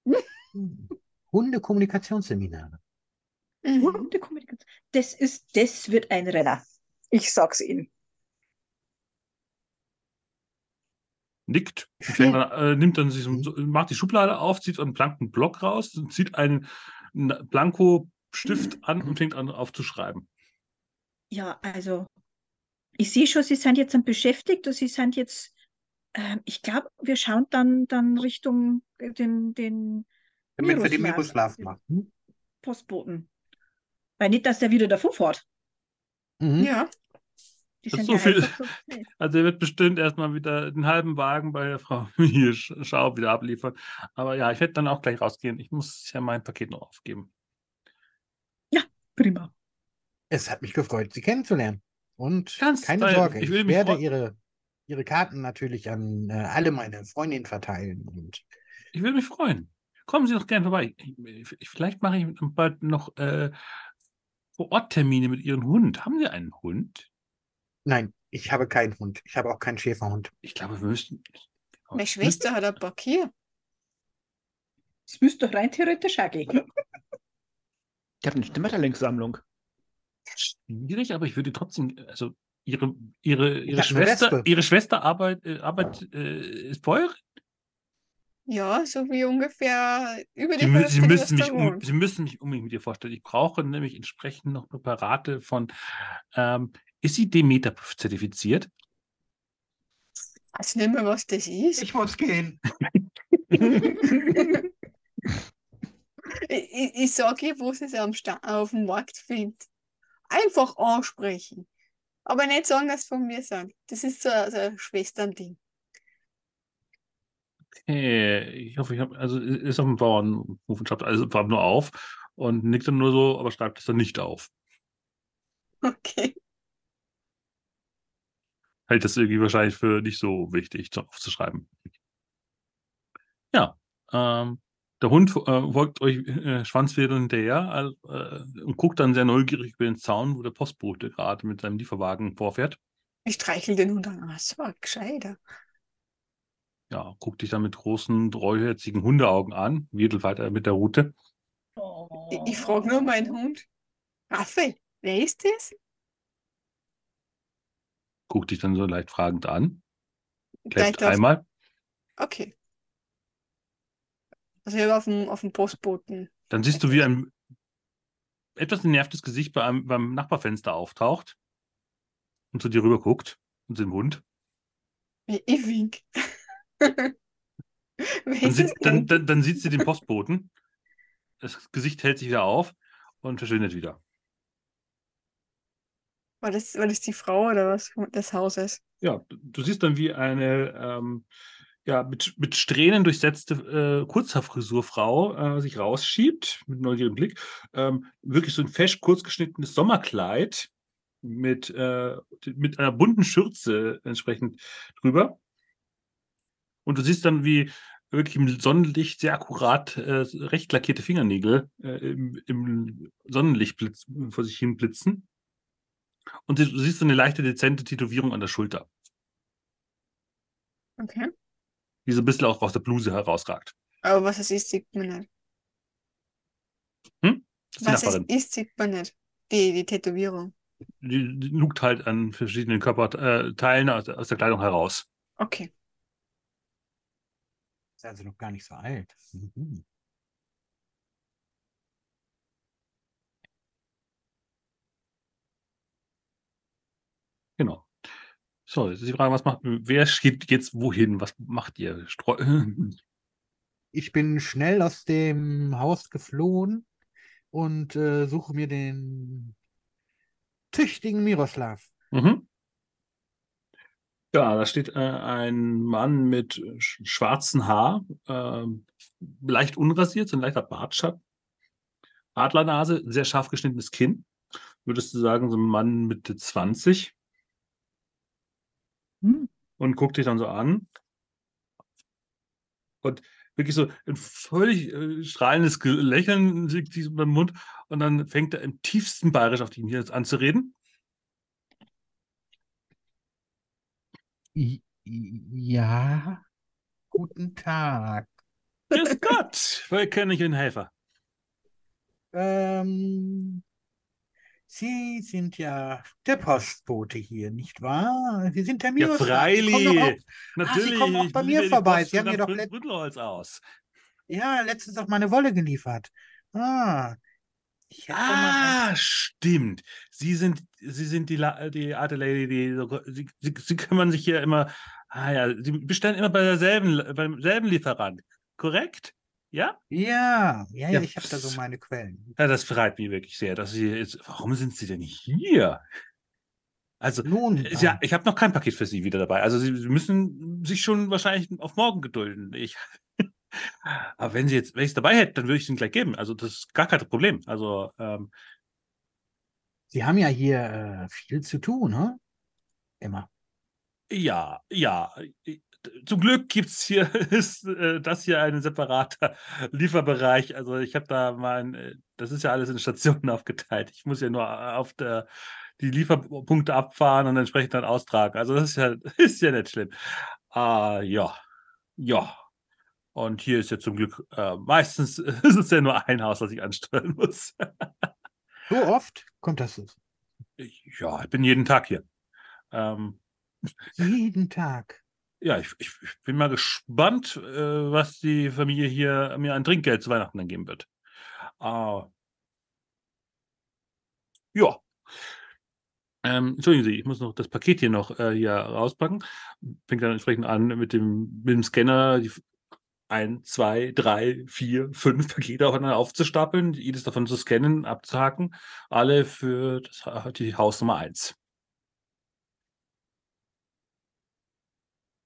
Speaker 4: Hundekommunikationsseminare.
Speaker 6: Hundekommunikation. Das ist, das wird ein Renner. Ich sag's Ihnen.
Speaker 1: Nickt, fängt dann, äh, nimmt dann sich so, so- macht die Schublade auf, zieht einen blanken Block raus, zieht einen einen Blanko-Stift an und fängt an aufzuschreiben.
Speaker 6: Ja, also, ich sehe schon, Sie sind jetzt beschäftigt und Sie sind jetzt, ähm, ich glaube, wir schauen dann, dann Richtung äh, den, den
Speaker 4: Damit wir den
Speaker 6: Miroslav,
Speaker 4: machen.
Speaker 6: Postboten. Weil nicht, dass der wieder davon fährt.
Speaker 4: Mhm.
Speaker 2: Ja.
Speaker 6: Die
Speaker 1: Das so
Speaker 6: ja
Speaker 1: viel-
Speaker 6: so.
Speaker 1: Also er wird bestimmt erstmal wieder den halben Wagen bei der Frau hier Sch- Schaub wieder abliefern. Aber ja, ich werde dann auch gleich rausgehen. Ich muss ja mein Paket noch aufgeben.
Speaker 6: Prima.
Speaker 4: Es hat mich gefreut, Sie kennenzulernen. Und
Speaker 1: Ganz
Speaker 4: keine
Speaker 1: toll.
Speaker 4: Sorge,
Speaker 1: Ich
Speaker 4: ich, werde Ihre, Ihre Karten natürlich an äh, alle meine Freundinnen verteilen. Und
Speaker 1: Ich würde mich freuen. Kommen Sie doch gerne vorbei. Ich, ich, vielleicht mache ich bald noch äh, Vor-Ort-Termine mit Ihrem Hund. Haben Sie einen Hund?
Speaker 4: Nein, ich habe keinen Hund. Ich habe auch keinen Schäferhund.
Speaker 1: Ich glaube, wir müssten.
Speaker 2: Meine Schwester hat ein paar hier.
Speaker 6: Das müsste doch rein theoretisch auch gehen.
Speaker 3: Ich habe eine Schmetterlingssammlung.
Speaker 1: Schwierig, aber ich würde trotzdem, also ihre, ihre, ihre Schwester, ihre Schwester arbeit, äh, arbeit, äh, ist Bäuerin.
Speaker 2: Ja, so wie ungefähr über die
Speaker 1: Sie, Sie, müssen mich um. Sie müssen mich unbedingt mit ihr vorstellen. Ich brauche nämlich entsprechend noch Präparate von. Ähm, ist sie Demeter zertifiziert?
Speaker 2: Weiß nicht mehr, was das ist.
Speaker 4: Ich muss gehen.
Speaker 2: Ich, ich, sage ihr, wo sie es am Sta auf dem Markt findet. Einfach ansprechen. Aber nicht sagen, dass es von mir sagt. Das ist so, ein- so ein Schwesternding.
Speaker 1: Okay, ich hoffe, ich habe, also ist auf dem Bauernhof und schreibt also nur auf und nickt dann nur so, aber schreibt es dann nicht auf.
Speaker 2: Okay.
Speaker 1: Hält das irgendwie wahrscheinlich für nicht so wichtig zu- aufzuschreiben. Ja, ähm, der Hund äh, folgt euch äh, schwanzwedelnd hinterher äh, und guckt dann sehr neugierig über den Zaun, wo der Postbote gerade mit seinem Lieferwagen vorfährt.
Speaker 2: Ich streichel den Hund an. Ah, so ein gescheiter.
Speaker 1: Ja, guckt dich dann mit großen, treuherzigen Hundeaugen an, wedelt weiter mit der Route.
Speaker 2: Ich, ich frage nur meinen Hund. Raphael, wer ist das?
Speaker 1: Guckt dich dann so leicht fragend an. Kläfft einmal.
Speaker 2: Okay. Also habe auf dem, auf dem Postboten.
Speaker 1: Dann siehst du, wie ein etwas genervtes Gesicht bei einem, beim Nachbarfenster auftaucht und zu dir rüber guckt und den Hund.
Speaker 2: Ich wink.
Speaker 1: Dann, sieht, dann, dann, dann sieht sie den Postboten. Das Gesicht hält sich wieder auf und verschwindet wieder.
Speaker 2: War das, war das die Frau oder was des Hauses?
Speaker 1: Ja, du- siehst dann, wie eine ähm, ja, mit, mit Strähnen durchsetzte äh, Kurzhaarfrisurfrau äh, sich rausschiebt, mit neugierigem Blick. Ähm, wirklich so ein fesch kurz geschnittenes Sommerkleid mit, äh, mit einer bunten Schürze entsprechend drüber. Und du siehst dann, wie wirklich im Sonnenlicht sehr akkurat äh, recht lackierte Fingernägel äh, im, im Sonnenlicht blitz, vor sich hin blitzen. Und du siehst so eine leichte, dezente Tätowierung an der Schulter,
Speaker 2: Okay.
Speaker 1: die so ein bisschen auch aus der Bluse herausragt.
Speaker 2: Aber was es ist, sieht man nicht.
Speaker 1: Die
Speaker 2: Was es ist, sieht man nicht. Die, die Tätowierung.
Speaker 1: Die, die lugt halt an verschiedenen Körperteilen aus, aus der Kleidung heraus.
Speaker 2: Okay.
Speaker 4: Ist also noch gar nicht so alt. Mhm.
Speaker 1: Genau. So, jetzt ist die Frage, was macht, wer geht jetzt wohin? Was macht ihr? Streu
Speaker 4: Ich bin schnell aus dem Haus geflohen und äh, suche mir den tüchtigen Miroslav.
Speaker 1: Mhm. Ja, da steht äh, ein Mann mit äh, sch schwarzem Haar, ähm, leicht unrasiert, so ein leichter Bartschatten, Adlernase, sehr scharf geschnittenes Kinn. Würdest du sagen, so ein Mann Mitte 20
Speaker 6: Hm.
Speaker 1: und guckt dich dann so an. Und wirklich so ein völlig äh, strahlendes Lächeln sich über den Mund und dann fängt er im tiefsten Bayerisch auf dich hier jetzt anzureden.
Speaker 4: Ja, guten Tag.
Speaker 1: Grüß Gott, woher kenne ich Ihren Helfer?
Speaker 4: Ähm, Sie sind ja der Postbote hier, nicht wahr? Sie sind der
Speaker 1: Ja.
Speaker 4: Sie kommen doch
Speaker 1: freilich.
Speaker 4: auch,
Speaker 1: Natürlich.
Speaker 4: kommen auch bei mir vorbei. Sie haben mir doch
Speaker 1: Brü-
Speaker 4: let-
Speaker 1: Brüttelholz aus.
Speaker 4: ja, letztens auch meine Wolle geliefert. Ah,
Speaker 1: Ah, stimmt. Sie sind, Sie sind die, La die alte Lady, die Sie, Sie, Sie kümmern sich hier immer. Ah ja, Sie bestellen immer bei derselben, beim selben Lieferant. Korrekt? Ja?
Speaker 4: Ja, ja, ja,
Speaker 1: Ja,
Speaker 4: ich habe da so meine Quellen.
Speaker 1: Ja, das freut mich wirklich sehr, dass Sie jetzt. Warum sind Sie denn hier? Also,
Speaker 4: Nun,
Speaker 1: ist ja, ich habe noch kein Paket für Sie wieder dabei. Also, Sie Sie müssen sich schon wahrscheinlich auf morgen gedulden. Ich, aber wenn Sie jetzt, wenn ich es dabei hätte, dann würde ich es Ihnen gleich geben. Also, das ist gar kein Problem. Also, ähm,
Speaker 4: Sie haben ja hier äh, viel zu tun, ne? Immer.
Speaker 1: Ja, ja. Zum Glück gibt's hier, ist äh, das hier ein separater Lieferbereich. Also ich habe da mein, äh, das ist ja alles in Stationen aufgeteilt. Ich muss ja nur äh, auf der, die Lieferpunkte abfahren und entsprechend dann austragen. Also das ist ja, ist ja nicht schlimm. Ah, ja, ja. Und hier ist ja zum Glück, äh, meistens ist es ja nur ein Haus, das ich ansteuern muss.
Speaker 4: So oft kommt das so.
Speaker 1: Ja, ich bin jeden Tag hier. Ähm,
Speaker 4: Jeden Tag.
Speaker 1: Ja, ich, ich, bin mal gespannt, äh, was die Familie hier mir an Trinkgeld zu Weihnachten dann geben wird. Ah. Ja. Ähm, entschuldigen Sie, ich muss noch das Paket hier noch äh, hier rauspacken. Fängt dann entsprechend an mit dem, mit dem Scanner die ein, zwei, drei, vier, fünf Pakete aufeinander aufzustapeln, jedes davon zu scannen, abzuhaken. Alle für das, die Hausnummer eins.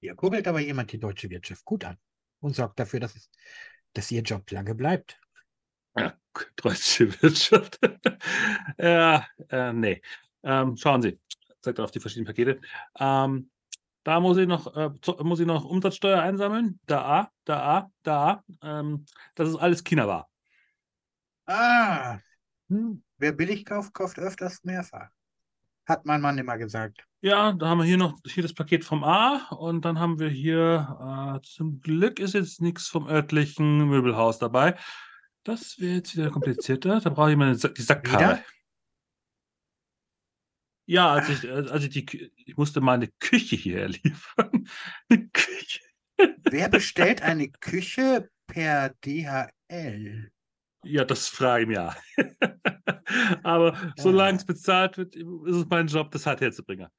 Speaker 4: Hier kurbelt aber jemand die deutsche Wirtschaft gut an und sorgt dafür, dass, es, dass ihr Job lange bleibt.
Speaker 1: Ja, deutsche Wirtschaft. ja, äh, nee. Ähm, schauen Sie, zeigt auf die verschiedenen Pakete. Ähm, da muss ich noch, äh, muss ich noch Umsatzsteuer einsammeln. Da, da, da. Ähm, das ist alles China-War.
Speaker 4: Ah, hm, wer billig kauft, kauft öfters mehrfach. Hat mein Mann immer gesagt.
Speaker 1: Ja, da haben wir hier noch hier das Paket vom A und dann haben wir hier, äh, zum Glück ist jetzt nichts vom örtlichen Möbelhaus dabei. Das wird jetzt wieder komplizierter. Da brauche ich mal eine die Sackkarre. Ja, als ich, äh, als ich die, ich musste meine Küche hierher liefern. Eine Küche.
Speaker 4: Wer bestellt eine Küche per DHL?
Speaker 1: Ja, das frage ich mich ja. Aber solange es bezahlt wird, ist es mein Job, das hat Herzebringer.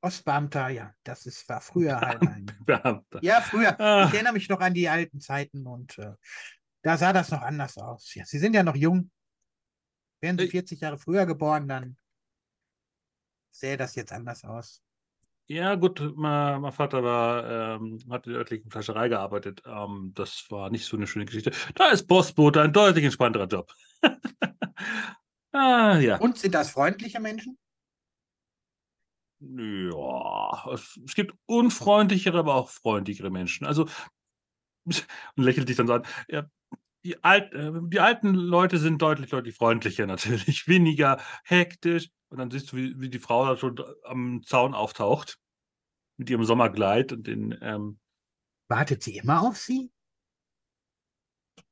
Speaker 4: Ostbeamter, ja, das ist, war früher halt ein.
Speaker 1: Beamter.
Speaker 4: Ja, früher.
Speaker 1: Ah.
Speaker 4: Ich erinnere mich noch an die alten Zeiten und äh, da sah das noch anders aus. Ja, Sie sind ja noch jung. Wären Sie
Speaker 1: Ich-
Speaker 4: 40 Jahre früher geboren, dann sähe das jetzt anders aus.
Speaker 1: Ja, gut, mein, mein Vater war, ähm, hat in der örtlichen Fleischerei gearbeitet. Ähm, das war nicht so eine schöne Geschichte. Da ist Postbote ein deutlich entspannterer Job. ah, ja.
Speaker 4: Und sind das freundliche Menschen?
Speaker 1: Ja, es, es gibt unfreundlichere, aber auch freundlichere Menschen. Also, und lächelt dich dann so an. Ja, die, alt, äh, die alten Leute sind deutlich, deutlich freundlicher natürlich. Weniger hektisch. Und dann siehst du, wie, wie die Frau da schon am Zaun auftaucht. Mit ihrem Sommerkleid und den, ähm,
Speaker 4: Wartet sie immer auf Sie?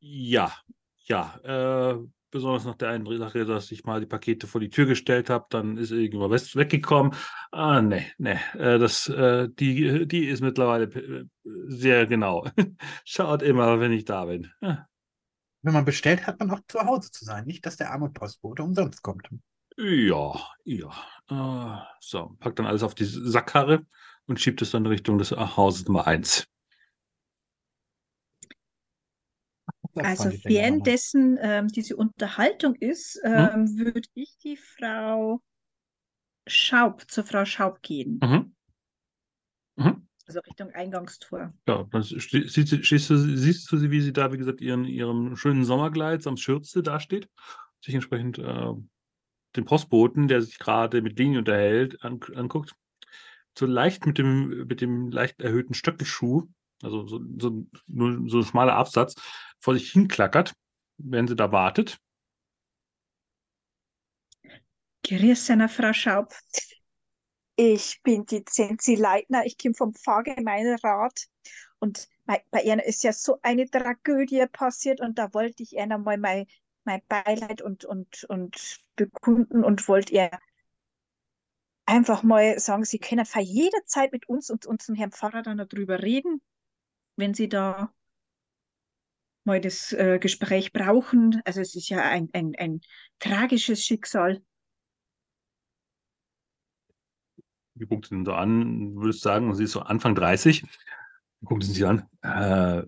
Speaker 1: ja, ja, äh, besonders nach der einen Sache, dass ich mal die Pakete vor die Tür gestellt habe, dann ist irgendwann was weggekommen. Ah, nee, nee, äh, das, äh, die, die ist mittlerweile äh, sehr genau. Schaut immer, wenn ich da bin. Ah,
Speaker 4: Wenn man bestellt, hat man auch zu Hause zu sein. Nicht, dass der arme Postbote umsonst kommt.
Speaker 1: Ja, ja. Äh, so, packt dann alles auf die Sackkarre und schiebt es dann in Richtung des Hauses Nummer 1.
Speaker 4: Das
Speaker 5: Also
Speaker 4: nochmal.
Speaker 5: währenddessen ähm, diese Unterhaltung ist, ähm, würde ich die Frau Schaub, zur Frau Schaub gehen.
Speaker 1: Mhm. Mhm.
Speaker 5: Also Richtung Eingangstor.
Speaker 1: Ja, dann siehst du, siehst, du, siehst du sie, wie sie da, wie gesagt, ihren, ihrem schönen Sommerkleid samt Schürze dasteht. Sich entsprechend äh, den Postboten, der sich gerade mit Lini unterhält, an, anguckt. So leicht mit dem, mit dem leicht erhöhten Stöckelschuh, also so, so, nur so ein schmaler Absatz, vor sich hinklackert, während sie da wartet.
Speaker 5: Grüß seiner Frau Schaub. Ich bin die Zenzi Leitner, ich komme vom Pfarrgemeinderat und bei, bei ihr ist ja so eine Tragödie passiert und da wollte ich ihr mal mein, mein Beileid und, und, und bekunden und wollte ihr einfach mal sagen, Sie können für jederzeit mit uns und unserem Herrn Pfarrer dann darüber reden, wenn Sie da mal das äh, Gespräch brauchen. Also es ist ja ein, ein, ein tragisches Schicksal.
Speaker 1: Die guckt ihn so an, du würdest sagen, sie ist so Anfang 30. Guckt sie sich an. Äh,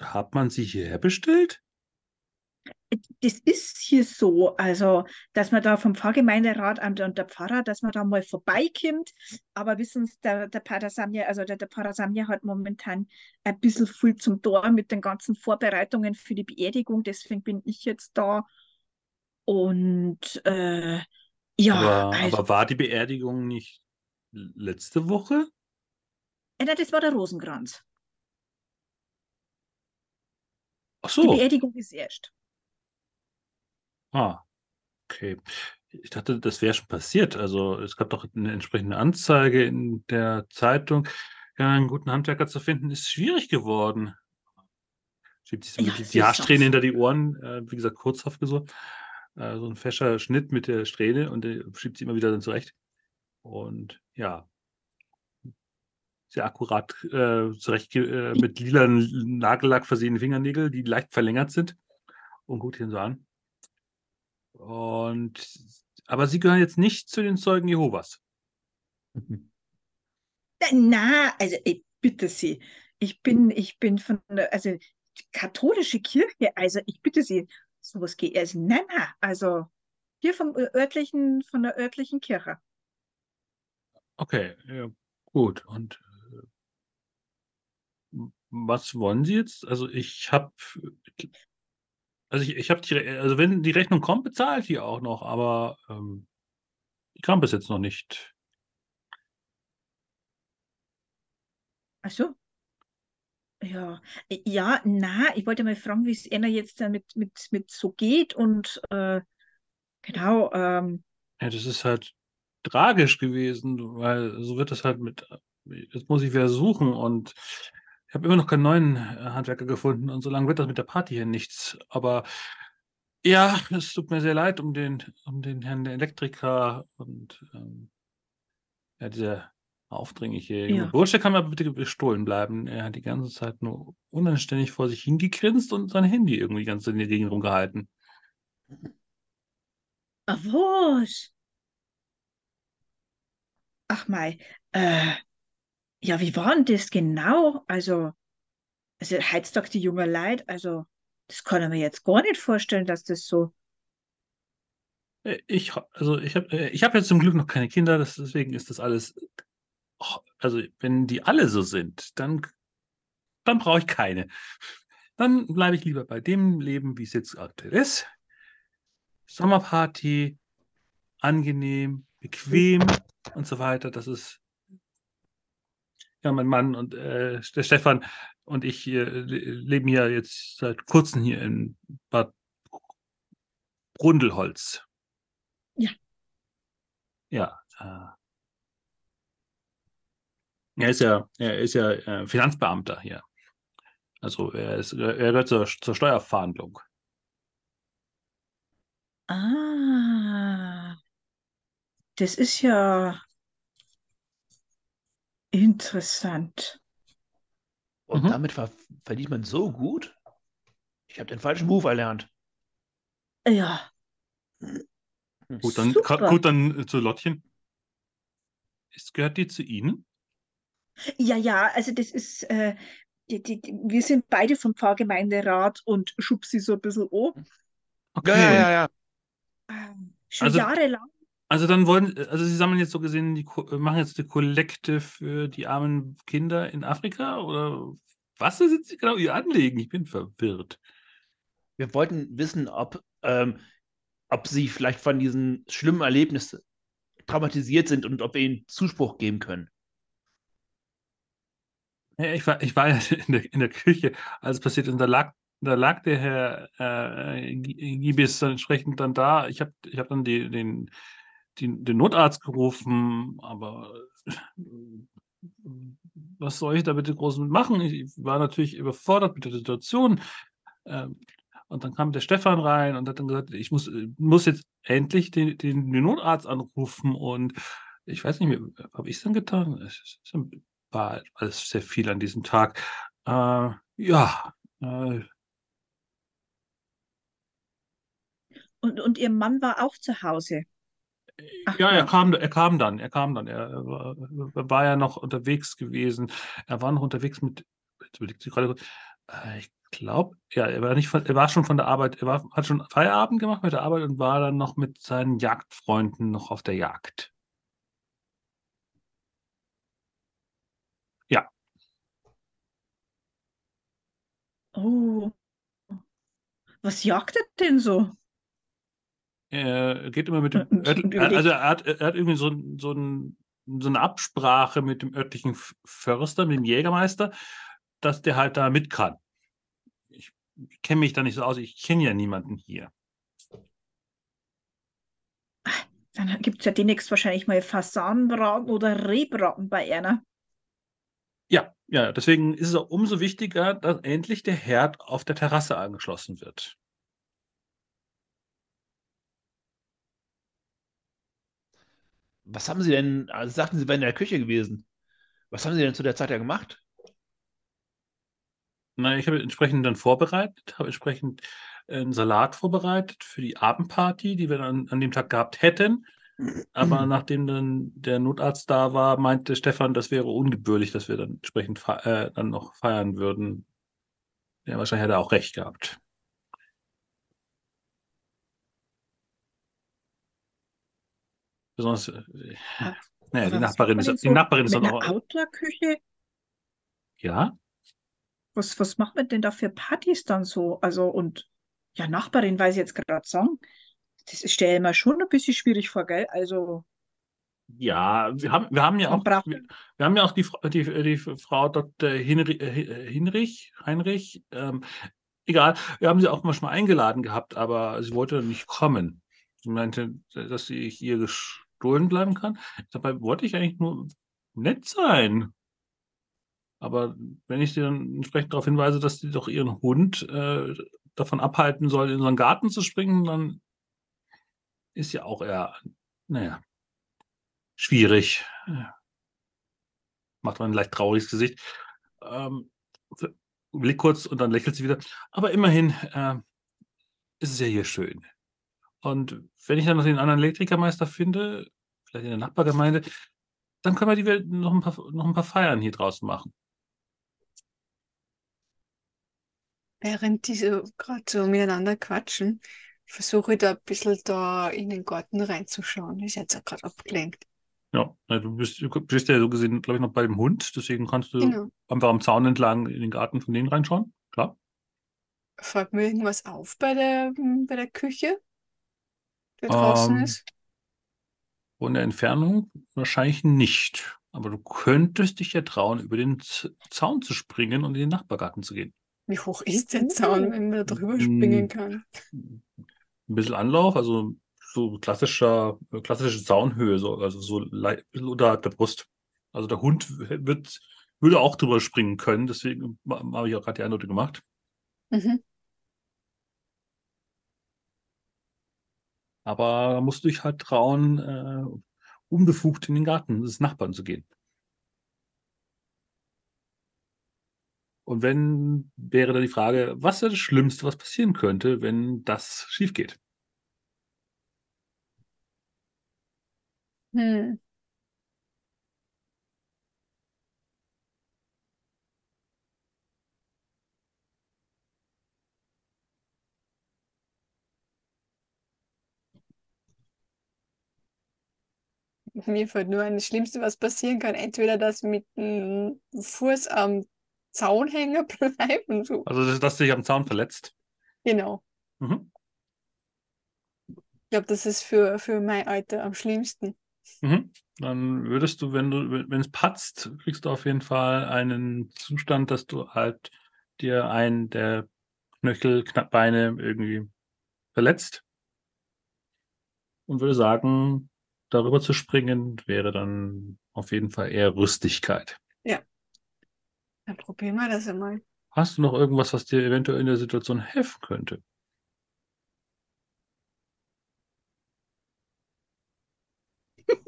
Speaker 1: hat man sie hierher bestellt?
Speaker 5: Das ist hier so, also, dass man da vom Pfarrgemeinderat und der, Pfarrer, dass man da mal vorbeikommt. Aber wissen Sie, der, der Pater Samja, also der, der Pater Samja hat momentan ein bisschen viel zum Tor mit den ganzen Vorbereitungen für die Beerdigung. Deswegen bin ich jetzt da. Und äh, ja,
Speaker 1: aber,
Speaker 5: also,
Speaker 1: aber war die Beerdigung nicht letzte Woche?
Speaker 5: äh, nein, das war der Rosenkranz.
Speaker 1: Ach
Speaker 5: Die
Speaker 1: so.
Speaker 5: Beerdigung ist erst.
Speaker 1: Ah, okay. Ich dachte, das wäre schon passiert. Also es gab doch eine entsprechende Anzeige in der Zeitung. Ja, einen guten Handwerker zu finden, ist schwierig geworden. Schiebt sich so
Speaker 5: Ja,
Speaker 1: die, Haarsträhne hinter die Ohren, äh, wie gesagt, kurzhaft gesucht. Äh, so ein fescher Schnitt mit der Strähne und der schiebt sie immer wieder dann zurecht. Und ja, sehr akkurat äh, zurecht äh, mit lila Nagellack versehene Fingernägel, die leicht verlängert sind. Und guckt ihn so an. Und aber sie gehören jetzt nicht zu den Zeugen Jehovas.
Speaker 5: Na, na, also ich bitte Sie, ich bin, ich bin von der, also katholische Kirche, also ich bitte Sie, sowas geht, also nein, nein, also hier vom örtlichen, von der örtlichen Kirche.
Speaker 1: Okay, ja, gut. Und äh, was wollen Sie jetzt? Also ich habe, also ich, ich habe die, also wenn die Rechnung kommt, bezahle ich die auch noch, aber ähm, die kam bis jetzt noch nicht.
Speaker 5: Ach so. Ja, ja, na, ich wollte mal fragen, wie es Ihnen jetzt dann mit, mit, mit so geht und äh, genau, ähm,
Speaker 1: Ja, das ist halt tragisch gewesen, weil so wird das halt mit, jetzt muss ich wieder suchen und ich habe immer noch keinen neuen äh, Handwerker gefunden und so lange wird das mit der Party hier nichts. Aber ja, es tut mir sehr leid um den, um den Herrn Elektriker und ähm, ja, dieser aufdringliche
Speaker 5: Ja.
Speaker 1: junge Bursche kann mal bitte gestohlen bleiben. Er hat die ganze Zeit nur unanständig vor sich hingegrinst und sein Handy irgendwie ganz in die Gegend rumgehalten.
Speaker 5: Ah, was? Ach mei, äh, ja, wie war denn das genau? Also, also heutzutage die jungen Leute, also, das kann ich mir jetzt gar nicht vorstellen, dass das so.
Speaker 1: Äh, Ich, also ich habe äh, ich hab jetzt zum Glück noch keine Kinder, das, deswegen ist das alles. oh, Also, wenn die alle so sind, dann, dann brauche ich keine. Dann bleibe ich lieber bei dem Leben, wie es jetzt aktuell ist. Sommerparty, angenehm, bequem und so weiter. Das ist ja mein Mann und äh, der Stefan und ich äh, le- leben hier jetzt seit kurzem hier in Bad Brundelholz.
Speaker 5: Ja.
Speaker 1: Ja. Äh, er ist ja, er ist ja äh, Finanzbeamter hier. Also er, ist, er gehört zur, zur Steuerfahndung.
Speaker 5: Ah, das ist ja interessant.
Speaker 3: Und
Speaker 1: Mhm.
Speaker 3: damit ver verdient man so gut? Ich habe den falschen Beruf erlernt.
Speaker 5: Ja,
Speaker 1: Gut, dann, gut, dann äh, zu Lottchen. Ist, gehört die zu Ihnen?
Speaker 5: ja, ja, also das ist, äh, die, die, die, wir sind beide vom Pfarrgemeinderat und schub sie so ein bisschen an.
Speaker 1: Okay.
Speaker 3: Ja, ja, ja, ja.
Speaker 5: Ähm, Schon
Speaker 1: Also-
Speaker 5: jahrelang.
Speaker 1: Also dann wollen, also Sie sammeln jetzt so gesehen, die, machen jetzt die Kollekte für die armen Kinder in Afrika oder was ist jetzt genau Ihr Anliegen? Ich bin verwirrt.
Speaker 3: Wir wollten wissen, ob, ähm, ob Sie vielleicht von diesen schlimmen Erlebnissen traumatisiert sind und ob wir Ihnen Zuspruch geben können.
Speaker 1: Ja, ich war, ich war ja in der, in der Küche, als es passiert ist, und da lag, da lag der Herr äh, Gi- Gibis dann entsprechend dann da. Ich habe ich hab dann die, den, den, den Notarzt gerufen, aber was soll ich da bitte groß machen? Ich war natürlich überfordert mit der Situation. Ähm, und dann kam der Stefan rein und hat dann gesagt, ich muss, muss jetzt endlich den, den, Notarzt anrufen. Und ich weiß nicht mehr, habe ich es dann getan? Es war alles sehr viel an diesem Tag. Äh, ja, äh,
Speaker 5: Und, und ihr Mann war auch zu Hause. Ach
Speaker 1: ja, er
Speaker 5: ja.
Speaker 1: kam, er kam dann, er kam dann. Er, er war, er war ja noch unterwegs gewesen. Er war noch unterwegs mit, jetzt überlegt sich gerade äh, ich glaube, ja, er war nicht, von, er war schon von der Arbeit, er war, hat schon Feierabend gemacht mit der Arbeit und war dann noch mit seinen Jagdfreunden noch auf der Jagd.
Speaker 5: Oh. Was jagt er denn so?
Speaker 1: Er geht immer mit dem
Speaker 5: Und-
Speaker 1: Örtl-
Speaker 5: und überlegt-
Speaker 1: also er hat, er hat irgendwie so, so, ein, so eine Absprache mit dem örtlichen Förster, mit dem Jägermeister, dass der halt da mit kann. Ich kenne mich da nicht so aus, ich kenne ja niemanden hier.
Speaker 5: Dann gibt es ja demnächst wahrscheinlich mal Fasanenbraten oder Rehbraten bei einer.
Speaker 1: Ja, ja, deswegen ist es auch umso wichtiger, dass endlich der Herd auf der Terrasse angeschlossen wird.
Speaker 3: Was haben Sie denn, also Sie sagten, Sie wären in der Küche gewesen. Was haben Sie denn zu der Zeit ja gemacht?
Speaker 1: Na, ich habe entsprechend dann vorbereitet, habe entsprechend äh, einen Salat vorbereitet für die Abendparty, die wir dann an dem Tag gehabt hätten. Aber nachdem dann der Notarzt da war, meinte Stefan, das wäre ungebührlich, dass wir dann entsprechend äh, dann noch feiern würden. Ja, wahrscheinlich hat er auch recht gehabt. Besonders, äh,
Speaker 5: Ah,
Speaker 1: naja, die Nachbarin ist,
Speaker 5: denn
Speaker 1: die Nachbarin ist auch,
Speaker 5: Outdoor-Küche?
Speaker 1: ja,
Speaker 5: Was, was macht man denn da für Partys dann so? Also, und ja, Nachbarin weiß ich jetzt gerade sagen. Das stelle ich mir schon ein bisschen schwierig vor, gell? Also,
Speaker 1: ja, wir haben, wir haben ja auch, wir, wir haben ja auch die, die, die Frau Dr. Hinri, äh, Hinrich, Heinrich, ähm, egal, wir haben sie auch manchmal eingeladen gehabt, aber sie wollte nicht kommen. Sie meinte, dass sie hier gestohlen bleiben kann. Dabei wollte ich eigentlich nur nett sein. Aber wenn ich sie dann entsprechend darauf hinweise, dass sie doch ihren Hund äh, davon abhalten soll, in unseren Garten zu springen, dann ist ja auch eher, naja, schwierig. Ja. macht man ein leicht trauriges Gesicht. Ähm, blickt kurz und dann lächelt sie wieder. Aber immerhin äh, ist es ja hier schön. Und wenn ich dann noch den anderen Elektrikermeister finde, vielleicht in der Nachbargemeinde, dann können wir die Welt noch ein paar, noch ein paar Feiern hier draußen machen.
Speaker 2: Während die so gerade so miteinander quatschen, versuche ich da ein bisschen da in den Garten reinzuschauen. Ist jetzt auch gerade abgelenkt.
Speaker 1: Ja, du bist, du bist ja so gesehen, glaube ich, noch bei dem Hund, deswegen kannst du
Speaker 2: Genau.
Speaker 1: einfach am Zaun entlang in den Garten von denen reinschauen. Klar.
Speaker 2: Fällt mir irgendwas auf bei der, bei der Küche, draußen
Speaker 1: Ähm,
Speaker 2: ist?
Speaker 1: Von der Entfernung wahrscheinlich nicht. Aber du könntest dich ja trauen, über den Z Zaun zu springen und in den Nachbargarten zu gehen.
Speaker 2: Wie hoch ist der Zaun, wenn man da drüber springen
Speaker 1: Mm,
Speaker 2: kann?
Speaker 1: Ein bisschen Anlauf, also so klassischer, klassische Zaunhöhe, so, also so unterhalb der Brust. Also der Hund wird, würde auch drüber springen können, deswegen habe ich auch gerade die Einladung gemacht.
Speaker 2: Mhm.
Speaker 1: Aber da musst du dich halt trauen, äh, unbefugt in den Garten des Nachbarn zu gehen. Und wenn, wäre da die Frage, was wäre das Schlimmste, was passieren könnte, wenn das schief geht?
Speaker 2: Hm. Mir fällt nur ein, das Schlimmste, was passieren kann, entweder dass mit dem Fuß am Zaun hängen bleibt und so.
Speaker 1: Also, dass, du dich am Zaun verletzt.
Speaker 2: Genau.
Speaker 1: Mhm.
Speaker 2: Ich glaube, das ist für, für mein Alter am schlimmsten.
Speaker 1: Mhm. Dann würdest du, wenn du, wenn es patzt, kriegst du auf jeden Fall einen Zustand, dass du halt dir einen der Knöchel, Beine irgendwie verletzt. Und würde sagen, darüber zu springen, wäre dann auf jeden Fall eher Rüstigkeit.
Speaker 2: Dann probieren wir das einmal.
Speaker 1: Hast du noch irgendwas, was dir eventuell in der Situation helfen könnte?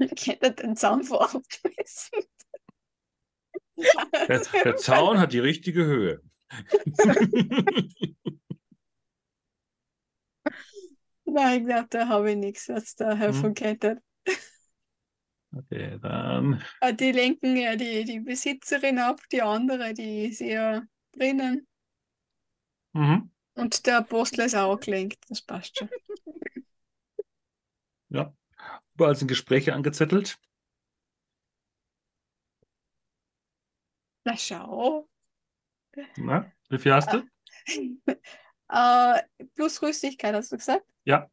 Speaker 2: Ich hätte den Zaun vorausgemessen.
Speaker 1: Der, der Zaun hat die richtige Höhe.
Speaker 2: Nein, ich glaube, da habe ich nichts, was da helfen könnte.
Speaker 1: Okay, dann.
Speaker 2: Ah, Die lenken ja die, die Besitzerin ab, die andere, die ist ja drinnen.
Speaker 1: Mhm.
Speaker 2: Und der Apostel ist auch gelenkt, das passt schon.
Speaker 1: Ja. Überall sind Gespräche angezettelt.
Speaker 2: Na schau.
Speaker 1: Na, wie viel hast du?
Speaker 2: Äh, plus Rüstigkeit, hast du gesagt?
Speaker 1: Ja.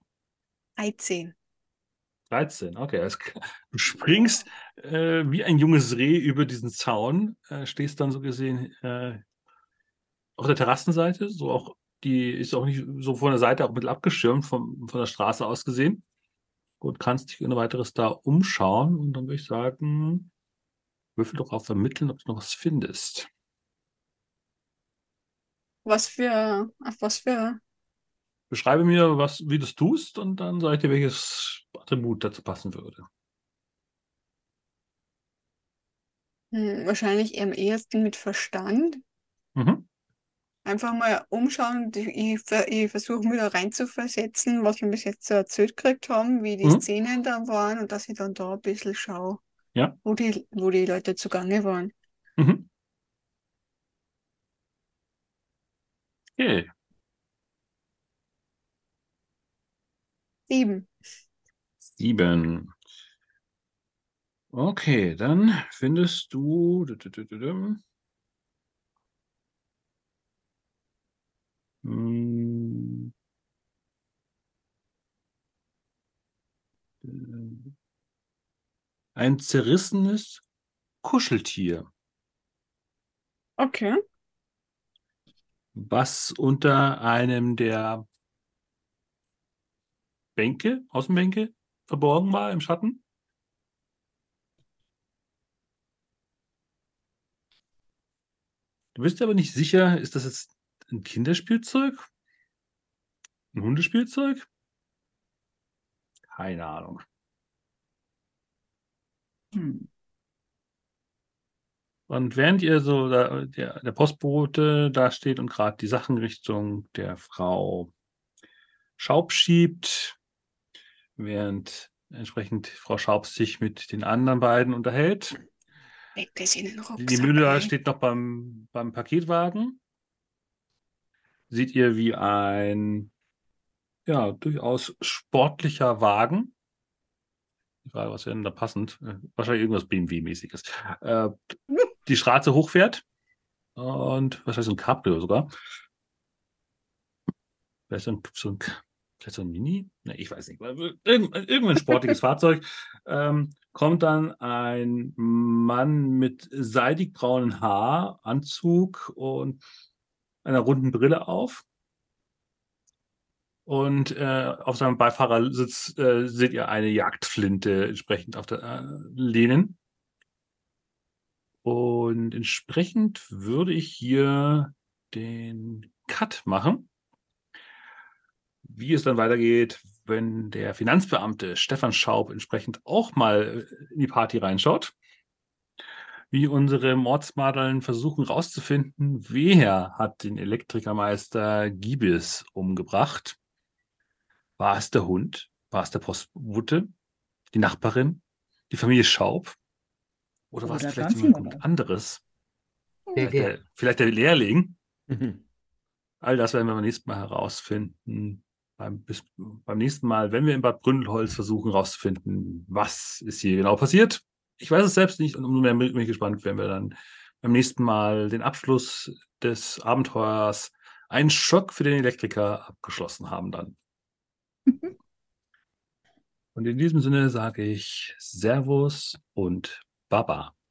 Speaker 2: 13.
Speaker 1: 13, okay. Du springst äh, wie ein junges Reh über diesen Zaun, äh, stehst dann so gesehen äh, auf der Terrassenseite, so auch die ist auch nicht so von der Seite auch ein bisschen abgeschirmt vom, von der Straße aus gesehen. Und kannst dich ohne weiteres da umschauen und dann würde ich sagen, würfel doch auf Vermitteln, ob du noch was findest.
Speaker 2: Was für, auf was für,
Speaker 1: Beschreibe mir, was, wie du es tust und dann sage ich dir, welches Attribut dazu passen würde.
Speaker 2: hm, wahrscheinlich am ehesten mit Verstand.
Speaker 1: Mhm.
Speaker 2: Einfach mal umschauen. Ich, ich versuche mich da reinzuversetzen, was wir bis jetzt so erzählt gekriegt haben, wie die
Speaker 1: Mhm.
Speaker 2: Szenen dann waren und dass ich dann da ein bisschen schaue,
Speaker 1: Ja.
Speaker 2: wo die, wo die Leute zugange waren.
Speaker 1: Mhm. Okay.
Speaker 2: Sieben.
Speaker 1: Sieben. Okay, dann findest du. Hm. Ein zerrissenes Kuscheltier,
Speaker 2: Okay.
Speaker 1: Was unter einem der Bänke, Außenbänke, verborgen war im Schatten. Du bist aber nicht sicher, ist das jetzt ein Kinderspielzeug? Ein Hundespielzeug? Keine Ahnung.
Speaker 6: Hm.
Speaker 1: Und während ihr so, da, der, der Postbote da steht und gerade die Sachen Richtung der Frau Schaub schiebt, während entsprechend Frau Schaub sich mit den anderen beiden unterhält.
Speaker 2: Legt es in den Rucksack
Speaker 1: Die Müller steht noch beim, beim Paketwagen. Seht ihr, wie ein ja, durchaus sportlicher Wagen. Die Frage, was wäre denn da passend? Äh, Wahrscheinlich irgendwas BMW-mäßiges. Äh, die Straße hochfährt. Und wahrscheinlich so ein Cabrio sogar. Vielleicht so ein, so ein, vielleicht so ein Mini? Ne, ich weiß nicht. Irgend, irgendein sportliches Fahrzeug. Ähm, kommt dann ein Mann mit seidig braunen Haar, Anzug und einer runden Brille auf. Und äh, auf seinem Beifahrersitz äh, seht ihr eine Jagdflinte entsprechend auf der äh, lehnen. Und entsprechend würde ich hier den Cut machen. Wie es dann weitergeht, wenn der Finanzbeamte Stefan Schaub entsprechend auch mal äh, in die Party reinschaut. Wie unsere Mordsmadeln versuchen rauszufinden, wer hat den Elektrikermeister Giebes umgebracht. War es der Hund? War es der Postbote? Die Nachbarin? Die Familie Schaub? Oder war es
Speaker 6: Oder
Speaker 1: vielleicht jemand anderes?
Speaker 4: Der,
Speaker 1: Vielleicht
Speaker 4: der,
Speaker 1: der, vielleicht der Lehrling?
Speaker 3: Mhm.
Speaker 1: All das werden wir beim nächsten Mal herausfinden. Beim, bis, beim nächsten Mal, wenn wir in Bad Bründelholz versuchen herauszufinden, was ist hier genau passiert. Ich weiß es selbst nicht und umso mehr bin ich gespannt, wenn wir dann beim nächsten Mal den Abschluss des Abenteuers einen Schock für den Elektriker abgeschlossen haben dann. Und in diesem Sinne sage ich Servus und Bye bye.